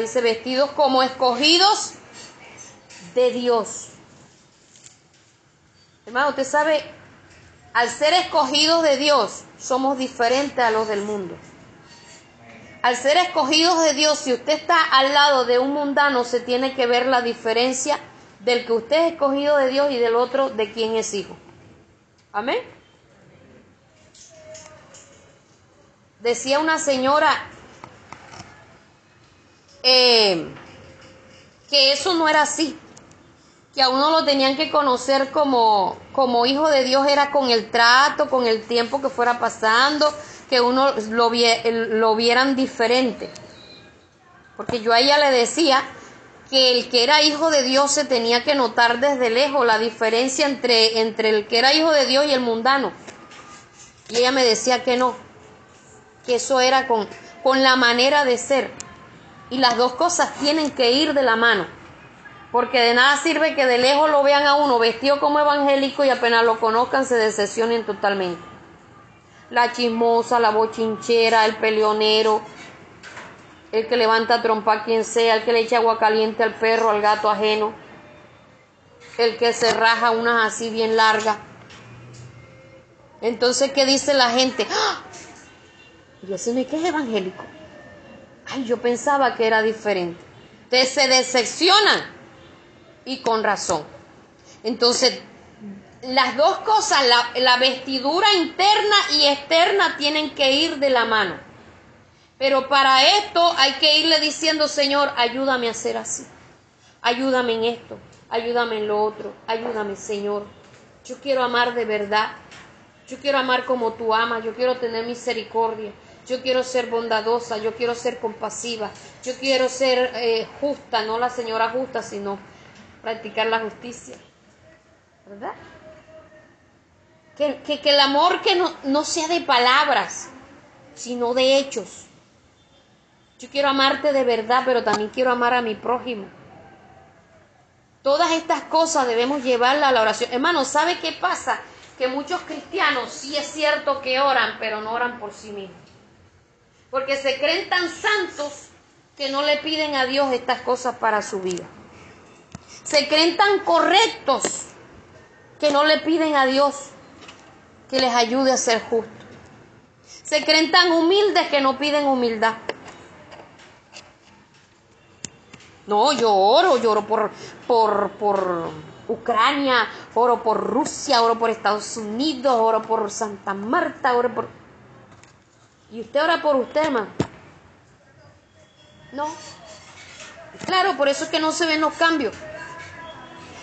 dice vestidos como escogidos de Dios. Hermano, usted sabe, al ser escogidos de Dios, somos diferentes a los del mundo. Al ser escogidos de Dios, si usted está al lado de un mundano, se tiene que ver la diferencia del que usted es escogido de Dios y del otro de quien es hijo. Amén. Decía una señora eh, que eso no era así, que a uno lo tenían que conocer como, como hijo de Dios era con el trato, con el tiempo que fuera pasando, que uno lo, lo vieran diferente. Porque yo a ella le decía que el que era hijo de Dios se tenía que notar desde lejos la diferencia entre, entre el que era hijo de Dios y el mundano. Y ella me decía que no, que eso era con, con la manera de ser. Y las dos cosas tienen que ir de la mano. Porque de nada sirve que de lejos lo vean a uno vestido como evangélico y apenas lo conozcan se decepcionen totalmente. La chismosa, la bochinchera, el peleonero, el que levanta trompa a quien sea, el que le echa agua caliente al perro, al gato ajeno, el que se raja unas así bien largas. Entonces, ¿qué dice la gente? ¡Ah! Yo sé que es evangélico. Ay, yo pensaba que era diferente. Entonces se decepcionan y con razón. Entonces, las dos cosas, la, la vestidura interna y externa tienen que ir de la mano. Pero para esto hay que irle diciendo, Señor, ayúdame a ser así. Ayúdame en esto, ayúdame en lo otro, ayúdame, Señor. Yo quiero amar de verdad. Yo quiero amar como tú amas, yo quiero tener misericordia, yo quiero ser bondadosa, yo quiero ser compasiva, yo quiero ser eh, justa, no la señora justa, sino practicar la justicia. ¿Verdad? Que, que, el amor que no, no sea de palabras, sino de hechos. Yo quiero amarte de verdad, pero también quiero amar a mi prójimo. Todas estas cosas debemos llevarlas a la oración. Hermano, ¿sabe qué pasa? Que muchos cristianos sí es cierto que oran, pero no oran por sí mismos. Porque se creen tan santos que no le piden a Dios estas cosas para su vida. Se creen tan correctos que no le piden a Dios que les ayude a ser justos. Se creen tan humildes que no piden humildad. No, yo oro, lloro por, por, por Ucrania, oro por Rusia, oro por Estados Unidos, oro por Santa Marta, oro por... ¿Y usted ora por usted, hermano? No. Claro, por eso es que no se ven los cambios.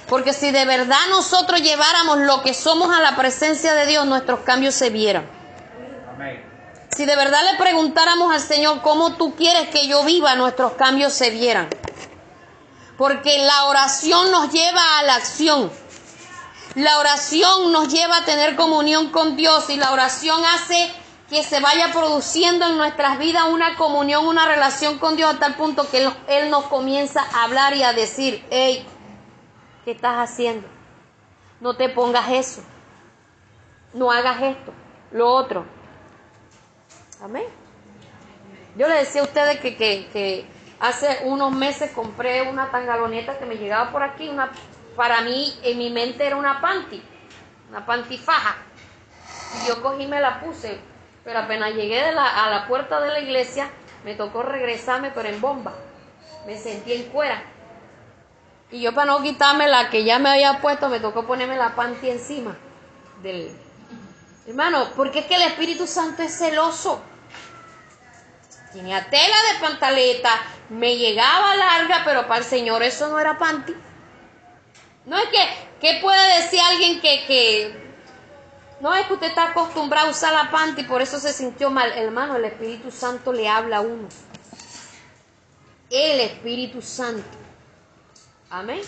Porque si de verdad nosotros lleváramos lo que somos a la presencia de Dios, nuestros cambios se vieran. Amén. Si de verdad le preguntáramos al Señor cómo tú quieres que yo viva, nuestros cambios se vieran. Porque la oración nos lleva a la acción. La oración nos lleva a tener comunión con Dios y la oración hace que se vaya produciendo en nuestras vidas una comunión, una relación con Dios a tal punto que Él, nos comienza a hablar y a decir, hey, ¿qué estás haciendo? No te pongas eso. No hagas esto, lo otro. Amén. Yo le decía a ustedes que, que, hace unos meses compré una tangaloneta que me llegaba por aquí, una, para mí en mi mente era una panty, una pantifaja. Y yo cogí y me la puse, pero apenas llegué de la- a la puerta de la iglesia, me tocó regresarme, pero en bomba. Me sentí en cuera. Y yo para no quitarme la que ya me había puesto, me tocó ponerme la panty encima del... Hermano, porque es que el Espíritu Santo es celoso. Tenía tela de pantaleta, me llegaba larga, pero para el Señor eso no era panty. No es que, ¿qué puede decir alguien que, que no es que usted está acostumbrado a usar la panty y por eso se sintió mal? Hermano, el Espíritu Santo le habla a uno. El Espíritu Santo. Amén.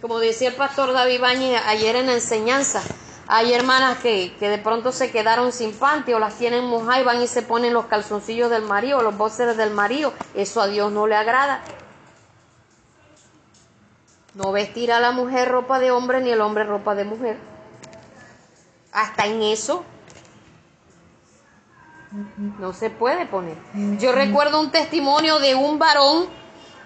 Como decía el pastor David Bañez ayer en la enseñanza, hay hermanas que, que de pronto se quedaron sin panty o las tienen mojadas y van y se ponen los calzoncillos del marido, los boxers del marido. Eso a Dios no le agrada. No vestir a la mujer ropa de hombre ni el hombre ropa de mujer. Hasta en eso no se puede poner. Yo recuerdo un testimonio de un varón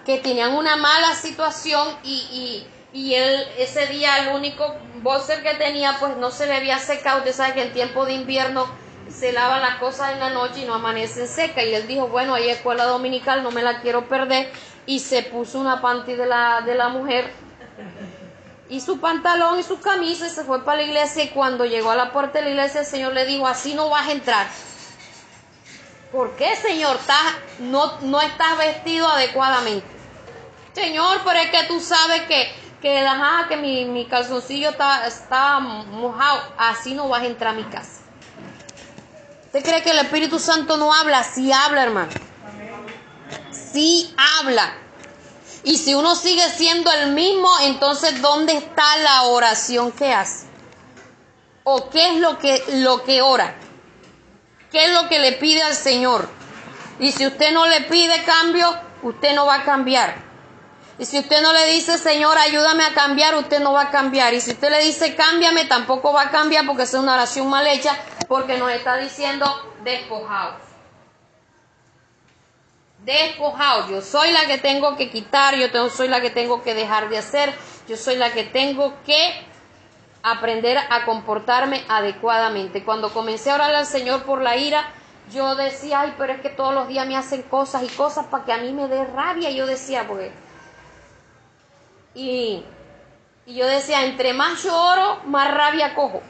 que tenían una mala situación y, y, y él ese día el único boxer que tenía pues no se le había secado. Usted sabe que en tiempo de invierno se lavan las cosas en la noche y no amanecen secas. Y él dijo, bueno, hay escuela dominical, no me la quiero perder. Y se puso una panty de la, de la mujer y su pantalón y su camisa y se fue para la iglesia y cuando llegó a la puerta de la iglesia el Señor le dijo, así no vas a entrar. ¿Por qué, Señor? Estás- no, no estás vestido adecuadamente. Señor, pero es que tú sabes que, que, ajá, que mi, mi calzoncillo está, está mojado. Así no vas a entrar a mi casa. ¿Usted cree que el Espíritu Santo no habla? Sí habla, hermano. Sí habla. Y si uno sigue siendo el mismo, entonces ¿dónde está la oración que hace? ¿O qué es lo que, lo que ora? ¿Qué es lo que le pide al Señor? Y si usted no le pide cambio, usted no va a cambiar. Y si usted no le dice, Señor, ayúdame a cambiar, usted no va a cambiar. Y si usted le dice, cámbiame, tampoco va a cambiar porque es una oración mal hecha, porque nos está diciendo, despojados. Despojados. Yo soy la que tengo que quitar, yo soy la que tengo que dejar de hacer, yo soy la que tengo que aprender a comportarme adecuadamente. Cuando comencé a orar al Señor por la ira, yo decía, ay, pero es que todos los días me hacen cosas y cosas para que a mí me dé rabia. Yo decía, porque... Y, y yo decía, entre más yo oro, más rabia cojo.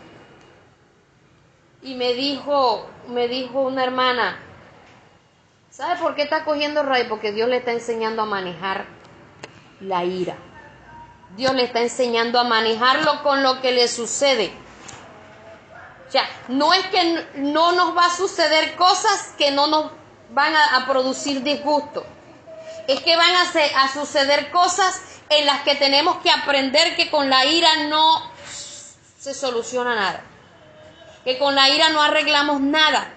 Y me dijo, me dijo una hermana, ¿sabe por qué está cogiendo rabia? Porque Dios le está enseñando a manejar la ira. Dios le está enseñando a manejarlo con lo que le sucede. O sea, no es que no nos va a suceder cosas que no nos van a, producir disgusto. Es que van a suceder cosas en las que tenemos que aprender que con la ira no se soluciona nada. Que con la ira no arreglamos nada.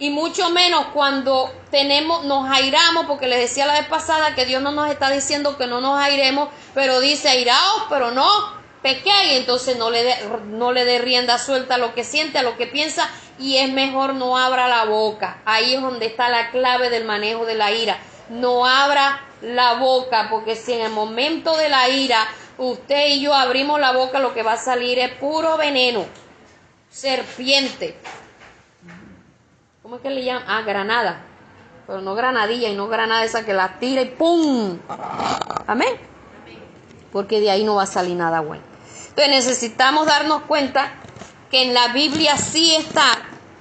Y mucho menos cuando tenemos, nos airamos, porque les decía la vez pasada que Dios no nos está diciendo que no nos airemos, pero dice airaos, pero no pequéis, entonces no le no le dé rienda suelta a lo que siente, a lo que piensa, y es mejor no abra la boca. Ahí es donde está la clave del manejo de la ira. No abra la boca, porque si en el momento de la ira usted y yo abrimos la boca, lo que va a salir es puro veneno, serpiente. ¿Cómo es que le llaman? Ah, granada. Pero no granadilla y no granada esa que la tira y ¡pum! Amén. Porque de ahí no va a salir nada bueno. Entonces necesitamos darnos cuenta que en la Biblia sí está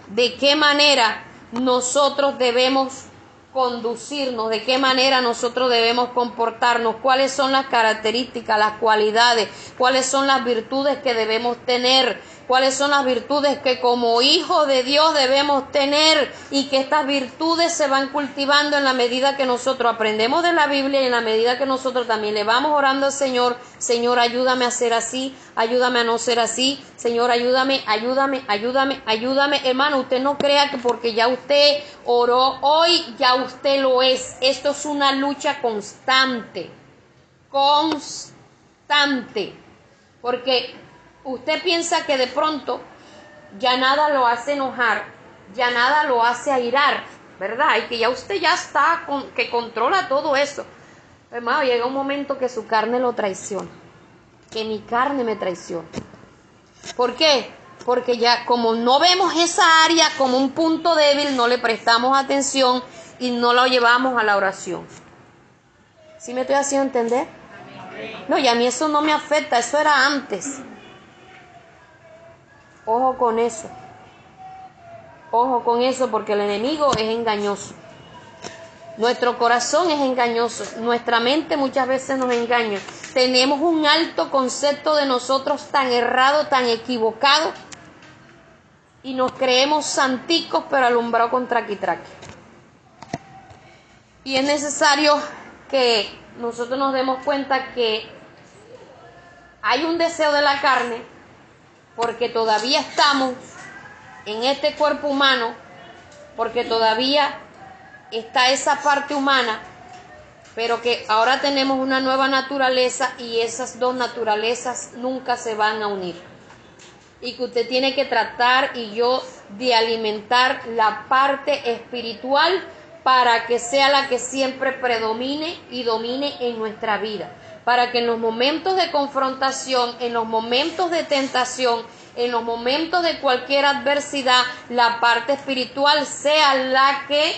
de qué manera nosotros debemos conducirnos, de qué manera nosotros debemos comportarnos, cuáles son las características, las cualidades, cuáles son las virtudes que debemos tener, cuáles son las virtudes que como hijos de Dios debemos tener y que estas virtudes se van cultivando en la medida que nosotros aprendemos de la Biblia y en la medida que nosotros también le vamos orando al Señor, Señor, ayúdame a ser así, ayúdame a no ser así, Señor, ayúdame, ayúdame, ayúdame, ayúdame. Hermano, usted no crea que porque ya usted oró hoy, ya usted lo es. Esto es una lucha constante, constante, porque usted piensa que de pronto ya nada lo hace enojar, ya nada lo hace airar, ¿verdad? Y que ya usted ya está, con, que controla todo eso. Hermano, llega un momento que su carne lo traiciona, que mi carne me traiciona. ¿Por qué? Porque ya como no vemos esa área como un punto débil, no le prestamos atención y no lo llevamos a la oración. ¿Sí me estoy haciendo entender? No, y a mí eso no me afecta, eso era antes. Ojo con eso. Ojo con eso porque el enemigo es engañoso. Nuestro corazón es engañoso. Nuestra mente muchas veces nos engaña. Tenemos un alto concepto de nosotros tan errado, tan equivocado. Y nos creemos santicos pero alumbrados con traquitraque. Y es necesario que nosotros nos demos cuenta que hay un deseo de la carne porque todavía estamos en este cuerpo humano, porque todavía está esa parte humana, pero que ahora tenemos una nueva naturaleza y esas dos naturalezas nunca se van a unir. Y que usted tiene que tratar y yo de alimentar la parte espiritual para que sea la que siempre predomine y domine en nuestra vida para que en los momentos de confrontación, en los momentos de tentación, en los momentos de cualquier adversidad, la parte espiritual sea la que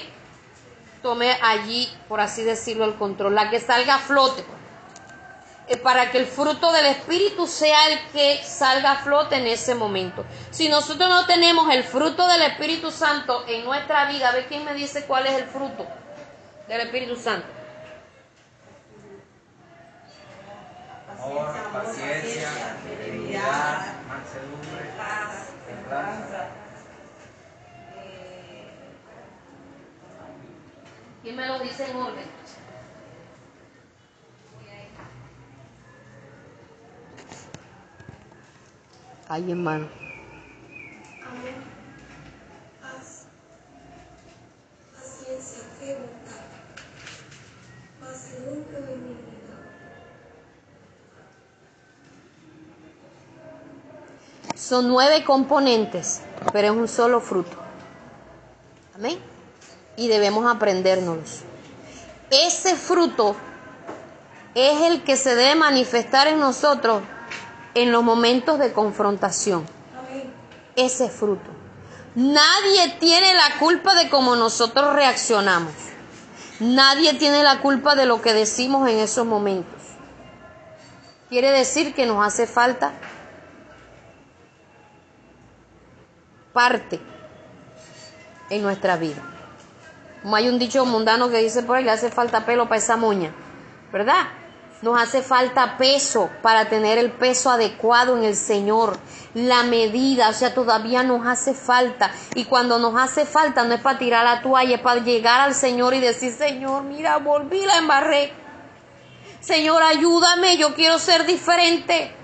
tome allí, por así decirlo, el control, la que salga a flote. Eh, para que el fruto del Espíritu sea el que salga a flote en ese momento. Si nosotros no tenemos el fruto del Espíritu Santo en nuestra vida, a ver quién me dice cuál es el fruto del Espíritu Santo. Amor, paciencia, fidelidad, mansedumbre, templanza. ¿Quién me lo dice en orden? Ay, hermano. Amor, paz, paciencia, fe, bondad, mansedumbre. Son nueve componentes, pero es un solo fruto. Amén. Y debemos aprendérnoslos. Ese fruto es el que se debe manifestar en nosotros en los momentos de confrontación. Ese fruto. Nadie tiene la culpa de cómo nosotros reaccionamos. Nadie tiene la culpa de lo que decimos en esos momentos. Quiere decir que nos hace falta parte en nuestra vida. Como hay un dicho mundano que dice por ahí, le hace falta pelo para esa moña, ¿verdad? Nos hace falta peso para tener el peso adecuado en el Señor, la medida, o sea, todavía nos hace falta. Y cuando nos hace falta no es para tirar la toalla, es para llegar al Señor y decir, Señor, mira, volví la embarré. Señor, ayúdame, yo quiero ser diferente.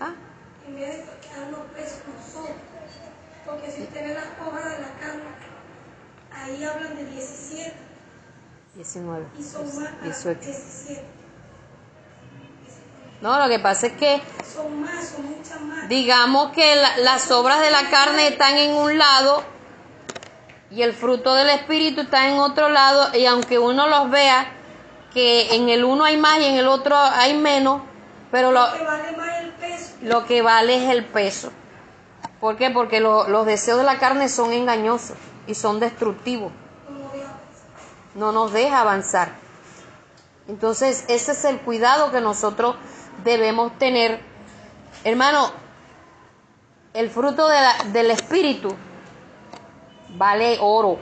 ¿Ah? En vez de quedarnos pesos, nos sobra. Porque si usted ve las hojas de la cama, ahí hablan de 17 19. y son más a 18. 17. No, lo que pasa es que Son más, son muchas más. digamos que la- las obras de la carne están en un lado y el fruto del espíritu está en otro lado y aunque uno los vea que en el uno hay más y en el otro hay menos, pero lo, Que vale más el peso. lo que vale es el peso. ¿Por qué? Porque lo- los deseos de la carne son engañosos y son destructivos. No nos deja avanzar. Entonces, ese es el cuidado que nosotros debemos tener. Hermano, el fruto de del Espíritu vale oro.